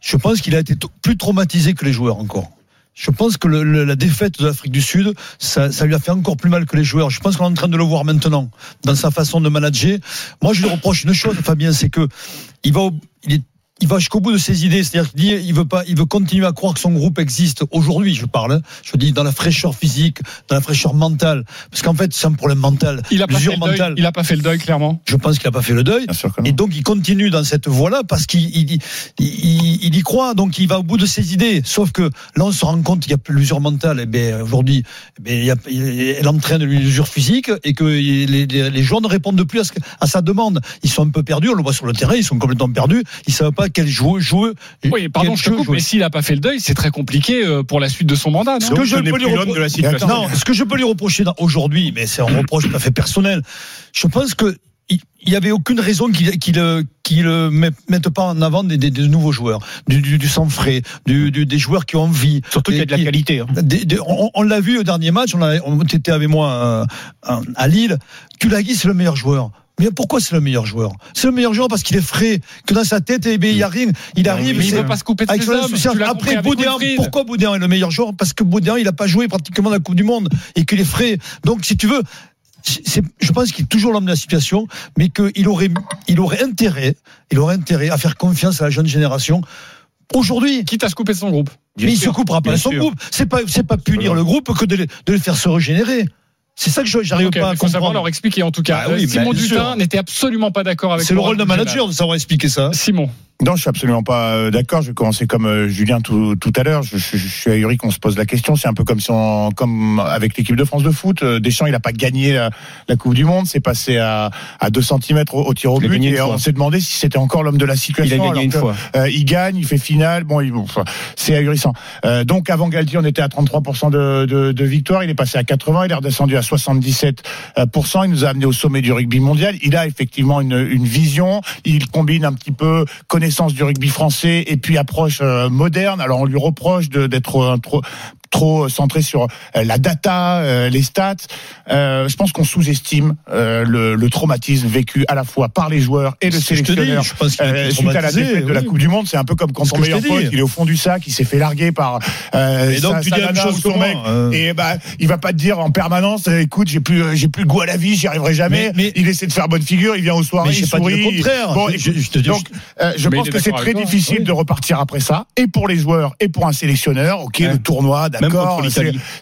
Je pense qu'il a été plus traumatisé que les joueurs encore. Je pense que le- le- la défaite de l'Afrique du Sud, ça, ça lui a fait encore plus mal que les joueurs. Je pense qu'on est en train de le voir maintenant dans sa façon de manager. Moi, je lui reproche une chose, Fabien, c'est que il va, il est il va jusqu'au bout de ses idées, c'est-à-dire qu'il dit, il veut pas, il veut continuer à croire que son groupe existe aujourd'hui. Je parle, hein. je dis dans la fraîcheur physique, dans la fraîcheur mentale, parce qu'en fait c'est un problème mental, Il a pas fait le deuil. Il a pas fait le deuil, clairement. Je pense qu'il a pas fait le deuil. Et donc il continue dans cette voie-là parce qu'il il, il, il- il y croit, donc il va au bout de ses idées. Sauf que là on se rend compte qu'il y a plus l'usure mentale. Et bien aujourd'hui, eh elle entraîne l'usure physique et que les, les, les joueurs ne répondent plus à, ce à sa demande. Ils sont un peu perdus. On le voit sur le terrain, ils sont complètement perdus. Ils savent pas quel joueur jouer. Oui, pardon, je te coupe, mais s'il a pas fait le deuil, c'est très compliqué euh, pour la suite de son mandat. Ce que, je peux lui repro- non, ce que je peux lui reprocher aujourd'hui, mais c'est un reproche tout à fait personnel, je pense que il il y avait aucune raison qu'il qu'il qu'il mette pas en avant des, des- des nouveaux joueurs, du, du, du sang frais, du, du- des joueurs qui ont envie. Surtout qu'il y a de la Qui- qualité, hein. des- des- on on l'a vu au dernier match, on, a, on était avec moi euh, à, à Lille. Tulagi, c'est le meilleur joueur. Mais pourquoi c'est le meilleur joueur? C'est le meilleur joueur parce qu'il est frais, que dans sa tête, eh bien, il y a rien. Il arrive. mais il veut pas se couper de avec ses hommes, Après, pourquoi Boudin est le meilleur joueur? Parce que Boudin, il n'a pas joué pratiquement la Coupe du Monde et qu'il est frais. Donc, si tu veux, c'est- je pense qu'il est toujours l'homme de la situation, mais qu'il aurait, il aurait intérêt, il aurait intérêt à faire confiance à la jeune génération. Aujourd'hui, quitte à se couper de son groupe. mais il se coupera pas de son sûr. groupe. C'est pas, c'est pas punir le groupe que de le, de le faire se régénérer. C'est ça que je- j'arrive Ok, pas à faut savoir comprendre. leur expliquer en tout cas. Ah oui, Euh, Simon sûr. Dutin n'était absolument pas d'accord avec C'est le rôle d'un manager de savoir expliquer ça. Simon. Non, je suis absolument pas euh, d'accord. Je vais commencer comme euh, Julien tout, tout à l'heure. Je, je- je suis ahuri qu'on se pose la question. C'est un peu comme si on, comme avec l'équipe de France de foot. Deschamps, il a pas gagné la, la Coupe du Monde. C'est passé à, à 2 cm au, au tir au Il a but. gagné une Et fois. on s'est demandé si c'était encore l'homme de la situation. Il a gagné alors une que, fois. euh, il gagne, il fait finale. Bon, c'est ahurissant. Euh, donc avant Galtier, on était à 33% de, de, de victoire. Il est passé à 80. Il est redescendu à 77%. Il nous a amené au sommet du rugby mondial. Il a effectivement une, une vision. Il combine un petit peu connaissance du rugby français et puis approche euh, moderne. Alors on lui reproche d'être trop trop centré sur euh, la data, euh, les stats. Euh, je pense qu'on sous-estime euh, le, le traumatisme vécu à la fois par les joueurs et le sélectionneur je pense euh, suite à la défaite de la oui. Coupe du Monde. C'est un peu comme quand ton meilleur pote il est au fond du sac, il s'est fait larguer par euh, Et donc, sa, tu sa dis la même chose ou que mec. euh. Et bah il va pas te dire en permanence, euh, écoute, j'ai plus j'ai plus le goût à la vie, j'y arriverai jamais. il essaie de faire bonne figure, il vient aux soirées, Mais il pas dit sourit. le contraire. Bon, Je- je te dis- donc euh, je Mais pense que c'est très toi. difficile Oui. de repartir après ça, et pour les joueurs, et pour un sélectionneur. Ok, le tournoi, Contre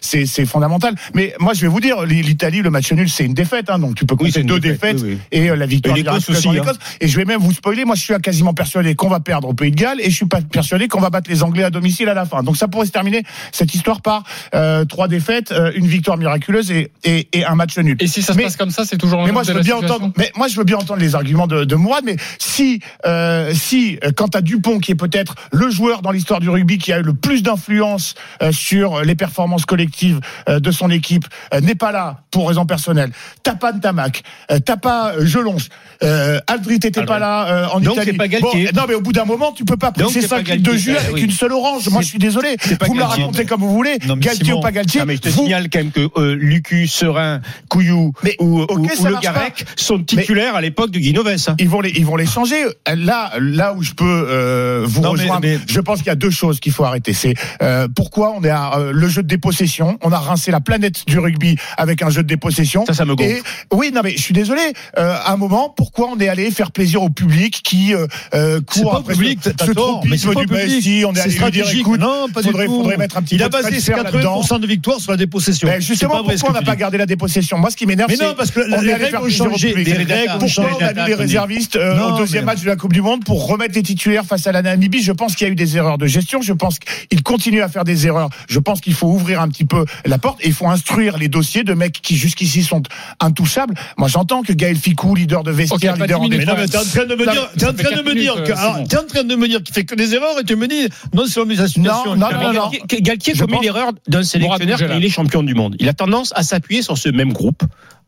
c'est fondamental. Mais moi, je vais vous dire, l'Italie, le match nul, c'est une défaite. Hein, donc tu peux compter deux défaite, défaites oui, oui. et euh, la victoire Et aussi, hein. Et je vais même vous spoiler, moi je suis quasiment persuadé qu'on va perdre au Pays de Galles et je suis pas persuadé qu'on va battre les Anglais à domicile à la fin. Donc ça pourrait se terminer cette histoire par euh, trois défaites, euh, une victoire miraculeuse et, et, et un match nul. Et si ça se Mais- passe comme ça, c'est toujours mais moi je veux bien entendre. Mais moi je veux bien entendre les arguments de, de Mourad. Mais si euh, si quand t'as Dupont qui est peut-être le joueur dans l'histoire du rugby qui a eu le plus d'influence euh, sur les performances collectives euh, de son équipe euh, n'est pas là pour raison personnelle. T'as pas Ntamak, euh, t'as pas Jelonche, euh, Aldrit était pas là en Donc, Italie. pas. Bon, non mais au bout d'un moment tu peux pas presser c'est pas 5 litres de jus Eh avec oui. une seule orange. Moi je suis désolé. Vous me la racontez comme vous voulez. Non, mais Galtier Simon, ou pas Galtier. Non, mais je te vous- signale quand même que euh, Lucu, Serein, Couillou Mais, ou, ok, ou- ça ou Le. Garec sont titulaires à l'époque de Guinoves. hein. Ils vont les, ils vont les changer. Là, là où je peux euh, vous Non, rejoindre, mais- je pense qu'il y a deux choses qu'il faut arrêter. C'est euh, pourquoi on est à euh, le jeu de dépossession. On a rincé la planète du rugby avec un jeu de dépossession. Ça, ça me gonfle. Et oui, non mais je suis désolé. Euh, à un moment, pourquoi on est allé faire plaisir au public qui euh, euh, court pas après public, ce, ce tort, mais pas du public. Messi On est C'est allé lui dire, écoute, Non, pas du faudrait, tout. faudrait mettre un petit Il peu a de basé ses transfert là-dedans. 80% de victoire sur la dépossession. Ben justement, pourquoi on n'a pas gardé la dépossession? Moi, ce qui m'énerve, Mais c'est non, parce que les est règles ont changé. Pourquoi on a mis les réservistes euh, au deuxième match de la Coupe du Monde pour remettre les titulaires face à la Namibie Je pense qu'il y a eu des erreurs de gestion. Je pense qu'il continue à faire des erreurs. Je pense qu'il faut ouvrir un petit peu la porte et il faut instruire les dossiers de mecs qui jusqu'ici sont intouchables. Moi, j'entends que Gaël Ficou, leader de vestiaire, leader en minutes, Mais non, mais t'es en train de me dire, t'es en fait train de me dire euh, t'es en train de me dire qu'il fait que des erreurs et tu me dis, non, c'est la situation. Non, non, non, non. Galtier- Je commet l'erreur d'un sélectionneur quand il est champion du monde. Il a tendance à s'appuyer sur ce même groupe.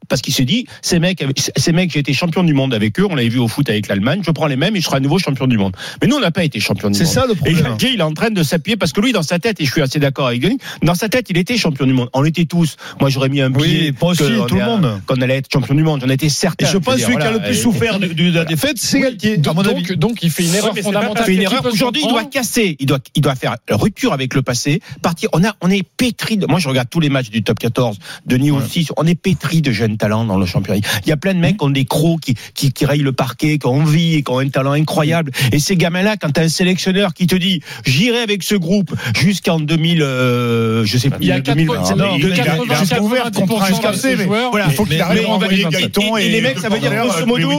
Parce qu'il se dit, ces mecs, ces mecs, j'ai été champion du monde avec eux, on l'avait vu au foot avec l'Allemagne, je prends les mêmes et je serai à nouveau champion du monde. Mais nous, on n'a pas été champion du C'est monde. ça le Et problème. Galtier, il est en train de s'appuyer parce que lui, dans sa tête, et je suis assez d'accord avec Denis, dans sa tête, il était champion du monde. On l'était tous. Moi, j'aurais mis un billet. Oui, moi aussi, tout le monde. Qu'on allait être champion du monde. J'en étais certain. Et je pense que celui qui a le plus Et- souffert de, de la défaite, c'est Galtier, Donc, donc, donc, il fait une erreur c'est pas fondamentale. Aujourd'hui, il doit casser. Il doit, il doit faire rupture avec le passé. Partir. On a, on est pétri de. Moi, je regarde tous les matchs du top 14. Denis aussi. On est pétri de jeunes talents dans le championnat. Il y a plein de mecs qui ont des crocs, qui, qui, qui rayent le parquet, qui ont envie et qui ont un talent incroyable. Et ces gamins-là, quand t'as un sélectionneur qui te dit, j'irai avec ce groupe jusqu'en 2000, euh, je sais plus, Il y a 2000, quatre- non, non, de- il y a de- 80, ouvert contre un 90% escarcé, de mais joueurs. Voilà. il faut qu'il arrive à envoyer Gaëton et, et les mecs, ça veut dire grosso les modo,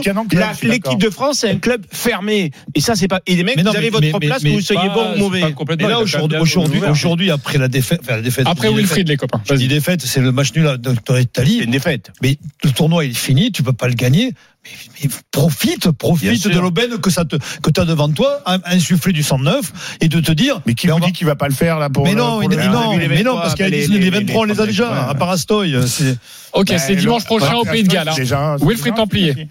l'équipe de France, c'est un club fermé. Et ça, c'est pas. Et les mecs, vous avez votre place, que vous soyez bon ou mauvais. il là, aujourd'hui, après la défaite. Après Wilfried, les copains. Je dis défaite, c'est le match nul de d'Italie. C'est une défaite. Mais le tournoi il est fini, tu peux pas le gagner. Mais, mais profite, profite de l'aubaine que ça te, que t'as devant toi, un- insuffler du sang neuf et de te dire. Mais qui mais vous on va- dit qu'il va pas le faire là pour mais le- non, pour il- le- mais non, mais non, 23, parce qu'il les- les, les- 23, on les a déjà, ouais. à Parastoy. c'est- Ok, Ben, c'est dimanche prochain au Pays de Galles. hein. Wilfried Templier.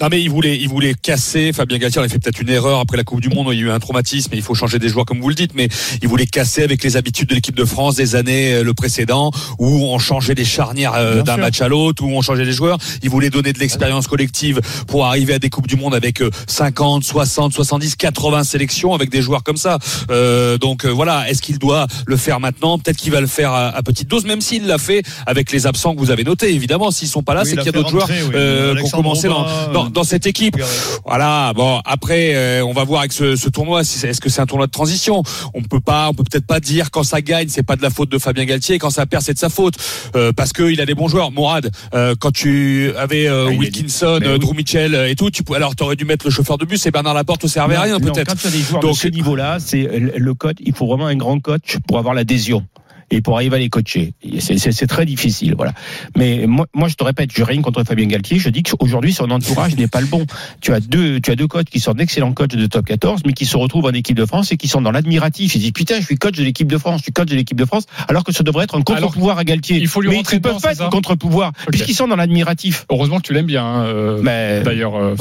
Non mais il voulait, il voulait casser. Fabien Galtier il a fait peut-être une erreur après la Coupe du Monde. Il y a eu un traumatisme et il faut changer des joueurs comme vous le dites. Mais il voulait casser avec les habitudes de l'équipe de France des années euh, le précédent où on changeait les charnières euh, d'un match à l'autre, où on changeait les joueurs. Il voulait donner de l'expérience collective pour arriver à des coupes du monde avec euh, 50, 60, 70, 80 sélections avec des joueurs comme ça. Euh, donc euh, voilà, est-ce qu'il doit le faire maintenant? Peut-être qu'il va le faire à, à petite dose, même s'il l'a fait avec les absents que vous avez notés. Évidemment, s'ils sont pas là, Oui, c'est qu'il y a d'autres joueurs oui. euh, qui ont commencé dans, Robin, dans, dans cette équipe. Voilà. Bon, après, euh, on va voir avec ce, ce tournoi. si Est-ce que c'est un tournoi de transition? On peut pas, on peut peut-être pas dire quand ça gagne, c'est pas de la faute de Fabien Galtier, quand ça perd, c'est de sa faute, euh, parce que il a des bons joueurs. Mourad, euh, quand tu avais euh, Ah, Wilkinson, Drew Mitchell euh, et tout, tu, alors t'aurais dû mettre le chauffeur de bus et Bernard Laporte te servait à rien peut-être. Quand tu as des joueurs Donc- de ce niveau-là, c'est le coach. Il faut vraiment un grand coach pour avoir l'adhésion et pour arriver à les coacher. C'est très difficile, voilà. Mais moi, moi, je te répète, je rien contre Fabien Galtier. Je dis qu'aujourd'hui, son entourage n'est pas le bon. Tu as deux, tu as deux coachs qui sont d'excellents coachs de top 14, mais qui se retrouvent en équipe de France et qui sont dans l'admiratif. Ils disent putain, je suis coach de l'équipe de France, je suis coach de l'équipe de France, alors que ça devrait être un contre-pouvoir à Galtier. il faut lui mais ils peuvent dedans, pas être contre-pouvoir puisqu'ils sont dans l'admiratif. Heureusement que tu l'aimes bien, hein, euh, Mais d'ailleurs. euh,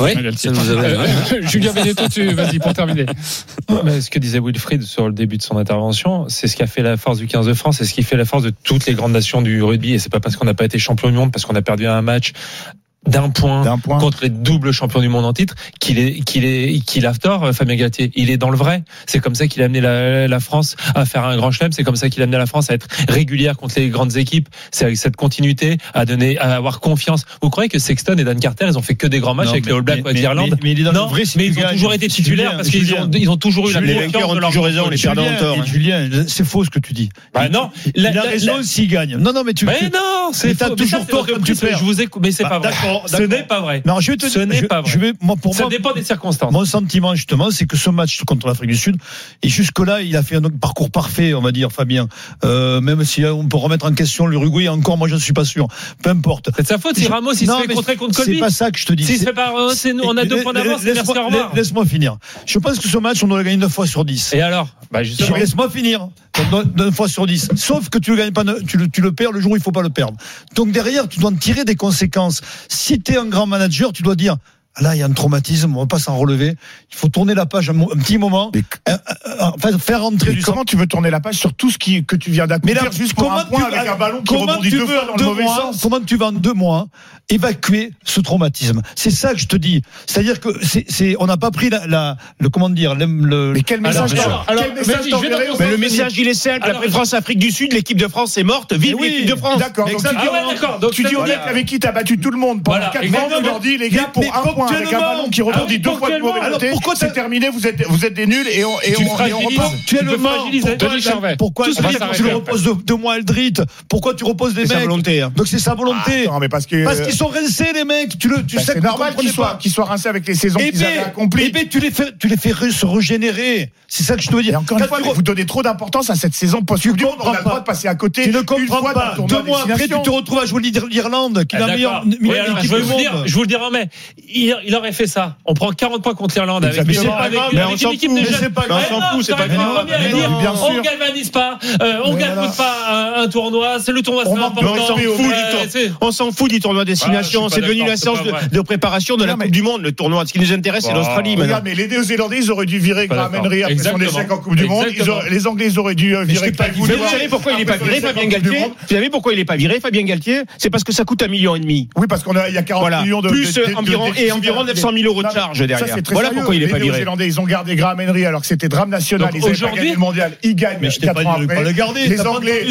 avait- Euh, Julien Benetton, tu vas-y pour terminer. Mais ce que disait Wilfried sur le début de son intervention, c'est ce qui a fait la force du 15 de France, c'est ce qui fait la force de toutes les grandes nations du rugby. Et c'est pas parce qu'on n'a pas été champion du monde, parce qu'on a perdu un match d'un point, contre les doubles champions du monde en titre qu'il est qu'il est qu'il a tort euh, Fabien Galtier il est dans le vrai c'est comme ça qu'il a amené la, la France à faire un grand chelem c'est comme ça qu'il a amené la France à être régulière contre les grandes équipes c'est avec cette continuité à donner à avoir confiance vous croyez que Sexton et Dan Carter ils ont fait que des grands matchs Non, avec mais- les All Blacks mais- ou avec mais- l'Irlande mais- mais il est dans le non vrai si mais ils ont toujours été titulaires Julien, parce qu'ils ont ils ont toujours eu la Julien, confiance de ont leur toujours raison, les perdants ont Julien, tort. Julien, c'est faux ce que tu dis. Bah non, il la- a raison s'il gagne. Non, non, mais tu. Mais non, c'est t'as toujours tort quand tu perds. je vous écoute, mais c'est Bah, pas vrai. Ce n'est pas vrai. Non, je vais te Ce n'est pas vrai. Je vais, moi, pour Ça moi, dépend des circonstances. Mon sentiment, justement, c'est que ce match contre l'Afrique du Sud, et jusque-là, il a fait un parcours parfait, on va dire, Fabien. Euh, même si on peut remettre en question l'Uruguay, encore, moi, je ne suis pas sûr. Peu importe. C'est de sa faute si Ramos il Non, se fait contrer contre C'est Colby. pas ça que je te dis. Se C'est- pas relancer, nous, on a deux points d'avance, Laisse- merci, au revoir. Laisse-moi finir. Je pense que ce match, on doit le gagner 9 fois sur 10. Et alors? Bah. Laisse-moi finir. 9 fois sur 10. Sauf que tu le gagnes pas, tu le, tu le perds le jour où il faut pas le perdre. Donc derrière, tu dois en tirer des conséquences. Si tu es un grand manager, tu dois dire Là, il y a un traumatisme, on va pas s'en relever. Il faut tourner la page un, petit moment. Euh, euh, Enfin, faire rentrer Mais du comment tu veux tourner la page sur tout ce qui, que tu viens Mais d'accomplir là, juste pour un point avec un ballon qui comment rebondit tu deux fois dans le deux mauvais mois, sens Comment tu vas en deux mois évacuer ce traumatisme C'est ça que je te dis. C'est-à-dire que c'est, on n'a pas pris la, la- le comment dire, le, le- Mais quel message Alors, alors, quel message je vais dans- Mais le message, il est simple. Après France-Afrique du Sud, l'équipe de France est morte. Vive Mais oui, l'équipe de France. D'accord, donc tu dis, ah avec qui t'as battu tout le monde pendant Voilà, 4 ans, tu leur dis, les gars, Mais- pour mais un point avec un ballon qui Ah rebondit oui, deux fois de mauvais côté, Alors, pourquoi c'est terminé, vous êtes, vous êtes des nuls et on, et on, et repart. Tu peux Actuellement, fragiliser. pourquoi, tu, le reposes de, de moi Aldrit Pourquoi tu reposes des C'est sa mecs volonté. hein. Donc c'est sa volonté. Attends, mais parce que. Parce qu'ils sont rincés les mecs. Tu le, tu bah, sais c'est que normal qu'ils soient, qu'ils soient rincés avec les saisons Eh qu'ils avaient ben, accomplies. eh ben, tu les fais, tu les fais se régénérer. C'est ça que je te veux dire. Et encore une fois, vous donnez trop d'importance à cette saison post-coupe du monde. On a le droit pas. de passer à côté. tu ne une comprends fois dans le pas. tournoi Deux mois après, tu te retrouves à jouer l'Ir- l'Irlande, qui est Ah, la meilleure, équipe je, vais du vous dire, monde. je vous le dirai, mais il, il aurait fait ça. On prend 40 points contre l'Irlande avec, Exactement. avec, Mais avec on une s'en équipe fout. de Mais pas Ah grave. On s'en fout, c'est pas grave. Mais on galvanise pas, euh, on Mais galvanise voilà. pas un, un tournoi. C'est le tournoi, c'est important. Euh, On s'en fout du tournoi destination. Ah, c'est pas devenu la c'est séance pas de, préparation de la mais- Coupe du Monde, le tournoi. Ce qui nous intéresse, c'est l'Australie mais les Néo-Zélandais, ils auraient dû virer Pas Graham. Henry après son échec en Coupe du Monde. Les Anglais, ils auraient dû euh, virer pas Vous savez pourquoi il n'est pas viré, Fabien Galtier. Vous savez pourquoi il n'est pas viré, Fabien Galtier C'est parce que ça coûte un million et demi. Oui, parce qu'on a, il y a 40 Voilà. millions de Plus environ et de- environ de- 900 000 euros de charge derrière. c'est Voilà sérieux. pourquoi il Les pas viré. Néo-Zélandais, ils ont gardé Graham Henry alors que c'était drame national. Donc ils pas gagné le mondial. Ils gagnent Mais je t'ai 4 pas dit de pas le garder, Les Anglais,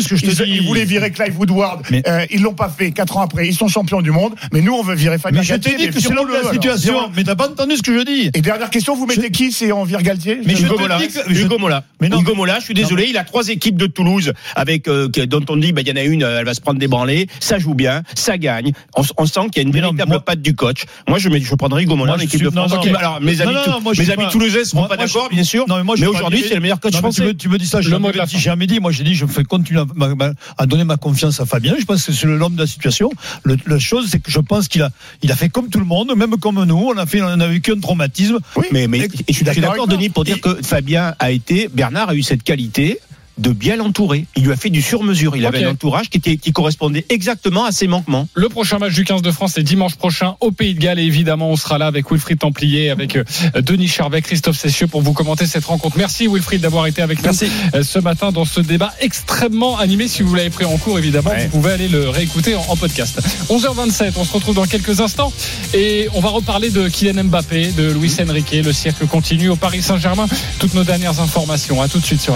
ils, voulaient virer Clive Woodward. Mais- Euh, ils l'ont pas fait. 4 ans après, ils sont champions du monde. Mais nous, on veut virer Fabien Mais je t'ai dit que c'est la situation. Mais t'as pas entendu ce que je dis. Et dernière question, vous mettez qui? On vire Galtier? Mais je Hugo Mola. Hugo Mola. Hugo je suis désolé, il a trois équipes de Toulouse avec euh, dont on dit bah il y en a une, euh, elle va se prendre des branlées, ça joue bien, ça gagne. On, sent qu'il y a une véritable patte du coach. Moi je Mola Moi, en je équipe suis- de France. non, non, Qui- mais- alors mes amis, Non, mes amis pas- toulousains seront Moi- pas moi, je- d'accord, bien sûr. Non, mais moi, mais pas aujourd'hui c'est le meilleur coach Non, mais tu français. me, tu me dis ça, je Le l'ai dit, j'ai à midi. Moi, j'ai dit, je fais continuer à, ma- à donner ma confiance à Fabien. Je pense que c'est l'homme de la situation. Le, la chose, c'est que je pense qu'il a, il a fait comme tout le monde, même comme nous. On a fait, on a vécu un traumatisme. Oui, mais, mais Et- et je suis d'accord. Denis, pour dire que Fabien a été, Bernard a eu cette qualité de bien l'entourer. Il lui a fait du sur-mesure. Il avait un entourage qui, était, qui correspondait exactement à ses manquements. Le prochain match du 15 de France est dimanche prochain au Pays de Galles et évidemment on sera là avec Wilfried Templier, avec euh, Denis Charvet, Christophe Cessieux pour vous commenter cette rencontre. Merci Wilfried d'avoir été avec nous euh, ce matin dans ce débat extrêmement animé. Si vous l'avez pris en cours évidemment, Ouais. vous pouvez aller le réécouter en, en podcast. 11h27, on se retrouve dans quelques instants et on va reparler de Kylian Mbappé, de Luis Enrique. Le cirque continue au Paris Saint-Germain. Toutes nos dernières informations. À tout de suite sur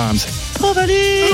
RMC.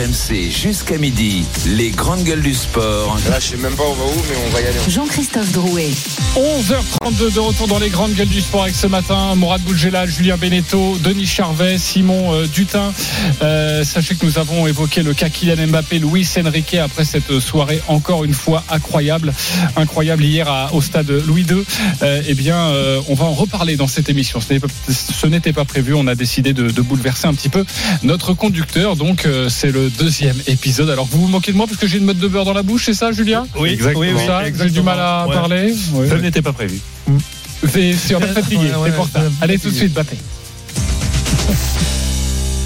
RMC jusqu'à midi. Les grandes gueules du sport. Là, je sais même pas on va où, mais on va y aller. Jean-Christophe Drouet. 11h32 de retour dans les grandes gueules du sport avec ce matin Mourad Boulgela, Julien Beneteau, Denis Charvet, Simon euh, Dutin. Euh, sachez que nous avons évoqué le cas Kylian Mbappé, Luis Enrique après cette soirée encore une fois incroyable, incroyable hier à- au stade Louis II. Euh, eh bien, euh, on va en reparler dans cette émission. Ce n'était pas prévu. On a décidé de, de bouleverser un petit peu notre conducteur. Donc, euh, c'est le deuxième épisode. Alors, vous vous moquez de moi parce que j'ai une meute de beurre dans la bouche, c'est ça, Julien Oui, exactement. Oui, ça, j'ai du mal à Ouais. parler. Oui. Ça n'était pas prévu. C'est sur la fatigué, Ouais, ouais, c'est pour ça. Allez fatigué. tout de suite, Bappé.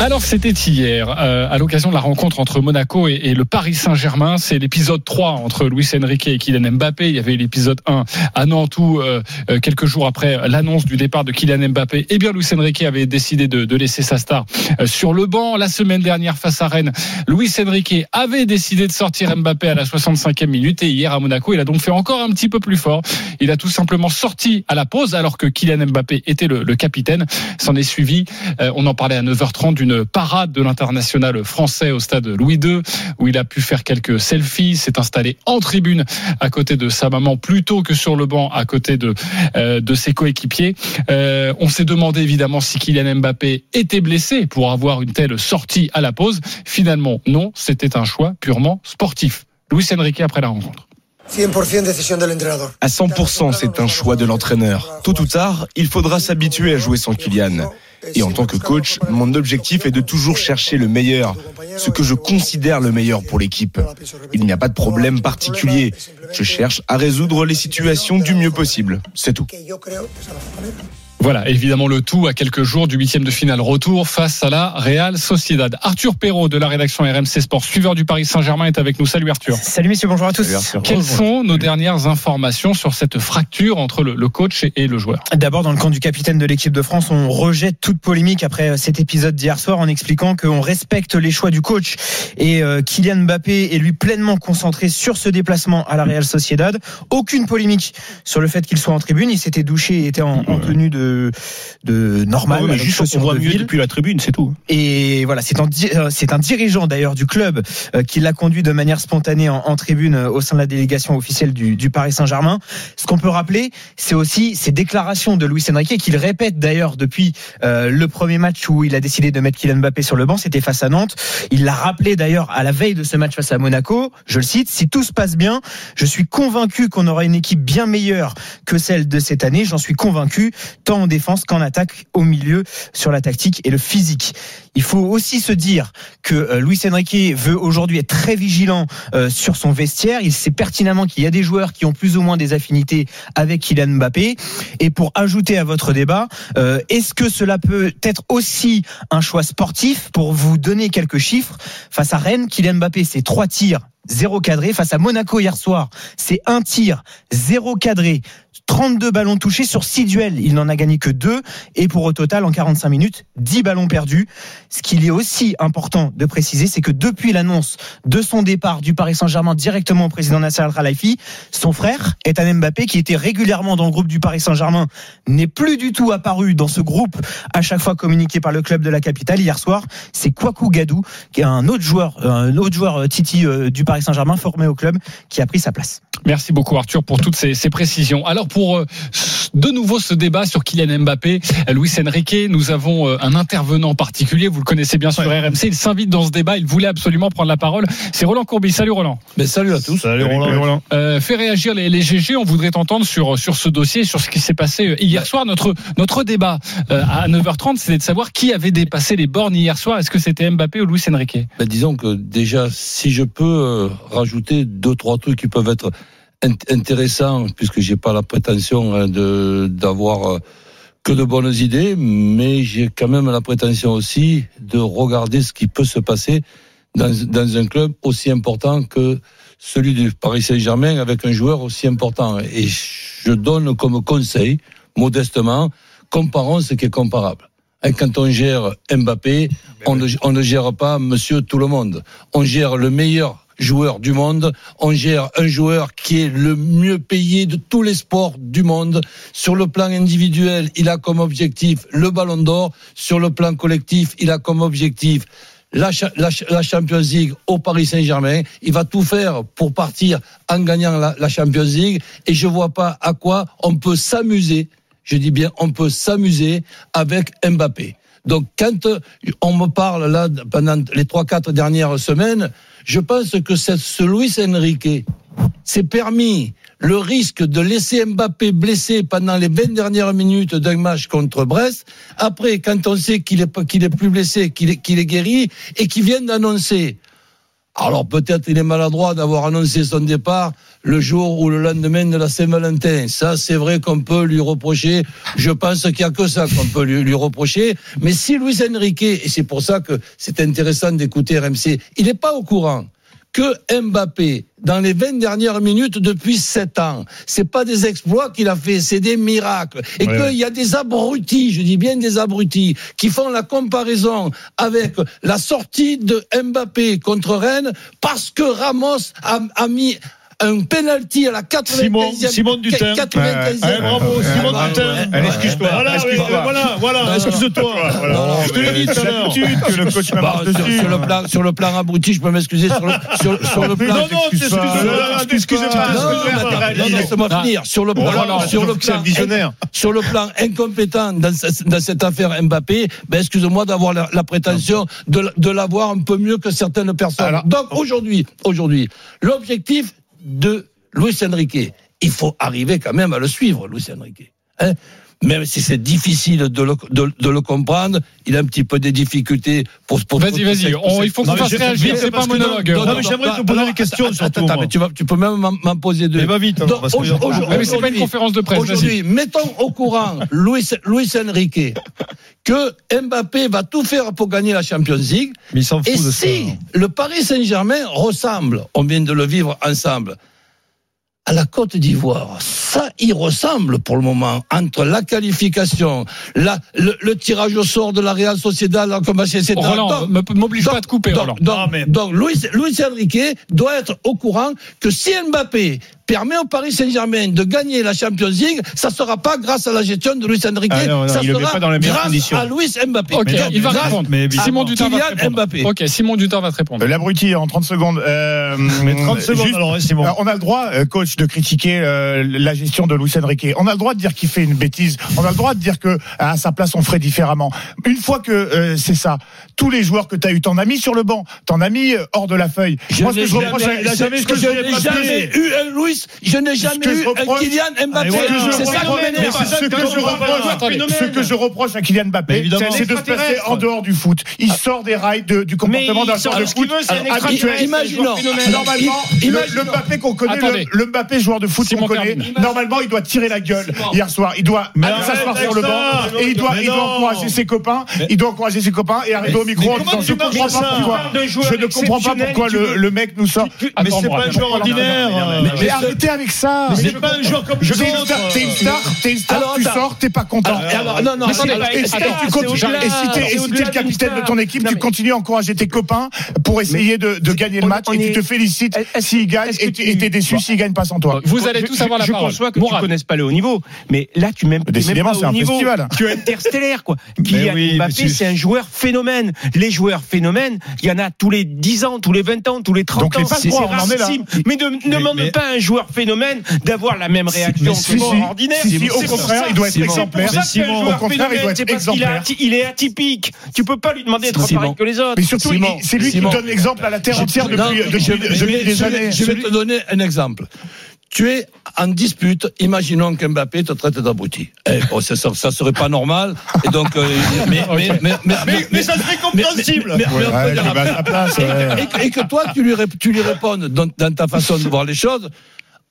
Alors c'était hier, euh, à l'occasion de la rencontre entre Monaco et, le Paris Saint-Germain. C'est l'épisode 3 entre Luis Enrique et Kylian Mbappé. Il y avait l'épisode 1 à Nantes où, euh, euh, quelques jours après l'annonce du départ de Kylian Mbappé, eh bien Luis Enrique avait décidé de, de laisser sa star euh, sur le banc. La semaine dernière face à Rennes, Luis Enrique avait décidé de sortir Mbappé à la 65e minute et hier à Monaco, il a donc fait encore un petit peu plus fort. Il a tout simplement sorti à la pause alors que Kylian Mbappé était le, le capitaine. S'en est suivi, euh, on en parlait à 9h30, d'une parade de l'international français au stade Louis II où il a pu faire quelques selfies, s'est installé en tribune à côté de sa maman plutôt que sur le banc à côté de, euh, de ses coéquipiers. Euh, on s'est demandé évidemment si Kylian Mbappé était blessé pour avoir une telle sortie à la pause. Finalement, non, c'était un choix purement sportif. Luis Enrique après la rencontre. 100% décision de l'entrenador. À 100%, c'est un choix de l'entraîneur. Tôt ou tard, il faudra s'habituer à jouer sans Kylian. Et en tant que coach, mon objectif est de toujours chercher le meilleur, ce que je considère le meilleur pour l'équipe. Il n'y a pas de problème particulier. Je cherche à résoudre les situations du mieux possible. C'est tout. Voilà, évidemment le tout à quelques jours du huitième de finale retour face à la Real Sociedad. Arthur Perrault de la rédaction RMC Sport, suiveur du Paris Saint-Germain, est avec nous. Salut Arthur. Salut messieurs, bonjour à tous. Quelles sont nos dernières informations sur cette fracture entre le, le coach et, et le joueur D'abord, dans le camp du capitaine de l'équipe de France, on rejette toute polémique après cet épisode d'hier soir en expliquant qu'on respecte les choix du coach et euh, Kylian Mbappé est lui pleinement concentré sur ce déplacement à la Real Sociedad. Aucune polémique sur le fait qu'il soit en tribune. Il s'était douché et était en, en tenue de, de normal. Ouais, mais avec juste on voit de mieux ville. depuis la tribune, c'est tout. Et voilà, c'est un, euh, c'est un dirigeant d'ailleurs du club euh, qui l'a conduit de manière spontanée en, en tribune euh, au sein de la délégation officielle du, du Paris Saint-Germain. Ce qu'on peut rappeler, c'est aussi ces déclarations de Luis Enrique qu'il répète d'ailleurs depuis euh, le premier match où il a décidé de mettre Kylian Mbappé sur le banc, c'était face à Nantes. Il l'a rappelé d'ailleurs à la veille de ce match face à Monaco. Je le cite, si tout se passe bien, je suis convaincu qu'on aura une équipe bien meilleure que celle de cette année. J'en suis convaincu, tant en défense qu'en attaque, au milieu, sur la tactique et le physique. Il faut aussi se dire que euh, Luis Enrique veut aujourd'hui être très vigilant euh, sur son vestiaire. Il sait pertinemment qu'il y a des joueurs qui ont plus ou moins des affinités avec Kylian Mbappé. Et pour ajouter à votre débat, euh, est-ce que cela peut être aussi un choix sportif pour vous donner quelques chiffres? Face à Rennes Kylian Mbappé, c'est trois tirs. Zéro cadré face à Monaco hier soir. C'est un tir, zéro cadré. 32 ballons touchés sur 6 duels. Il n'en a gagné que 2. Et pour au total, en 45 minutes, 10 ballons perdus. Ce qu'il est aussi important de préciser, c'est que depuis l'annonce de son départ du Paris Saint-Germain directement au président Nasser Al-Khelaifi, son frère, Ethan Mbappé, qui était régulièrement dans le groupe du Paris Saint-Germain, n'est plus du tout apparu dans ce groupe à chaque fois communiqué par le club de la capitale. Hier soir, c'est Kwaku Gadou, qui est un autre joueur, un autre joueur euh, Titi euh, du Paris Saint-Germain formé au club, qui a pris sa place. Merci beaucoup Arthur pour toutes ces, ces précisions. Alors pour euh, de nouveau ce débat sur Kylian Mbappé, Luis Enrique, nous avons euh, un intervenant particulier, vous le connaissez bien sur RMC, il s'invite dans ce débat, il voulait absolument prendre la parole. C'est Roland Courbis. Salut Roland. Mais salut à tous. Salut Roland. Euh, fait réagir les, les GG, on voudrait t'entendre sur sur ce dossier, sur ce qui s'est passé hier soir. Notre notre débat euh, à 9h30, c'était de savoir qui avait dépassé les bornes hier soir. Est-ce que c'était Mbappé ou Luis Enrique? Ben, disons que déjà, si je peux euh, rajouter deux, trois trucs qui peuvent être int- intéressants, puisque j'ai pas la prétention hein, de d'avoir euh, que de bonnes idées, mais j'ai quand même la prétention aussi de regarder ce qui peut se passer dans, dans un club aussi important que celui du Paris Saint-Germain avec un joueur aussi important. Et je donne comme conseil, modestement, comparons ce qui est comparable. Hein, Quand on gère Mbappé, on ne, on ne gère pas monsieur tout le monde. On gère le meilleur joueur du monde. On gère un joueur qui est le mieux payé de tous les sports du monde. Sur le plan individuel, il a comme objectif le ballon d'or. Sur le plan collectif, il a comme objectif la, cha- la, cha- la Champions League au Paris Saint-Germain. Il va tout faire pour partir en gagnant la, Champions League. Et je vois pas à quoi on peut s'amuser. Je dis bien, on peut s'amuser avec Mbappé. Donc, quand on me parle là pendant les trois quatre dernières semaines, je pense que ce Luis Enrique s'est permis le risque de laisser Mbappé blessé pendant les 20 dernières minutes d'un match contre Brest. Après, quand on sait qu'il est, qu'il est plus blessé, qu'il est, qu'il est guéri et qu'il vient d'annoncer. Alors peut-être il est maladroit d'avoir annoncé son départ le jour ou le lendemain de la Saint-Valentin. Ça, c'est vrai qu'on peut lui reprocher. Je pense qu'il n'y a que ça qu'on peut lui, lui reprocher. Mais si Luis Enrique, et c'est pour ça que c'est intéressant d'écouter RMC, il n'est pas au courant que Mbappé, dans les 20 dernières minutes depuis 7 ans, c'est pas des exploits qu'il a fait, c'est des miracles. Et Ouais, qu'il y a des abrutis, je dis bien des abrutis, qui font la comparaison avec la sortie de Mbappé contre Rennes parce que Ramos a, a mis un penalty à la 95e. Simon, Simon Dutin. 95e. Ouais, bravo, Simon Ah, Dutin. ouais. Allez, excuse-toi. Voilà, ouais, voilà, voilà, excuse-toi. Je te l'ai dit tout à l'heure. que le coach me Bah, sur, dessus. sur le plan, sur le plan abruti, je peux m'excuser sur le, sur, sur le plan. Non, non, t'excuses pas. Excusez pas. Non, laisse-moi finir. Sur le plan, sur le plan, visionnaire. sur le plan incompétent dans, ce- dans cette affaire Mbappé, ben excuse-moi d'avoir la, la prétention de, de l'avoir un peu mieux que certaines personnes. Donc aujourd'hui, aujourd'hui, l'objectif de Luis Enrique, il faut arriver quand même à le suivre, Luis Enrique. Hein même si c'est difficile de le, de, de le comprendre, il a un petit peu des difficultés pour pour. Vas-y, pour- vas-y, pour- il faut qu'on fasse réagir, c'est pas un monologue. non, Non, non, mais non, j'aimerais te poser des questions, attends, surtout, attends, mais tu vas, tu peux même m'en- poser deux. Mais va vite, hein, Donc, parce que- mais c'est pas une conférence de presse, vas-y. Aujourd'hui, mettons au courant Luis, Luis Enrique que Mbappé va tout faire pour gagner la Champions League. Mais il s'en fout Et de ça. si le Paris Saint-Germain ressemble, on vient de le vivre ensemble, à la Côte d'Ivoire, ça y ressemble pour le moment entre la qualification, la, le, le tirage au sort de la Real Sociedad, comme etc. Roland, m'oblige pas à te couper, donc, Roland. donc, Non, mais- donc Luis, Luis Enrique doit être au courant que si Mbappé permet au Paris Saint-Germain de gagner la Champions League, ça sera pas grâce à la gestion de Luis Enrique, Ah non, non, ça il le met sera pas dans les meilleures grâce conditions. à Luis Mbappé. Ok, Mais non, il va répondre. mais. Simon Dutin va te répondre. Mbappé. Ok, Simon Dutin va te répondre. Euh, L'abruti en 30 secondes. Euh, Mais 30 secondes, juste- alors, hein, Simon. Euh, On a le droit, coach, de critiquer euh, la gestion de Luis Enrique. On a le droit de dire qu'il fait une bêtise. On a le droit de dire que à sa place on ferait différemment. Une fois que euh, c'est ça, tous les joueurs que tu as eu, t'en as mis sur le banc, t'en as mis hors de la feuille. Que je reproche, jamais- jamais- que je reproche- jamais eu un Luis, je n'ai jamais que je eu un reproche- Kylian Mbappé. Ce que je C'est ça m'énerve. ce que je reproche- à Kylian Mbappé, c'est de se placer en dehors du foot. Il sort des rails de- du comportement d'un il joueur sort de foot Imaginons. Normalement, Il- le, Mbappé qu'on connaît, le, Mbappé joueur de foot qu'on connaît, normalement, il doit tirer la gueule hier soir. Il doit s'asseoir sur le banc et il doit, encourager ses copains. Il doit encourager ses copains et arriver au micro en disant je comprends pas pourquoi. Je ne comprends pas pourquoi le, mec nous sort. Mais c'est pas un joueur ordinaire. Mais, euh, arrêtez avec ça. Mais c'est pas un joueur comme Je les t'es une star, t'es une star, tu sors, t'es pas content. Alors, non, non, et si t'es- le capitaine de ton équipe, tu continues à encourager tes copains pour essayer de, gagner le match et tu te félicites s'ils gagnent et t'es déçu s'ils gagnent pas sans toi. Vous allez tous avoir la parole. Je conçois que tu connaisses pas le haut niveau, mais là tu m'aimes m'aimes Décidément, pas c'est un festival. Tu es interstellaire quoi. Mbappé, c'est un joueur phénomène. Les joueurs phénomènes, il y en a tous les 10 ans, tous les 20 ans, tous les 30 Donc, les ans. on en est là. rarissime. Mais ne demande pas un joueur phénomène d'avoir la même réaction que si, si. ordinaire. Si, si, au contraire, il doit être exemplaire. au contraire, il doit être est exemplaire. ati- Il est atypique. Tu peux pas lui demander d'être pareil que les autres. Mais surtout, c'est lui qui donne l'exemple à la terre entière depuis, des années. Je vais te donner un exemple. Tu es en dispute, imaginons qu'Mbappé te traite d'abruti. Eh, bon, ça, ça, serait pas normal. Et donc, euh, mais, mais, mais, mais, Mais, mais ça serait compréhensible. et, que- toi, tu lui, tu lui répondes dans, dans ta façon de voir les choses.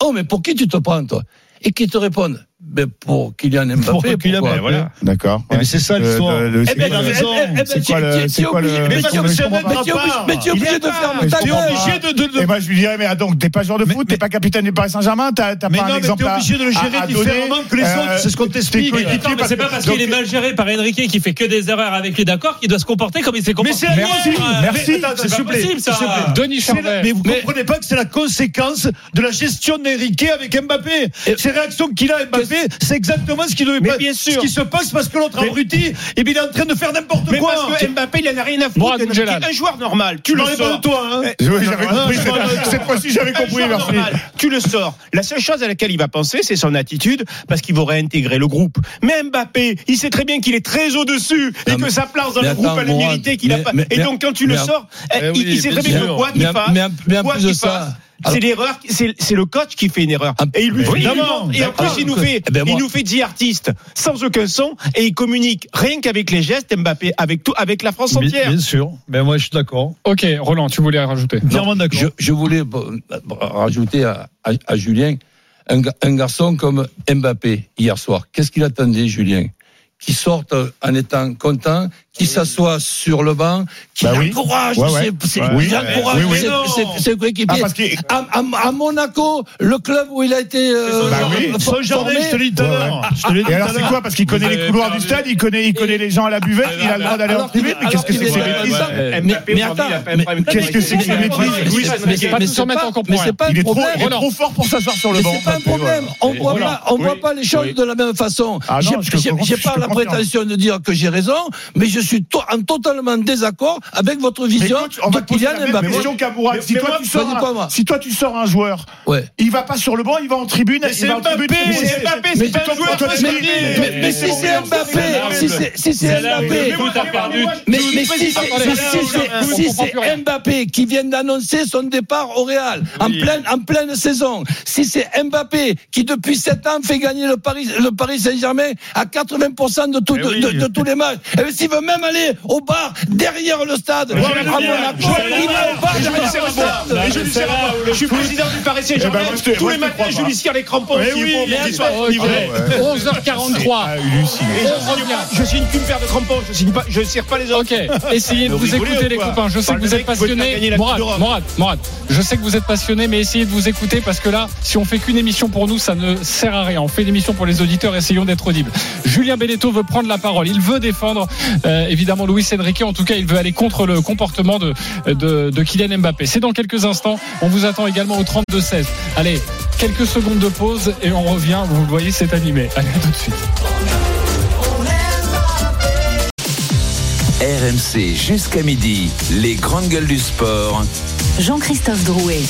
Oh, mais pour qui tu te prends, toi? Et qui te répondent? Ben, Pour Kylian Mbappé. Pour Kylian Mbappé. Voilà. D'accord. Mais c'est ça, l'histoire. Le- le- Eh c'est ben, quoi il a le- raison. Eh ben, C'est quoi tu- le- c'est quoi le- Mais mais obligé c'est de faire- mais tu es obligé- mais tu es obligé de faire Mais ta t'es T'es obligé de, Et moi, je lui dirais, mais ah, donc, t'es pas joueur de foot, t'es pas capitaine du Paris Saint-Germain, t'as t'as Mais pas un mais exemple t'es à- obligé de le gérer différemment que les autres, c'est ce qu'on tes t'explique. mais c'est pas parce qu'il est mal géré par Enrique qui fait que des erreurs avec lui d'accord qu'il doit se comporter comme il s'est comporté. c'est Merci, merci. Mais C'est vous plaît, possible, ça. s'il vous plaît. Denis C'est Charvet. Mais vous Mais- comprenez pas que c'est la conséquence de la gestion d'Enrique avec Mbappé. Ces réactions qu'il a Mbappé, c'est exactement ce qui devait Mais pas- bien sûr. ce qui se passe parce que l'autre abruti, et bien il est en train de faire n'importe Mais quoi. parce que Mbappé, il en a rien à foutre. Boudjelal. Un joueur normal, tu le sors. toi, hein. Eh, Oui, j'avais compris. je Cette- fois-ci, j'avais Un compris, joueur merci. normal, Tu le sors. La seule chose à laquelle il va penser, c'est son attitude, parce qu'il va réintégrer le groupe. Mais Mbappé, il sait très bien qu'il est très au-dessus et que sa place dans le groupe, elle est méritée qu'il a pas. Et donc, quand tu le sors, eh, il, sait très bien que quoi qu'il Mais- fasse, mais- en plus de ça, c'est l'erreur, c'est c'est le coach qui fait une erreur. Ah, Et il lui fait, évidemment, et en plus, il nous fait, Eh ben, moi- il nous fait 10 artistes sans aucun son et il communique rien qu'avec les gestes Mbappé, avec tout, avec la France entière. bien sûr. Mais moi, je suis d'accord. Ok, Roland, tu voulais rajouter. D'accord. Je, je voulais bon, rajouter à, à- à Julien un garçon comme Mbappé hier soir. Qu'est-ce qu'il attendait, Julien? Qui sorte en étant content, qui s'assoit sur le banc, qui Bah oui. encourage Ouais, ouais. ses, ses- Ouais, qui ouais. encourage Oui, oui. ses- Non. ses- ses coéquipiers. Ah, parce qu'il- à, à- à Monaco, le club où il a été euh, Bah formé, je te l'ai dit tout à Et alors, c'est quoi Parce qu'il connaît les couloirs du stade, il connaît, il connaît les gens à la buvette, il a le droit d'aller en privé. Mais qu'est-ce que c'est que ces bêtises. Qu'est-ce que c'est que ces bêtises mais- c'est pas- un est trop, problème. il est trop fort pour s'asseoir sur le banc. c'est pas un problème. On voit pas, on Oui. voit pas les choses de la même façon. Ah J'ai- pas la prétention de dire que j'ai raison, mais je suis to- en totalement désaccord avec votre vision Écoute, on de Kylian Mbappé. question. Si Mais toi moi, tu sors un- moi. si toi tu sors un joueur, Ouais. il va pas sur le banc, il va en tribune. Mais c'est. Mbappé, c'est Mbappé, mais c'est un joueur mais- si c'est Mbappé, si c'est Mbappé, mais, si c'est. Mbappé qui vient d'annoncer son départ au Real en pleine en pleine saison, si c'est Mbappé qui depuis 7 ans fait gagner le Paris le Paris Saint-Germain à 80% de, Eh tous les matchs, et s'il veut même aller au bar derrière le stade, je suis président du Paris Saint-Germain. Eh Tous les matins, je lui les crampons. Eh s'il oui, faut, mais qu'il dis soit pas, livré. ouais. 11h43. Ah, halluciné. Et je signe qu'une paire de crampons. Je ne serre pas les autres. Ok, essayez de Vous écouter ou les copains. Je sais que vous êtes passionnés. Morad. Morad, Morad, je sais que vous êtes passionnés, mais essayez de vous écouter parce que là, si on fait qu'une émission pour nous, ça ne sert à rien. On fait une émission pour les auditeurs, essayons d'être audibles. Julien Belletto veut prendre la parole. Il veut défendre, euh, évidemment, Luis Enrique. En tout cas, il veut aller contre le comportement de, de, de Kylian Mbappé. C'est dans quelques instants. On vous attend également au 32-16. Allez, quelques secondes de pause et on revient. Vous le voyez, c'est animé. Allez, à tout de suite. RMC jusqu'à midi, les grandes gueules du sport. Jean-Christophe Drouet.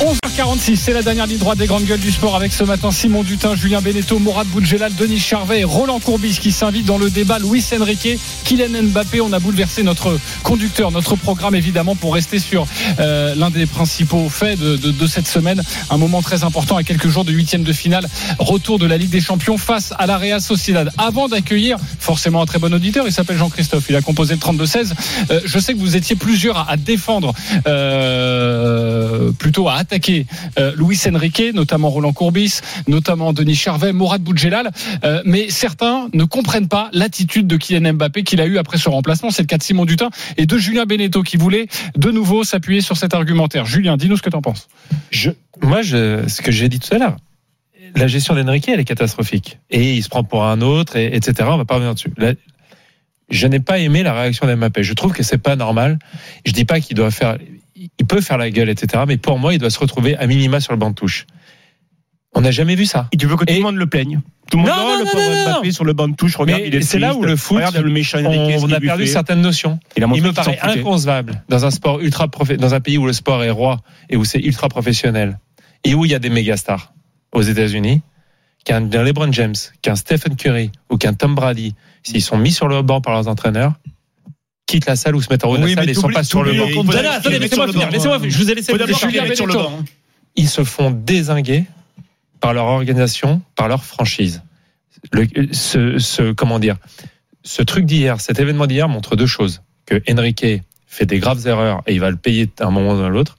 11h46, c'est la dernière ligne droite des grandes gueules du sport avec ce matin Simon Dutin, Julien Beneteau, Mourad Boudjelal, Denis Charvet et Roland Courbis qui s'invitent dans le débat Luis Enrique, Kylian Mbappé. On a bouleversé notre conducteur, notre programme évidemment pour rester sur euh, l'un des principaux faits de, de- de cette semaine. Un moment très important à quelques jours de huitième de finale, retour de la Ligue des Champions face à la Real Sociedad. Avant d'accueillir forcément un très bon auditeur, il s'appelle Jean-Christophe, il a composé le 32-16. Euh, je sais que vous étiez plusieurs à, à défendre, euh, plutôt à attaquer euh, Luis Enrique, notamment Roland Courbis, notamment Denis Charvet, Mourad Boudjelal, euh, mais certains ne comprennent pas l'attitude de Kylian Mbappé qu'il a eu après ce remplacement. C'est le cas de Simon Dutin et de Julien Beneteau qui voulait de nouveau s'appuyer sur cet argumentaire. Julien, dis-nous ce que tu en penses. Moi, ce que j'ai dit tout à l'heure, la gestion d'Enrique, elle est catastrophique. Et il se prend pour un autre, et, etc. On va pas revenir dessus. Je n'ai pas aimé la réaction d'Mbappé. Je trouve que c'est pas normal. Je dis pas qu'il doit faire, il peut faire la gueule, etc. Mais pour moi, il doit se retrouver à minima sur le banc de touche. On n'a jamais vu ça. Et tu veux que tout le monde le plaigne? Tout le monde Non, oh, non, le non, pauvre. Mbappé sur le banc de touche, regarde, Mais il est c'est là où le foot, Regarde le méchant on, a perdu fait. certaines notions. Il Il me paraît inconcevable dans un sport ultra dans un pays où le sport est roi et où c'est ultra professionnel et où il y a des méga stars aux États-Unis, qu'un LeBron James, qu'un Stephen Curry ou qu'un Tom Brady, s'ils sont mis sur le banc par leurs entraîneurs, quittent la salle ou se mettent en haut de Oui, la salle et sont pas sur le banc. Attendez, laissez-moi finir, laissez-moi. Je vous ai laissé sur le banc. Ils se font désinguer par leur organisation, par leur franchise. Le, ce, ce- comment dire, ce truc d'hier, cet événement d'hier montre deux choses que Enrique fait des graves erreurs et il va le payer à un moment ou à l'autre.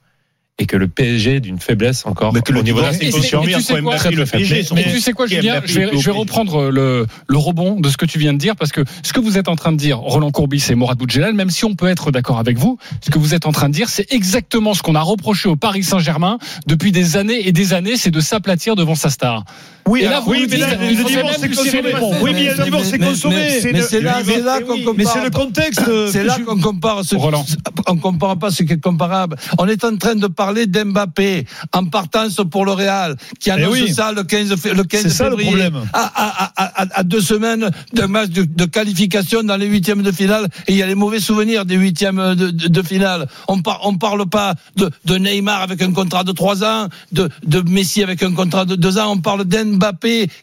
Et que le PSG d'une faiblesse encore Mais que le au niveau de Divorce, la c'est institution. pas Et tu sais quoi Très peu faible. Mais- tu sais quoi, Julien je vais, je reprendre le, le rebond de ce que tu viens de dire, parce que ce que vous êtes en train de dire, Roland Courbis et Mourad Boudjelal, même si on peut être d'accord avec vous, ce que vous êtes en train de dire, c'est exactement ce qu'on a reproché au Paris Saint-Germain depuis des années et des années, c'est de s'aplatir devant sa star. Oui, et là, alors, vous oui, nous mais là, le divorce, serrer consommé. Oui, mais le divorce, c'est consommé. Mais, C'est là, c'est là qu'on compare. Mais c'est le contexte. C'est là qu'on compare ce Roland. on compare pas ce qui est comparable. On est en train de parler d'Mbappé en partance pour le Real, qui annonce Eh oui. ça le 15, fé- le 15 C'est ça, le février. À, à- à- à- à deux semaines d'un match de, de qualification dans les huitièmes de finale, et il y a les mauvais souvenirs des huitièmes de, de, de finale. On par, on parle pas de, Neymar avec un contrat de trois ans, de, de Messi avec un contrat de deux ans. On parle d'Mbappé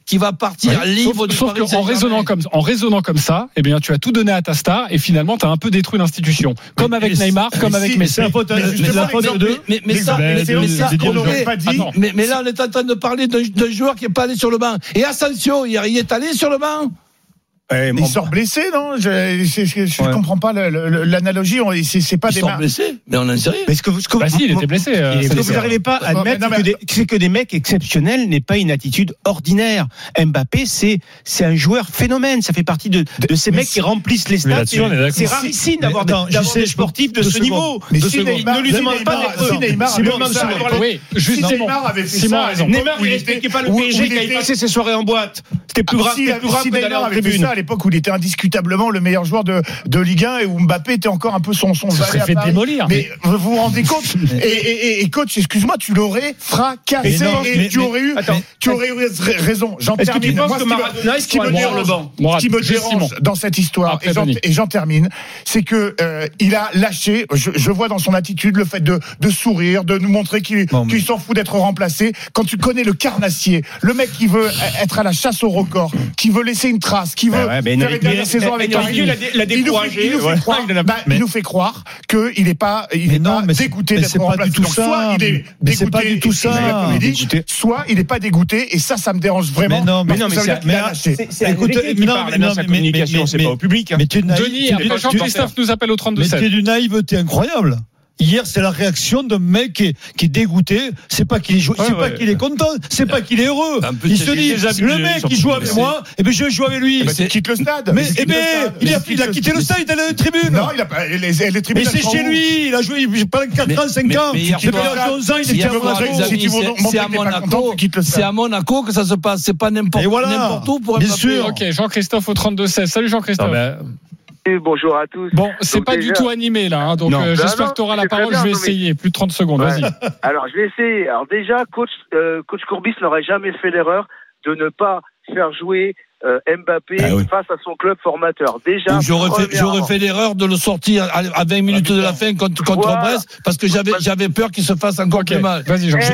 qui va partir Oui. libre Sauf, du sauf Paris qu'en Saint-Germain. raisonnant comme en raisonnant comme ça, eh bien tu as tout donné à ta star et finalement tu as un peu détruit l'institution, comme avec Neymar, comme avec si, Messi. Mais là, on est en train de parler d'un joueur qui est pas allé sur le banc. Et Asensio, il est allé sur le banc. Il sort blessé, non? Je Ouais. comprends pas l'analogie. C'est pas Il des sort blessé, mais on en sait rien. Mais ce que vous, ce que Bah vous- si, il était blessé. euh, Ce que vous n'arrivez pas à Non, admettre, non, que des- c'est que des mecs exceptionnels n'aient pas une attitude ordinaire. Mbappé, c'est c'est un joueur phénomène. Ça fait partie de, de ces mais mecs si- qui remplissent les stades. C'est rarissime d'avoir des, sportifs de ce niveau. Mais si Neymar- ne lui demande pas Neymar- d'être. avait fait ça. Neymar avait fait Simon ça, a raison. Neymar, où il respectait pas le PSG il passait ses soirées en boîte. qui est plus grave, si que d'aller en tribune. À l'époque où il était indiscutablement le meilleur joueur de, de Ligue 1 et où Mbappé était encore un peu son son Ça fait Paris. démolir. Mais vous vous rendez compte et, et, coach, excuse-moi, tu l'aurais fracassé non, et mais- tu mais- aurais eu, attends. tu aurais eu raison. J'en termine. Moi, que ce qui me- Maradona, il ce qui me pourrait dérange, ce qui me dans cette histoire et j'en- termine, c'est que euh, il a lâché. Je, je vois dans son attitude le fait de, de sourire, de nous montrer qu'il mais- s'en fout d'être remplacé. Quand tu connais le carnassier, le mec qui veut être à la chasse au record, qui veut laisser une trace, qui veut ouais, mais faire Enrique- une dernière saison avec Enrique Paris, l'a dé- l'a il nous fait- découragé, il nous fait ouais. croire, bah, mais- il nous fait croire qu'il n'est pas, il Mais est non, pas mais dégoûté mais d'être Donc. Soit il est Mais pas du tout ça. soit il n'est pas dégoûté et ça, ça me dérange vraiment. Mais non, mais non, mais c'est- mais- Écoute, non, mais- non, sa mais- communication, mais- c'est mais- pas au public. hein. Mais. Denis, Jean-Christophe nous appelle au Mais 32-7. tu es d'une naïveté incroyable. Hier, c'est la réaction d'un mec qui est, qui est dégoûté. C'est pas qu'il est, Ouais, c'est pas ouais. qu'il est content, c'est pas qu'il est heureux. Il se dit, le mec qui joue avec moi, et ben je joue avec lui. Eh ben, tu quittes le stade. Mais, eh ben, il a, il a quitté le stade, il est allé à la tribune. Non, il a pas, les, les, les tribunes. Mais c'est chez lui, il a joué pendant 4 ans, 5 mais- ans. mais hier Depuis soir- 11 ans, il était à Monaco. c'est- à Monaco, que ça se passe. C'est pas n'importe où pour Bien sûr. Ok, Jean-Christophe au 32-16. Salut Jean-Christophe. Ah Et bonjour à tous. Bon, c'est pas du tout animé là, hein, donc euh, j'espère que tu auras la parole. bien, je vais non, mais- essayer. Plus de 30 secondes, Ouais. vas-y. Alors, je vais essayer. Alors, déjà, coach, euh, coach Courbis n'aurait jamais fait l'erreur de ne pas faire jouer euh, Mbappé Ah oui. face à son club formateur. Déjà, J'aurais fait, fait l'erreur de le sortir à, à 20 minutes de la fin contre, contre Voilà. Brest parce que j'avais, j'avais peur qu'il se fasse encore Ok, plus mal.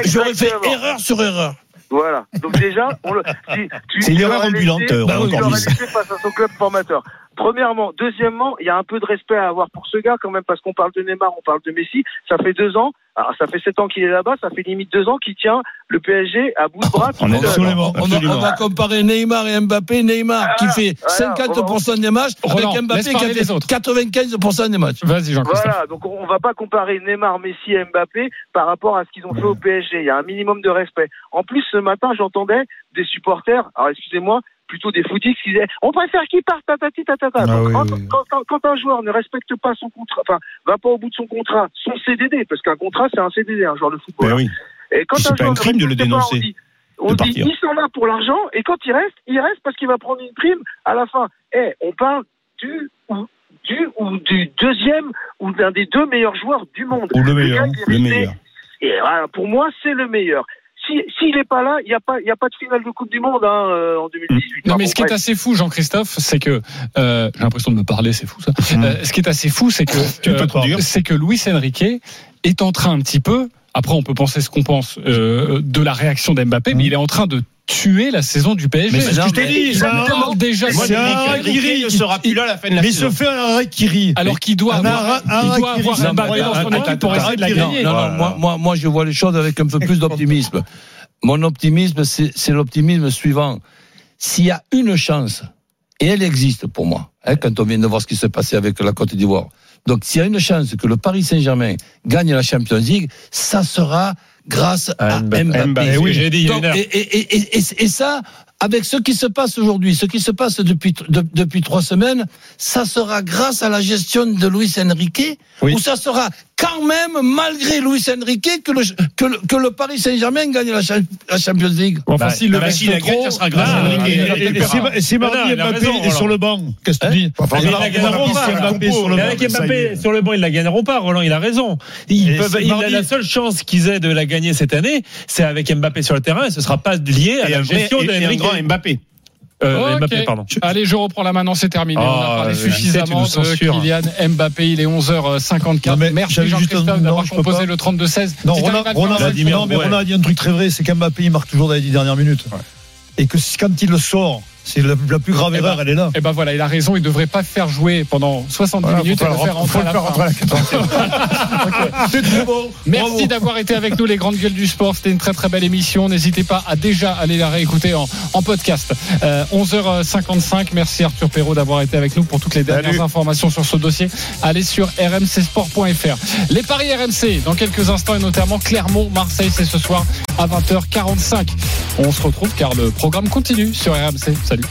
J'aurais fait erreur sur erreur. Voilà. Donc déjà, on le, si, tu, C'est une tu erreur l'aurais ambulante, laissé- tu encore l'aurais plus. laissé face à son club formateur. Premièrement. Deuxièmement, il y a un peu de respect à avoir pour ce gars quand même, parce qu'on parle de Neymar, on parle de Messi. Ça fait deux ans, alors ça fait sept ans qu'il est là-bas, ça fait limite deux ans qu'il tient le PSG à bout de bras. On est absolument. On va, on va comparer Neymar et Mbappé. Neymar qui fait voilà, 50% des matchs Roland, avec Mbappé qui a fait les autres. 95% des matchs. Vas-y, Jean-Christophe. Voilà, donc on va pas comparer Neymar, Messi et Mbappé par rapport à ce qu'ils ont fait au PSG. Il y a un minimum de respect. En plus, ce matin, j'entendais des supporters, alors excusez-moi, plutôt des footix qui disaient on préfère qu'il parte, tatati, tatata. Ah oui, quand, oui. quand- quand- quand un joueur ne respecte pas son contrat, enfin, va pas au bout de son contrat, son CDD, parce qu'un contrat, c'est un CDD, un joueur de football. Ben oui. Et quand C'est un pas joueur un crime ne de le pas, dénoncer, on dit, on il s'en va pour l'argent, et quand il reste, il reste parce qu'il va prendre une prime à la fin. Eh, on parle du ou du ou du deuxième ou d'un des deux meilleurs joueurs du monde. Ou le meilleur, gars, le meilleur. Et voilà, pour moi, c'est le meilleur. Si s'il n'est pas là, il n'y a pas il y a pas de finale de Coupe du Monde hein, euh, en 2018. Non, mais ce qui est assez fou, Jean-Christophe, c'est que euh, j'ai l'impression de me parler, c'est fou ça. Euh, ce qui est assez fou, c'est que Tu peux euh, te dire. c'est que Luis Enrique est en train un petit peu. Après, on peut penser ce qu'on pense euh, de la réaction d'Mbappé, mais il est en train de tuer la saison du PSG. Mais c'est ce que je t'ai dit, Il déjà. Mais un ne sera plus là à la fin de la Mais il saison. se fait un harakiri. Alors qu'il doit Un avoir, il doit avoir c'est Mbappé dans son équipe pour essayer de la gagner. Non, non, moi, moi, moi, je vois les choses avec un peu plus d'optimisme. Mon optimisme, c'est c'est l'optimisme suivant. S'il y a une chance, et elle existe pour moi, hein, quand on vient de voir ce qui s'est passé avec la Côte d'Ivoire. Donc, s'il y a une chance que le Paris Saint-Germain gagne la Champions League, ça sera grâce à Mbappé. Mbappé, oui, j'ai dit il y a Donc, une heure. et, et, et, et, et- et ça, avec ce qui se passe aujourd'hui, ce qui se passe depuis, de- depuis trois semaines, ça sera grâce à la gestion de Luis Enrique, Oui. ou ça sera quand même, malgré Luis Enrique, que le, que le, que le Paris Saint-Germain gagne la, Cha- la Champions League. Enfin, Bah, s'il le bah, s'il la gagne, ça sera grâce ah, à Enrique. il Et, a et- et plus si, peur. et si mardi Mbappé est sur le banc, qu'est-ce que tu dis. Si Mais banc. avec Mbappé sur le banc, ils la gagneront pas. Roland, il a raison. C'est la seule chance qu'ils aient de la gagner cette année, c'est avec Mbappé sur le terrain et ce sera pas lié à la gestion et- Mbappé. Euh. Mbappé, pardon. Allez, je reprends la main. Non, c'est terminé. on a Oh, parlé suffisamment de. Kylian Mbappé. Il est 11h54. Non, mais Merci Jean-Christophe d'avoir je peux composé pas. le 32-16. Non, Si non, mais ouais. Roland a dit un truc très vrai, c'est qu'Mbappé il marque toujours dans les dix dernières minutes. Et que quand il le sort, c'est la, la plus grave Eh erreur, ben, elle est là. Eh ben voilà, il a raison. Il devrait pas faire jouer pendant 70 Voilà, minutes et le faire rentrer- à la fin. la très. Merci d'avoir été avec nous, les grandes gueules du sport. C'était une très très belle émission. N'hésitez pas à déjà aller la réécouter en, en podcast. Euh, 11h55. Merci Arthur Perrault d'avoir été avec nous pour toutes les dernières Salut. informations sur ce dossier. Allez sur rmcsport.fr. Les paris RMC dans quelques instants et notamment Clermont, Marseille, c'est ce soir à 20h45. On se retrouve car le programme continue sur RMC. Salut.